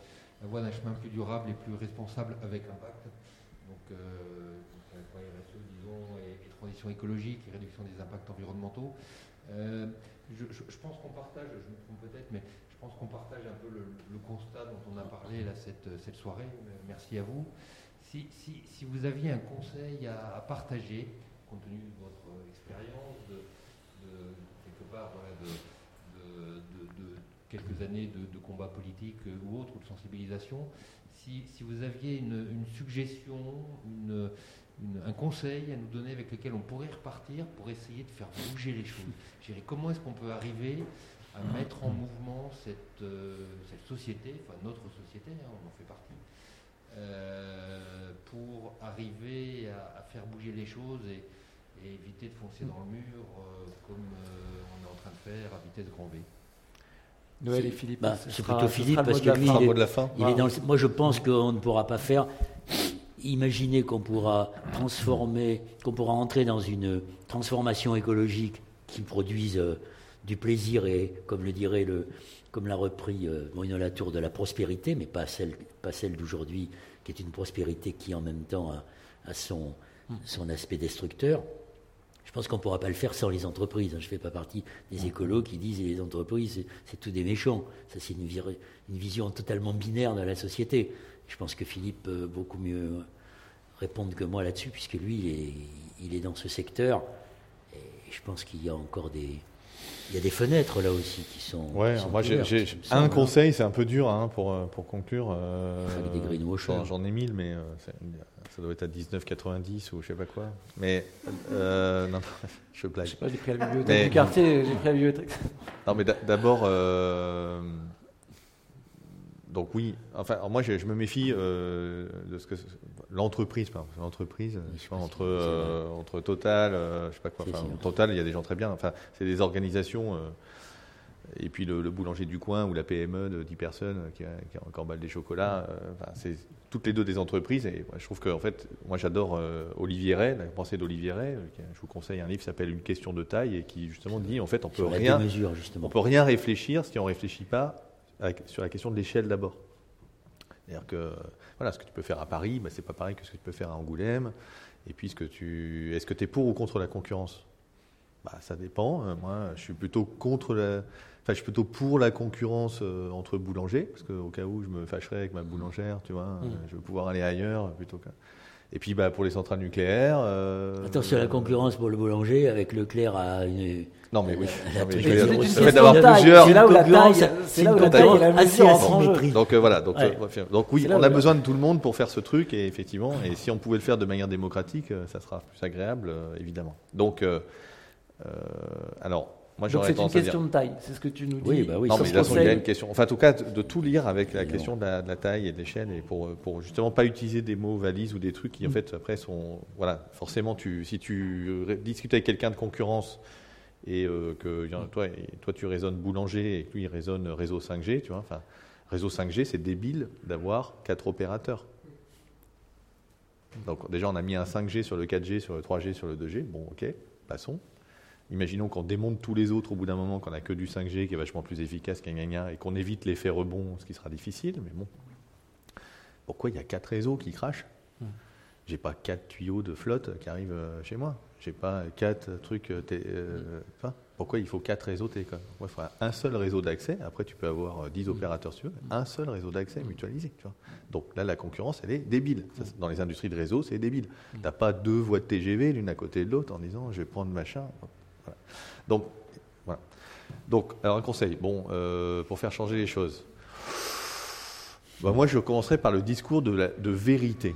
H: la voie d'un chemin plus durable et plus responsable avec impact euh, RSE, et, transition écologique et réduction des impacts environnementaux. Euh, je, pense qu'on partage, je me trompe peut-être, mais je pense qu'on partage un peu le, constat dont on a parlé cette, soirée. Merci à vous. Si, vous aviez un conseil à, partager, compte tenu de votre expérience, de, quelque part de, de, quelques années de, combat politique ou autre, ou de sensibilisation, si, vous aviez une, suggestion, un conseil à nous donner avec lequel on pourrait repartir pour essayer de faire bouger les choses. comment est-ce qu'on peut arriver à mettre en mouvement cette, euh, société, enfin notre société, hein, on en fait partie, euh, pour arriver à, faire bouger les choses et, éviter de foncer dans le mur euh, comme on est en train de faire à vitesse grand V?
A: Noël et Philippe.
B: Bah,
A: ce
B: c'est plutôt Philippe parce que lui, il est-
C: mot de la fin.
B: Il est dans le- Moi, je pense qu'on ne pourra pas faire. Imaginez qu'on pourra transformer, qu'on pourra entrer dans une transformation écologique qui produise euh, du plaisir et, comme le dirait le, comme l'a repris euh, Bruno Latour, de la prospérité, mais pas celle, pas celle d'aujourd'hui, qui est une prospérité qui en même temps a, a son, son aspect destructeur. Je pense qu'on ne pourra pas le faire sans les entreprises. hein. Je ne fais pas partie des écolos qui disent les entreprises, c'est- tout des méchants. Ça, c'est une, vision totalement binaire de la société. Je pense que Philippe peut beaucoup mieux répondre que moi là-dessus, puisque lui, il est, il est dans ce secteur. Et je pense qu'il y a encore des, il y a des fenêtres là aussi qui sont.
C: Ouais,
B: qui sont
C: moi j'ai
B: ouvertes,
C: j'ai-
B: il me
C: un conseil, c'est un peu dur hein, pour, euh, pour conclure. euh,
B: Avec des greenwashers.
C: J'en j'en ai mille, mais euh, ça doit être à 19,90 ou je sais pas quoi. Mais euh, non, je blague.
A: Je sais pas, j'ai pris à la bibliothèque
C: Mais-
A: du quartier, j'ai pris à la bibliothèque.
C: Non, mais d'a- d'abord, euh, donc oui, enfin, moi je, je me méfie euh, de ce que l'entreprise, par exemple, l'entreprise, entre euh, entre Total, euh, je sais pas quoi, enfin. Total, il y a des gens très bien. Enfin, c'est des organisations. euh, et puis le, le boulanger du coin ou la PME de 10 personnes qui, qui a encore balle des chocolats, enfin, c'est toutes les deux des entreprises. Et moi, je trouve que en fait, moi j'adore Olivier Ray, la pensée d'Olivier Ray. je vous conseille un livre qui s'appelle Une question de taille et qui justement dit en fait on peut rien, on peut rien réfléchir si on ne réfléchit pas sur la question de l'échelle d'abord. C'est-à-dire que voilà, ce que tu peux faire à Paris, bah, c'est pas pareil que ce que tu peux faire à Angoulême. Et puis, ce que tu, est-ce que tu es pour ou contre la concurrence? Bah, Ça dépend. Euh, moi, je suis plutôt contre la, enfin, je suis plutôt pour la concurrence euh, entre boulangers, parce qu'au cas où je me fâcherais avec ma boulangère, tu vois, euh, je veux pouvoir aller ailleurs plutôt que. Et puis, bah, pour les centrales nucléaires. euh,
B: Attention à la concurrence pour le boulanger avec Leclerc à une.
C: Non, mais oui. Le fait d'avoir plusieurs.
A: C'est là où la taille,
B: c'est
A: là où la taille mesure
B: assez.
C: Donc euh, voilà, donc,
B: Ouais.
C: euh, donc oui, on a besoin de tout le monde pour faire ce truc et effectivement, et si on pouvait le faire de manière démocratique, euh, ça sera plus agréable, évidemment. Donc, euh, euh, alors, moi
A: Donc c'est une
C: dire.
A: question de taille, c'est ce que tu nous dis.
B: Oui, bah oui,
C: Non, mais il y a une question. Enfin, en tout cas, de, de tout lire avec la question de la, de la taille et de l'échelle et pour, pour justement pas utiliser des mots valises ou des trucs qui, en
A: Mm.
C: fait, après sont. Voilà, forcément, tu, si tu discutes avec quelqu'un de concurrence et euh, que toi, toi, tu raisonnes boulanger et que lui, il raisonne réseau 5G, tu vois, enfin, réseau 5G, c'est débile d'avoir quatre opérateurs. Donc, déjà, on a mis un 5G sur le 4G, sur le 3G, sur le 2G. Bon, ok, passons. Imaginons qu'on démonte tous les autres au bout d'un moment, qu'on n'a que du 5G qui est vachement plus efficace qu'un gna et qu'on évite l'effet rebond, ce qui sera difficile, mais bon. Pourquoi il y a quatre réseaux qui crachent?
A: Hmm.
C: J'ai pas quatre tuyaux de flotte qui arrivent euh, chez moi. J'ai pas quatre trucs. euh, euh, enfin, pourquoi il faut quatre réseaux télécom Moi, il faudra un seul réseau d'accès. Après, tu peux avoir euh, 10 opérateurs sur eux. Un seul réseau d'accès mutualisé. Tu vois. Donc là, la concurrence, elle est débile. Ça, dans les industries de réseau, c'est débile. T'as pas deux voies de TGV l'une à côté de l'autre en disant je vais prendre machin. Donc, voilà. Donc, alors un conseil, bon, euh, pour faire changer les choses. Bah, moi, je commencerai par le discours de, vérité.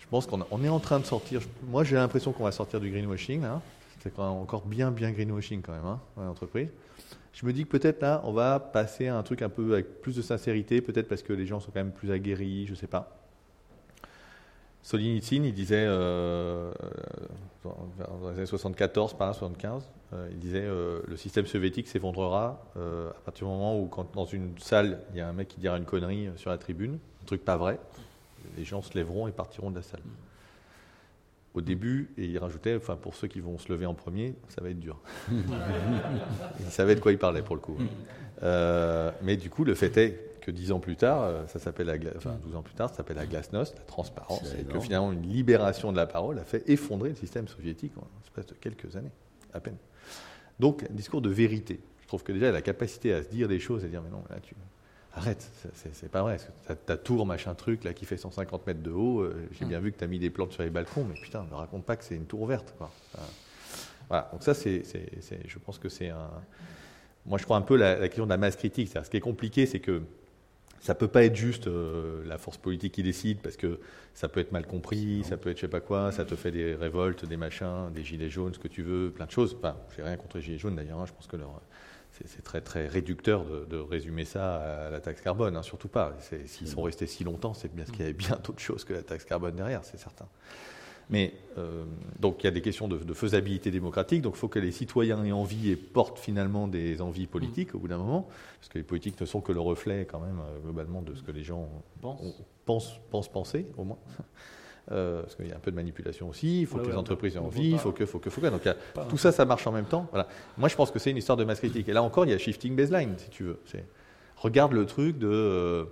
C: Je pense qu'on est en train de sortir. Moi, j'ai l'impression qu'on va sortir du greenwashing. là. C'est encore bien, bien greenwashing quand même, hein, l'entreprise. Je me dis que peut-être là, on va passer à un truc un peu avec plus de sincérité, peut-être parce que les gens sont quand même plus aguerris, je sais pas. Solzhenitsyn, il disait, euh, dans, les années 74, par là, 75, euh, il disait euh, le système soviétique s'effondrera euh, à partir du moment où, quand dans une salle, il y a un mec qui dira une connerie euh, sur la tribune, un truc pas vrai, les gens se lèveront et partiront de la salle. Au début, et il rajoutait, enfin pour ceux qui vont se lever en premier, ça va être dur. il savait de quoi il parlait pour le coup. Euh, mais du coup, le fait est que dix ans plus tard, euh, ça s'appelle la, enfin 12 ans plus tard, ça s'appelle la glasnost, la transparence, et que finalement une libération de la parole a fait effondrer le système soviétique en l'espace de quelques années, à peine. Donc, un discours de vérité. Je trouve que déjà la capacité à se dire des choses et dire mais non, là tu arrête, c'est- pas vrai. Ta, tour machin truc là qui fait 150 mètres de haut, euh, j'ai bien vu que tu as mis des plantes sur les balcons, mais putain, me raconte pas que c'est une tour verte. Quoi. Enfin, voilà. Donc ça, c'est, je pense que c'est un. Moi, je crois un peu la, la question de la masse critique. Ce qui est compliqué, c'est que ça peut pas être juste euh, la force politique qui décide, parce que ça peut être mal compris, ça peut être je sais pas quoi, ça te fait des révoltes, des machins, des gilets jaunes, ce que tu veux, plein de choses. Enfin, j'ai rien contre les gilets jaunes d'ailleurs. hein. je pense que leur, c'est, très très réducteur de, de résumer ça à la taxe carbone. hein, surtout pas. S'ils sont restés si longtemps, c'est bien parce qu'il y avait bien d'autres choses que la taxe carbone derrière, c'est certain. Mais euh, donc il y a des questions de, faisabilité démocratique, donc il faut que les citoyens aient envie et portent finalement des envies politiques au bout d'un moment, parce que les politiques ne sont que le reflet quand même euh, globalement de ce que les gens pensent, pensent, penser au moins. Euh, parce qu'il y a un peu de manipulation aussi, il faut que les entreprises aient envie, il faut que, faut que, faut que. Donc tout ça, ça marche en même temps. Voilà. Moi, je pense que c'est une histoire de masse critique. Et là encore, il y a shifting baseline, si tu veux. Regarde le truc de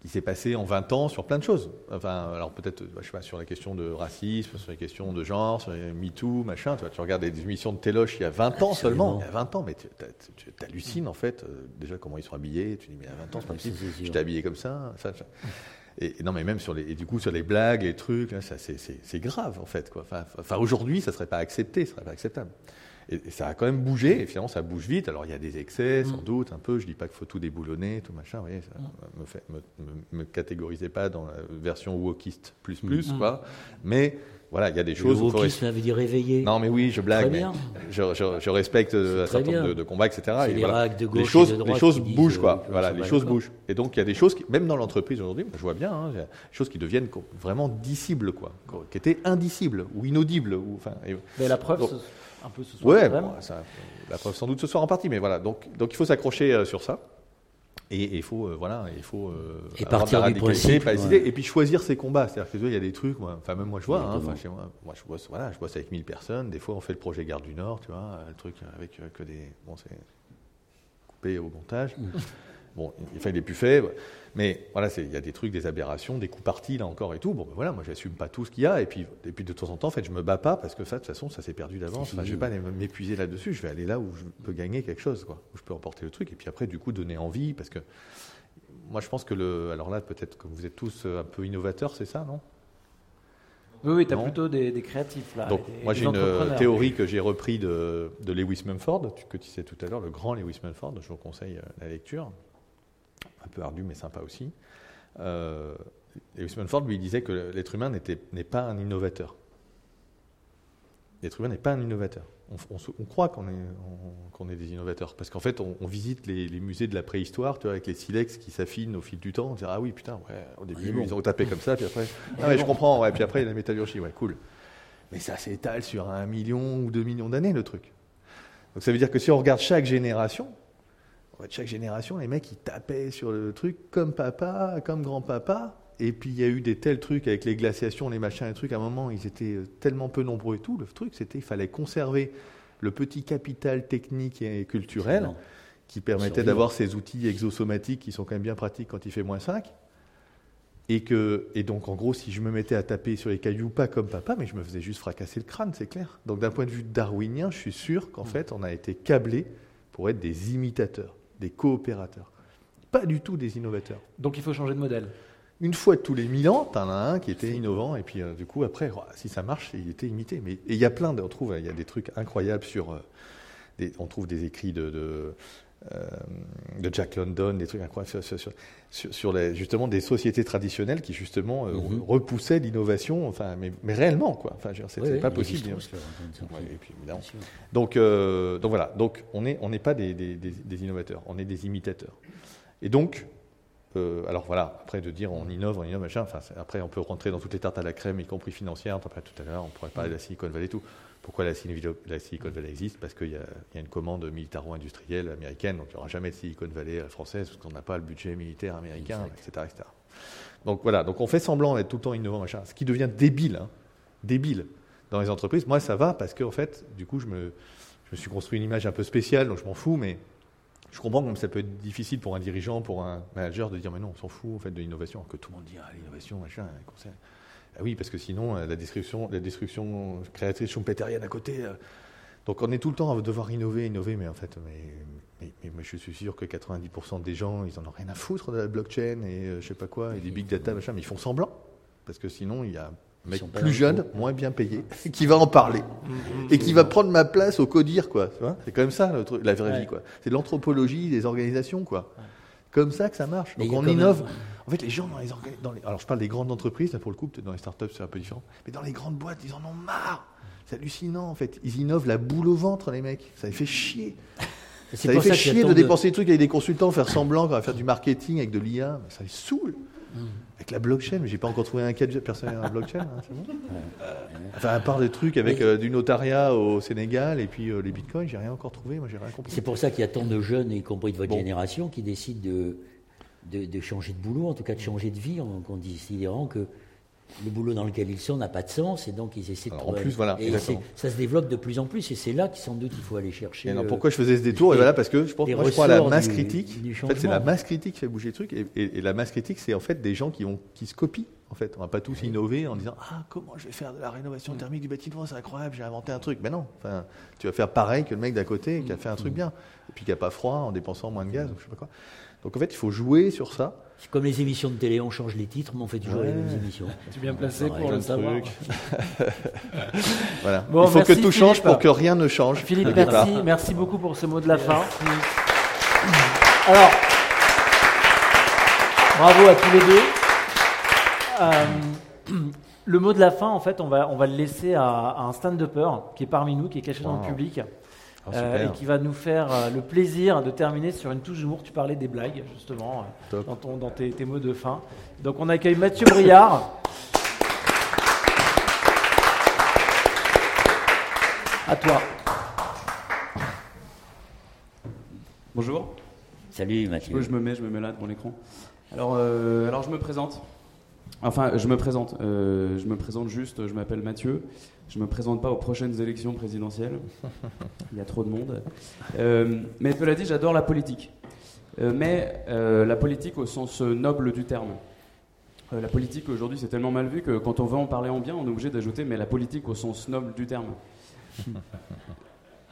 C: qui s'est passé en 20 ans sur plein de choses. Enfin, alors peut-être, je sais pas, sur la question de racisme, sur les questions de genre, sur les MeToo, machin. Tu, vois, tu regardes des émissions de Téloche il y a 20 ans seulement. Il y a 20 ans, mais tu hallucines en fait, euh, déjà comment ils sont habillés. Tu dis, mais il y a 20 ans, c'est pas possible. J'étais habillé comme ça. ça, Et, non, mais même sur les, et du coup, sur les blagues, les trucs, ça, c'est grave en fait. Quoi. Enfin, enfin aujourd'hui, ça serait pas accepté, ça serait pas acceptable. Et, ça a quand même bougé, et finalement ça bouge vite. Alors il y a des excès, sans mm. doute, un peu. Je dis pas qu'il faut tout déboulonner, tout machin. Vous voyez, ça mm. me, fait, me, me, catégorisez pas dans la version wokiste plus plus, mm. quoi. Mais voilà, il y a des choses.
B: Le wokisme, ça veut dire réveiller.
C: Non, mais oui, je blague. Mais je, je, je, respecte un certain nombre de, combats, etc.
B: Et les,
C: voilà.
B: de
C: les choses,
B: et de
C: les choses bougent, quoi. Voilà, les choses bougent. Et donc, il y a des choses, qui, même dans l'entreprise aujourd'hui, je vois bien, hein, il y a des choses qui deviennent vraiment dicibles, quoi, qui étaient indicibles ou inaudibles. Ou, enfin,
A: mais la preuve, un peu ce soir.
C: Ouais, la preuve sans doute ce soir en partie, mais voilà. Donc, donc il faut s'accrocher euh, sur ça. Et il faut, euh, voilà, il faut
B: euh, et partir du principe,
C: et puis choisir ses combats. C'est-à-dire que il y a des trucs, enfin même moi je vois, hein, chez moi, moi je bosse, voilà, je bosse avec 1000 personnes. Des fois on fait le projet Garde du Nord, tu vois, le truc avec que des, bon c'est coupé au montage. Bon, enfin, il est plus fait. Mais voilà, il y a des trucs, des aberrations, des coups partis là encore et tout. Bon, ben voilà, moi j'assume pas tout ce qu'il y a. Et puis, et puis de temps en temps, en fait, je me bats pas parce que ça, de toute façon, ça s'est perdu d'avance. Enfin, je vais pas m'épuiser là-dessus. Je vais aller là où je peux gagner quelque chose, quoi, où je peux emporter le truc. Et puis après, du coup, donner envie parce que moi, je pense que le. Alors là, peut-être que vous êtes tous un peu innovateurs, c'est ça, non?
A: Oui, oui tu as plutôt des, créatifs là.
C: Donc, moi j'ai une théorie que j'ai repris de, de, Lewis Mumford, que tu sais tout à l'heure, le grand Lewis Mumford, je vous conseille euh, la lecture un peu ardu mais sympa aussi. Euh, et Ford lui disait que l'être humain n'est pas un innovateur. L'être humain n'est pas un innovateur. On, croit qu'on est, est, des innovateurs. Parce qu'en fait, on, visite les, musées de la préhistoire, tu vois, avec les silex qui s'affinent au fil du temps. On dit Ah oui, putain, ouais, au début, ils ont tapé comme ça, puis après, ah ouais, je comprends, ouais, puis après, il y a la métallurgie, ouais, cool. Mais ça s'étale sur un million ou deux millions d'années, le truc. Donc ça veut dire que si on regarde chaque génération, de chaque génération, les mecs, ils tapaient sur le truc comme papa, comme grand-papa. Et puis il y a eu des tels trucs avec les glaciations, les machins, les trucs. À un moment, ils étaient tellement peu nombreux et tout. Le truc, c'était qu'il fallait conserver le petit capital technique et culturel qui permettait d'avoir ces outils exosomatiques qui sont quand même bien pratiques quand il fait moins 5. Et, que, et donc, en gros, si je me mettais à taper sur les cailloux, pas comme papa, mais je me faisais juste fracasser le crâne, c'est clair. Donc, d'un point de vue darwinien, je suis sûr qu'en mm. fait, on a été câblé pour être des imitateurs des coopérateurs. Pas du tout des innovateurs.
A: Donc il faut changer de modèle.
C: Une fois tous les mille ans, tu en as un qui était innovant, et puis euh, du coup, après, si ça marche, il était imité. Mais il y a plein, de, on trouve, il y a des trucs incroyables sur. Euh, on trouve des écrits de, de, euh, Jack London, des trucs incroyables sur, sur, les, justement des sociétés traditionnelles qui justement mhm. repoussaient l'innovation, enfin, mais, mais, réellement, quoi. Enfin, c'est pas possible. donc, donc voilà, donc on n'est on pas des, des, des, innovateurs, on est des imitateurs. Et donc, euh, alors voilà, après de dire on innove, on innove, machin, enfin, après on peut rentrer dans toutes les tartes à la crème, y compris financières, après tout à l'heure, on pourrait parler de la Silicon Valley et tout. Pourquoi la, Silicon Valley existe Parce qu'il y, a une commande militaro-industrielle américaine, donc il n'y aura jamais de Silicon Valley française, parce qu'on n'a pas le budget militaire américain, etc., etc., Donc voilà, donc on fait semblant d'être tout le temps innovant, machin, ce qui devient débile, hein, débile dans les entreprises. Moi, ça va parce qu'en fait, du coup, je me, je me suis construit une image un peu spéciale, donc je m'en fous, mais je comprends comme ça peut être difficile pour un dirigeant, pour un manager de dire mais non, on s'en fout en fait de l'innovation, que tout le monde dit ah, l'innovation, machin, conseil. Ah oui, parce que sinon euh, la destruction, la destruction créatrice schumpeterienne à côté. Euh, donc on est tout le temps à devoir innover, innover, mais en fait, mais, mais, je suis sûr que 90% des gens, ils en ont rien à foutre de la blockchain et euh, je sais pas quoi, et des big data, machin, mais ils font semblant. Parce que sinon, il y a mec plus jeune, moins bien payé, qui va en parler et qui va prendre ma place au codir, quoi. C'est quand même ça la vraie vie, quoi. C'est l'anthropologie des organisations, quoi. Comme ça que ça marche. Donc on innove. En fait, les gens dans les, dans les, alors je parle des grandes entreprises, là pour le coup, peut-être dans les startups c'est un peu différent, mais dans les grandes boîtes, ils en ont marre. C'est hallucinant en fait. Ils innovent la boule au ventre, les mecs. Ça les fait chier. Ça les fait chier de dépenser des trucs avec des consultants, faire semblant, faire du marketing avec de l'IA. Ça les saoule. Avec la blockchain, mais j'ai pas encore trouvé un cas de personne dans la blockchain. Hein, c'est bon enfin, à part des trucs avec euh, du notariat au Sénégal et puis euh, les bitcoins, j'ai rien encore trouvé. Moi, j'ai rien compris.
B: C'est pour ça qu'il y a tant de jeunes, y compris de votre génération, qui décident de, de, de, changer de boulot, en tout cas de changer de vie, en considérant que le boulot dans lequel ils sont n'a pas de sens et donc ils essaient de
C: trouver. En plus, voilà,
B: et ça se développe de plus en plus et c'est là qu'il sans doute il faut aller chercher.
C: non, pourquoi je faisais ce détour? Et voilà parce que je pense, moi, je crois à la masse critique. en fait, c'est la masse critique qui fait bouger le truc et, et, la masse critique, c'est en fait des gens qui, ont, qui se copient. En fait, on va pas tous innover en disant ah comment je vais faire de la rénovation thermique du bâtiment, c'est incroyable, j'ai inventé un truc. Mais non, enfin, tu vas faire pareil que le mec d'à côté qui a fait un truc bien et puis qui a pas froid en dépensant moins de gaz ou je sais pas quoi. Donc en fait, il faut jouer sur ça.
B: C'est comme les émissions de télé, on change les titres, mais on fait toujours les mêmes émissions.
A: Tu es bien placé pour le savoir.
C: voilà. il faut que tout change pour que rien ne change.
A: Philippe, merci, merci beaucoup pour ce mot de la fin. Alors, bravo à tous les deux. Euh, le mot de la fin, en fait, on va, on va le laisser à, un stand-upper qui est parmi nous, qui est caché dans le public. Ah, euh, et qui va nous faire euh, le plaisir de terminer sur une touche d'humour. Tu parlais des blagues, justement, euh, dans, ton, dans tes, mots de fin. Donc on accueille Mathieu Briard. à toi.
I: Bonjour.
B: Salut Mathieu.
I: Je me mets, je me mets là devant l'écran. Alors, alors je me présente. Enfin, je me présente. je me présente juste. Je m'appelle Mathieu. Je ne me présente pas aux prochaines élections présidentielles. Il y a trop de monde. Euh, mais cela dit, j'adore la politique. Euh, mais euh, la politique au sens noble du terme. la politique aujourd'hui, c'est tellement mal vu que quand on veut en parler en bien, on est obligé d'ajouter mais la politique au sens noble du terme.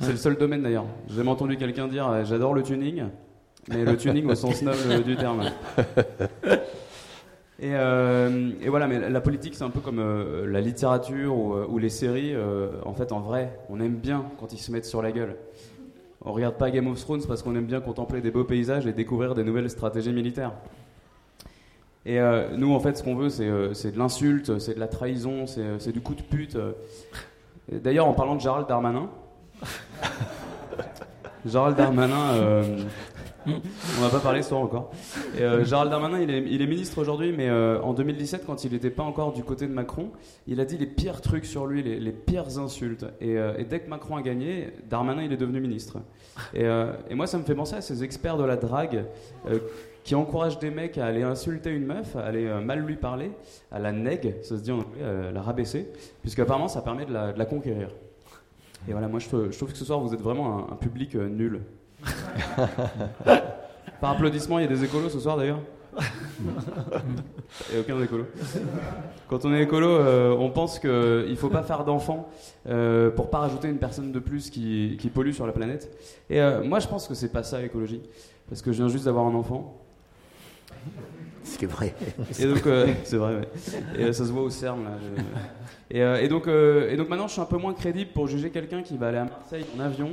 I: C'est le seul domaine d'ailleurs. J'ai jamais entendu quelqu'un dire j'adore le tuning, mais le tuning au sens noble du terme. Euh, et, voilà, mais la politique, c'est un peu comme euh, la littérature ou, euh, les séries. en fait, en vrai, on aime bien quand ils se mettent sur la gueule. On regarde pas Game of Thrones parce qu'on aime bien contempler des beaux paysages et découvrir des nouvelles stratégies militaires. Et nous, en fait, ce qu'on veut, c'est de l'insulte, c'est de la trahison, c'est du coup de pute. D'ailleurs, en parlant de Gérald Darmanin, Gérald Darmanin, on va pas parler ce soir encore. Euh, Gérald Darmanin, il est, ministre aujourd'hui, mais euh, en 2017, quand il n'était pas encore du côté de Macron, il a dit les pires trucs sur lui, les, pires insultes. Euh, et, dès que Macron a gagné, Darmanin, il est devenu ministre. Et, moi, ça me fait penser à ces experts de la drague qui encouragent des mecs à aller insulter une meuf, à aller mal lui parler, à la neg, ça se dit en anglais, à la rabaisser, puisqu'apparemment, ça permet de la, conquérir. Et voilà, moi, je, trouve que ce soir, vous êtes vraiment un public nul. Par applaudissement, il y a des écolos ce soir d'ailleurs a aucun écolo. Quand on est écolo, euh, on pense qu'il ne faut pas faire d'enfants euh, pour pas rajouter une personne de plus qui, qui pollue sur la planète. Et euh, moi, je pense que c'est pas ça l'écologie. Parce que je viens juste d'avoir un enfant.
B: Ce qui est vrai.
I: Et donc, euh, c'est vrai, Et ça se voit au CERN, là. Euh, et, donc, euh, et donc maintenant, je suis un peu moins crédible pour juger quelqu'un qui va aller à Marseille en avion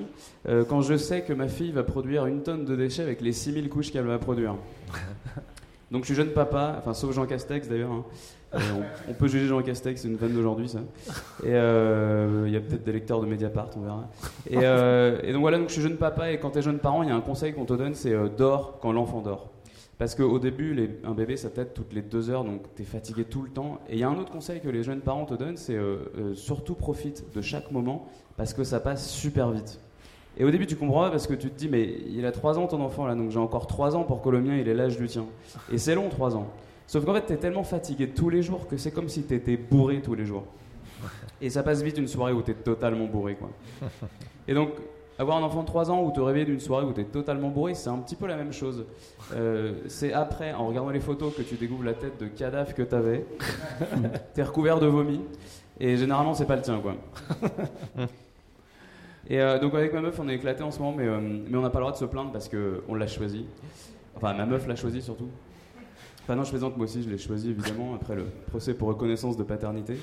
I: euh, quand je sais que ma fille va produire une tonne de déchets avec les 6000 couches qu'elle va produire. Donc je suis jeune papa, enfin sauf Jean Castex d'ailleurs. Hein. On, peut juger Jean Castex, c'est une vanne d'aujourd'hui ça. Et il y a peut-être des lecteurs de Mediapart, on verra. Et, et, donc voilà, donc je suis jeune papa et quand tu es jeune parent, il y a un conseil qu'on te donne, c'est dors quand l'enfant dort. Parce qu'au début, un bébé, ça tête toutes les deux heures, donc tu es fatigué tout le temps. Et il y a un autre conseil que les jeunes parents te donnent, c'est euh, euh, surtout profite de chaque moment, parce que ça passe super vite. Et au début, tu comprends pas parce que tu te dis, mais il a trois ans ton enfant là, donc j'ai encore trois ans pour que le mien il ait l'âge du tien. Et c'est long, trois ans. Sauf qu'en fait, tu es tellement fatigué tous les jours que c'est comme si tu étais bourré tous les jours. Et ça passe vite une soirée où tu es totalement bourré, quoi. Et donc, avoir un enfant de 3 ans ou te réveiller d'une soirée où tu es totalement bourré, c'est un petit peu la même chose. Euh, c'est après, en regardant les photos, que tu découvres la tête de cadavre que tu avais. tu es recouvert de vomi. Et généralement, c'est pas le tien, quoi. Et euh, donc, avec ma meuf, on est éclaté en ce moment, mais, euh, mais on n'a pas le droit de se plaindre parce qu'on l'a choisi. Enfin, ma meuf l'a choisi surtout. Enfin, non, je plaisante, moi aussi, je l'ai choisi évidemment après le procès pour reconnaissance de paternité.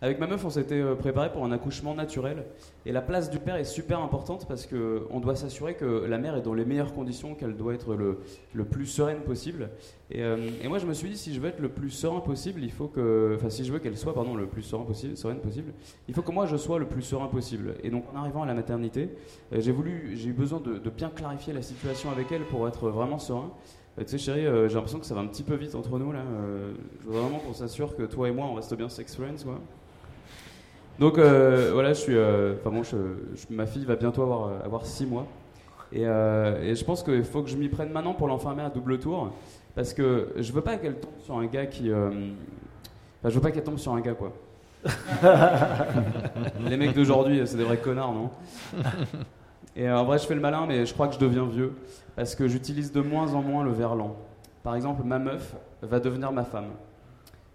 I: Avec ma meuf, on s'était euh, préparé pour un accouchement naturel. Et la place du père est super importante parce qu'on doit s'assurer que la mère est dans les meilleures conditions, qu'elle doit être le, le, plus sereine possible. Et, euh, et, moi, je me suis dit, si je veux être le plus serein possible, il faut que. Enfin, si je veux qu'elle soit, pardon, le plus serein possible, sereine possible, il faut que moi, je sois le plus serein possible. Et donc, en arrivant à la maternité, euh, j'ai voulu, j'ai eu besoin de, de, bien clarifier la situation avec elle pour être vraiment serein. tu sais chérie, j'ai l'impression que ça va un petit peu vite entre nous là. je veux vraiment qu'on s'assure que toi et moi on reste bien sex friends quoi. Donc voilà, je suis, enfin bon, ma fille va bientôt avoir avoir six mois. Et, et, je pense qu'il faut que je m'y prenne maintenant pour l'enfermer à double tour. Parce que je veux pas qu'elle tombe sur un gars qui. Enfin, je veux pas qu'elle tombe sur un gars, quoi. Les mecs d'aujourd'hui, c'est des vrais connards, non? Et en vrai, je fais le malin, mais je crois que je deviens vieux. Parce que j'utilise de moins en moins le verlan. Par exemple, ma meuf va devenir ma femme.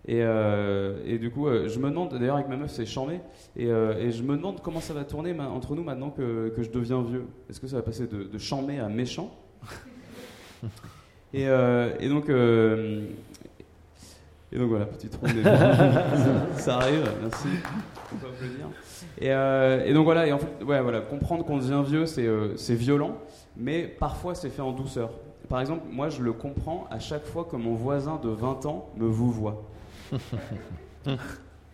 I: Et, euh, et du coup, euh, je me demande, d'ailleurs, avec ma meuf, c'est chambé. Et, euh, et, je me demande comment ça va tourner entre nous maintenant que, que je deviens vieux. Est-ce que ça va passer de, de à méchant? Et, et, donc, et donc voilà, petite ronde ça, arrive, merci. On peut applaudir. Et, et, donc voilà, et en fait, ouais, voilà comprendre qu'on devient vieux, c'est violent, mais parfois c'est fait en douceur. Par exemple, moi je le comprends à chaque fois que mon voisin de 20 ans me vous voit.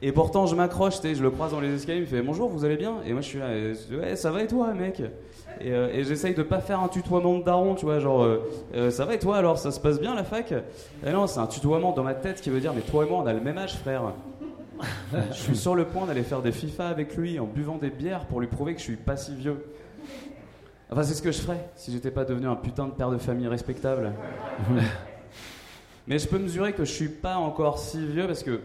I: et pourtant je m'accroche, je le croise dans les escaliers, il me fait bonjour, vous allez bien? Et moi je suis là, ouais, ça va et toi, mec? Euh, et, j'essaye de pas faire un tutoiement de daron, tu vois, genre, euh, euh, ça va et toi alors, ça se passe bien la fac? Et non, c'est un tutoiement dans ma tête qui veut dire, mais toi et moi, on a le même âge, frère. je suis sur le point d'aller faire des FIFA avec lui en buvant des bières pour lui prouver que je suis pas si vieux. Enfin, c'est ce que je ferais si j'étais pas devenu un putain de père de famille respectable. Mais je peux mesurer que je suis pas encore si vieux parce que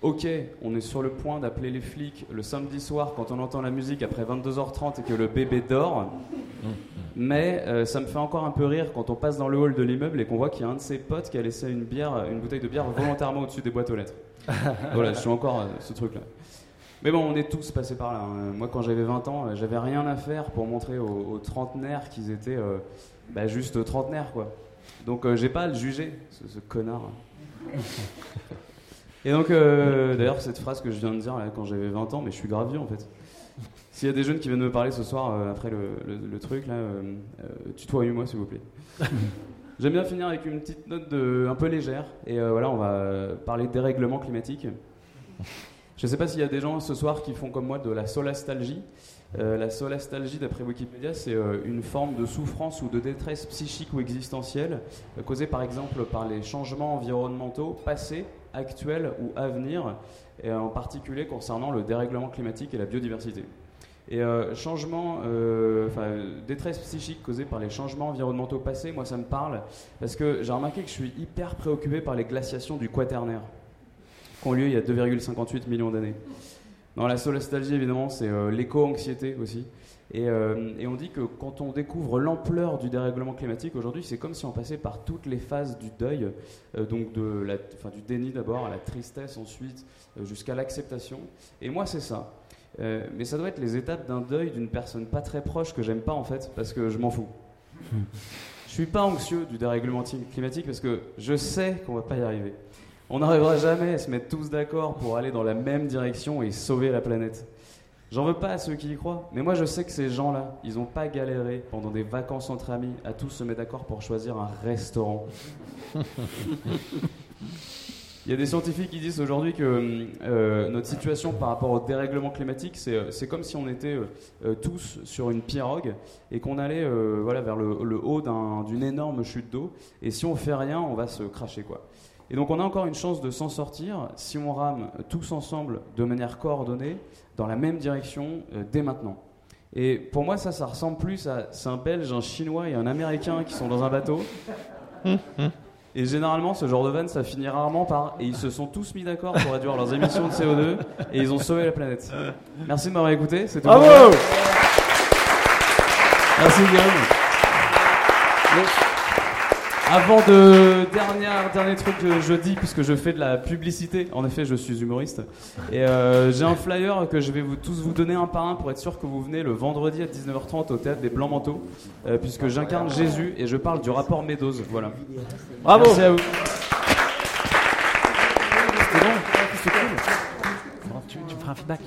I: Ok, on est sur le point d'appeler les flics le samedi soir quand on entend la musique après 22h30 et que le bébé dort. Mais euh, ça me fait encore un peu rire quand on passe dans le hall de l'immeuble et qu'on voit qu'il y a un de ses potes qui a laissé une bière, une bouteille de bière volontairement au-dessus des boîtes aux lettres. voilà, je suis encore euh, ce truc-là. Mais bon, on est tous passés par là. Hein. Moi, quand j'avais 20 ans, j'avais rien à faire pour montrer aux, trentenaires qu'ils étaient euh, bah, juste trentenaires, quoi. Donc, j'ai pas à le juger, ce, ce connard. Et donc, euh, d'ailleurs, cette phrase que je viens de dire là, quand j'avais 20 ans, mais je suis grave vieux en fait. S'il y a des jeunes qui viennent me parler ce soir euh, après le, truc, là, euh, tutoyez-moi s'il vous plaît. J'aime bien finir avec une petite note de, un peu légère. Et voilà, on va parler dérèglement climatique. Je ne sais pas s'il y a des gens ce soir qui font comme moi de la solastalgie. La solastalgie, d'après Wikipédia, c'est une forme de souffrance ou de détresse psychique ou existentielle causée par exemple par les changements environnementaux passés actuel ou à venir, et en particulier concernant le dérèglement climatique et la biodiversité. Et euh, changement, euh, détresse psychique causée par les changements environnementaux passés, moi ça me parle, parce que j'ai remarqué que je suis hyper préoccupé par les glaciations du Quaternaire, qui ont lieu il y a 2,58 millions d'années. Dans la solastalgie, évidemment, c'est euh, l'éco-anxiété aussi. Euh, et, on dit que quand on découvre l'ampleur du dérèglement climatique aujourd'hui, c'est comme si on passait par toutes les phases du deuil, euh, donc de la, du déni d'abord à la tristesse ensuite, jusqu'à l'acceptation. Et moi, c'est ça. mais ça doit être les étapes d'un deuil d'une personne pas très proche que j'aime pas en fait, parce que je m'en fous. Je suis pas anxieux du dérèglement climatique parce que je sais qu'on va pas y arriver. On n'arrivera jamais à se mettre tous d'accord pour aller dans la même direction et sauver la planète. J'en veux pas à ceux qui y croient, mais moi je sais que ces gens-là, ils n'ont pas galéré pendant des vacances entre amis à tous se mettre d'accord pour choisir un restaurant. Il y a des scientifiques qui disent aujourd'hui que euh, notre situation par rapport au dérèglement climatique, c'est euh, comme si on était euh, tous sur une pirogue et qu'on allait voilà, vers le, le haut d'une énorme chute d'eau. Et si on fait rien, on va se cracher. Quoi. Et donc on a encore une chance de s'en sortir si on rame tous ensemble de manière coordonnée dans la même direction euh, dès maintenant. Et pour moi, ça, ça ressemble plus à c'est un Belge, un Chinois et un Américain qui sont dans un bateau. Et généralement, ce genre de van, ça finit rarement par et ils se sont tous mis d'accord pour réduire leurs émissions de CO2 et ils ont sauvé la planète. Merci de m'avoir écouté. C'est tout.
A: Bravo.
I: Merci Guillaume. Avant de dernier dernier truc que je dis puisque je fais de la publicité. En effet, je suis humoriste et euh, j'ai un flyer que je vais vous tous vous donner un par un pour être sûr que vous venez le vendredi à 19h30 au théâtre des Blancs Manteaux euh, puisque j'incarne Jésus et je parle du rapport Meadows. Voilà.
A: Bravo.
I: Merci à vous.
A: C'était bon. Tu, tu me feras un feedback.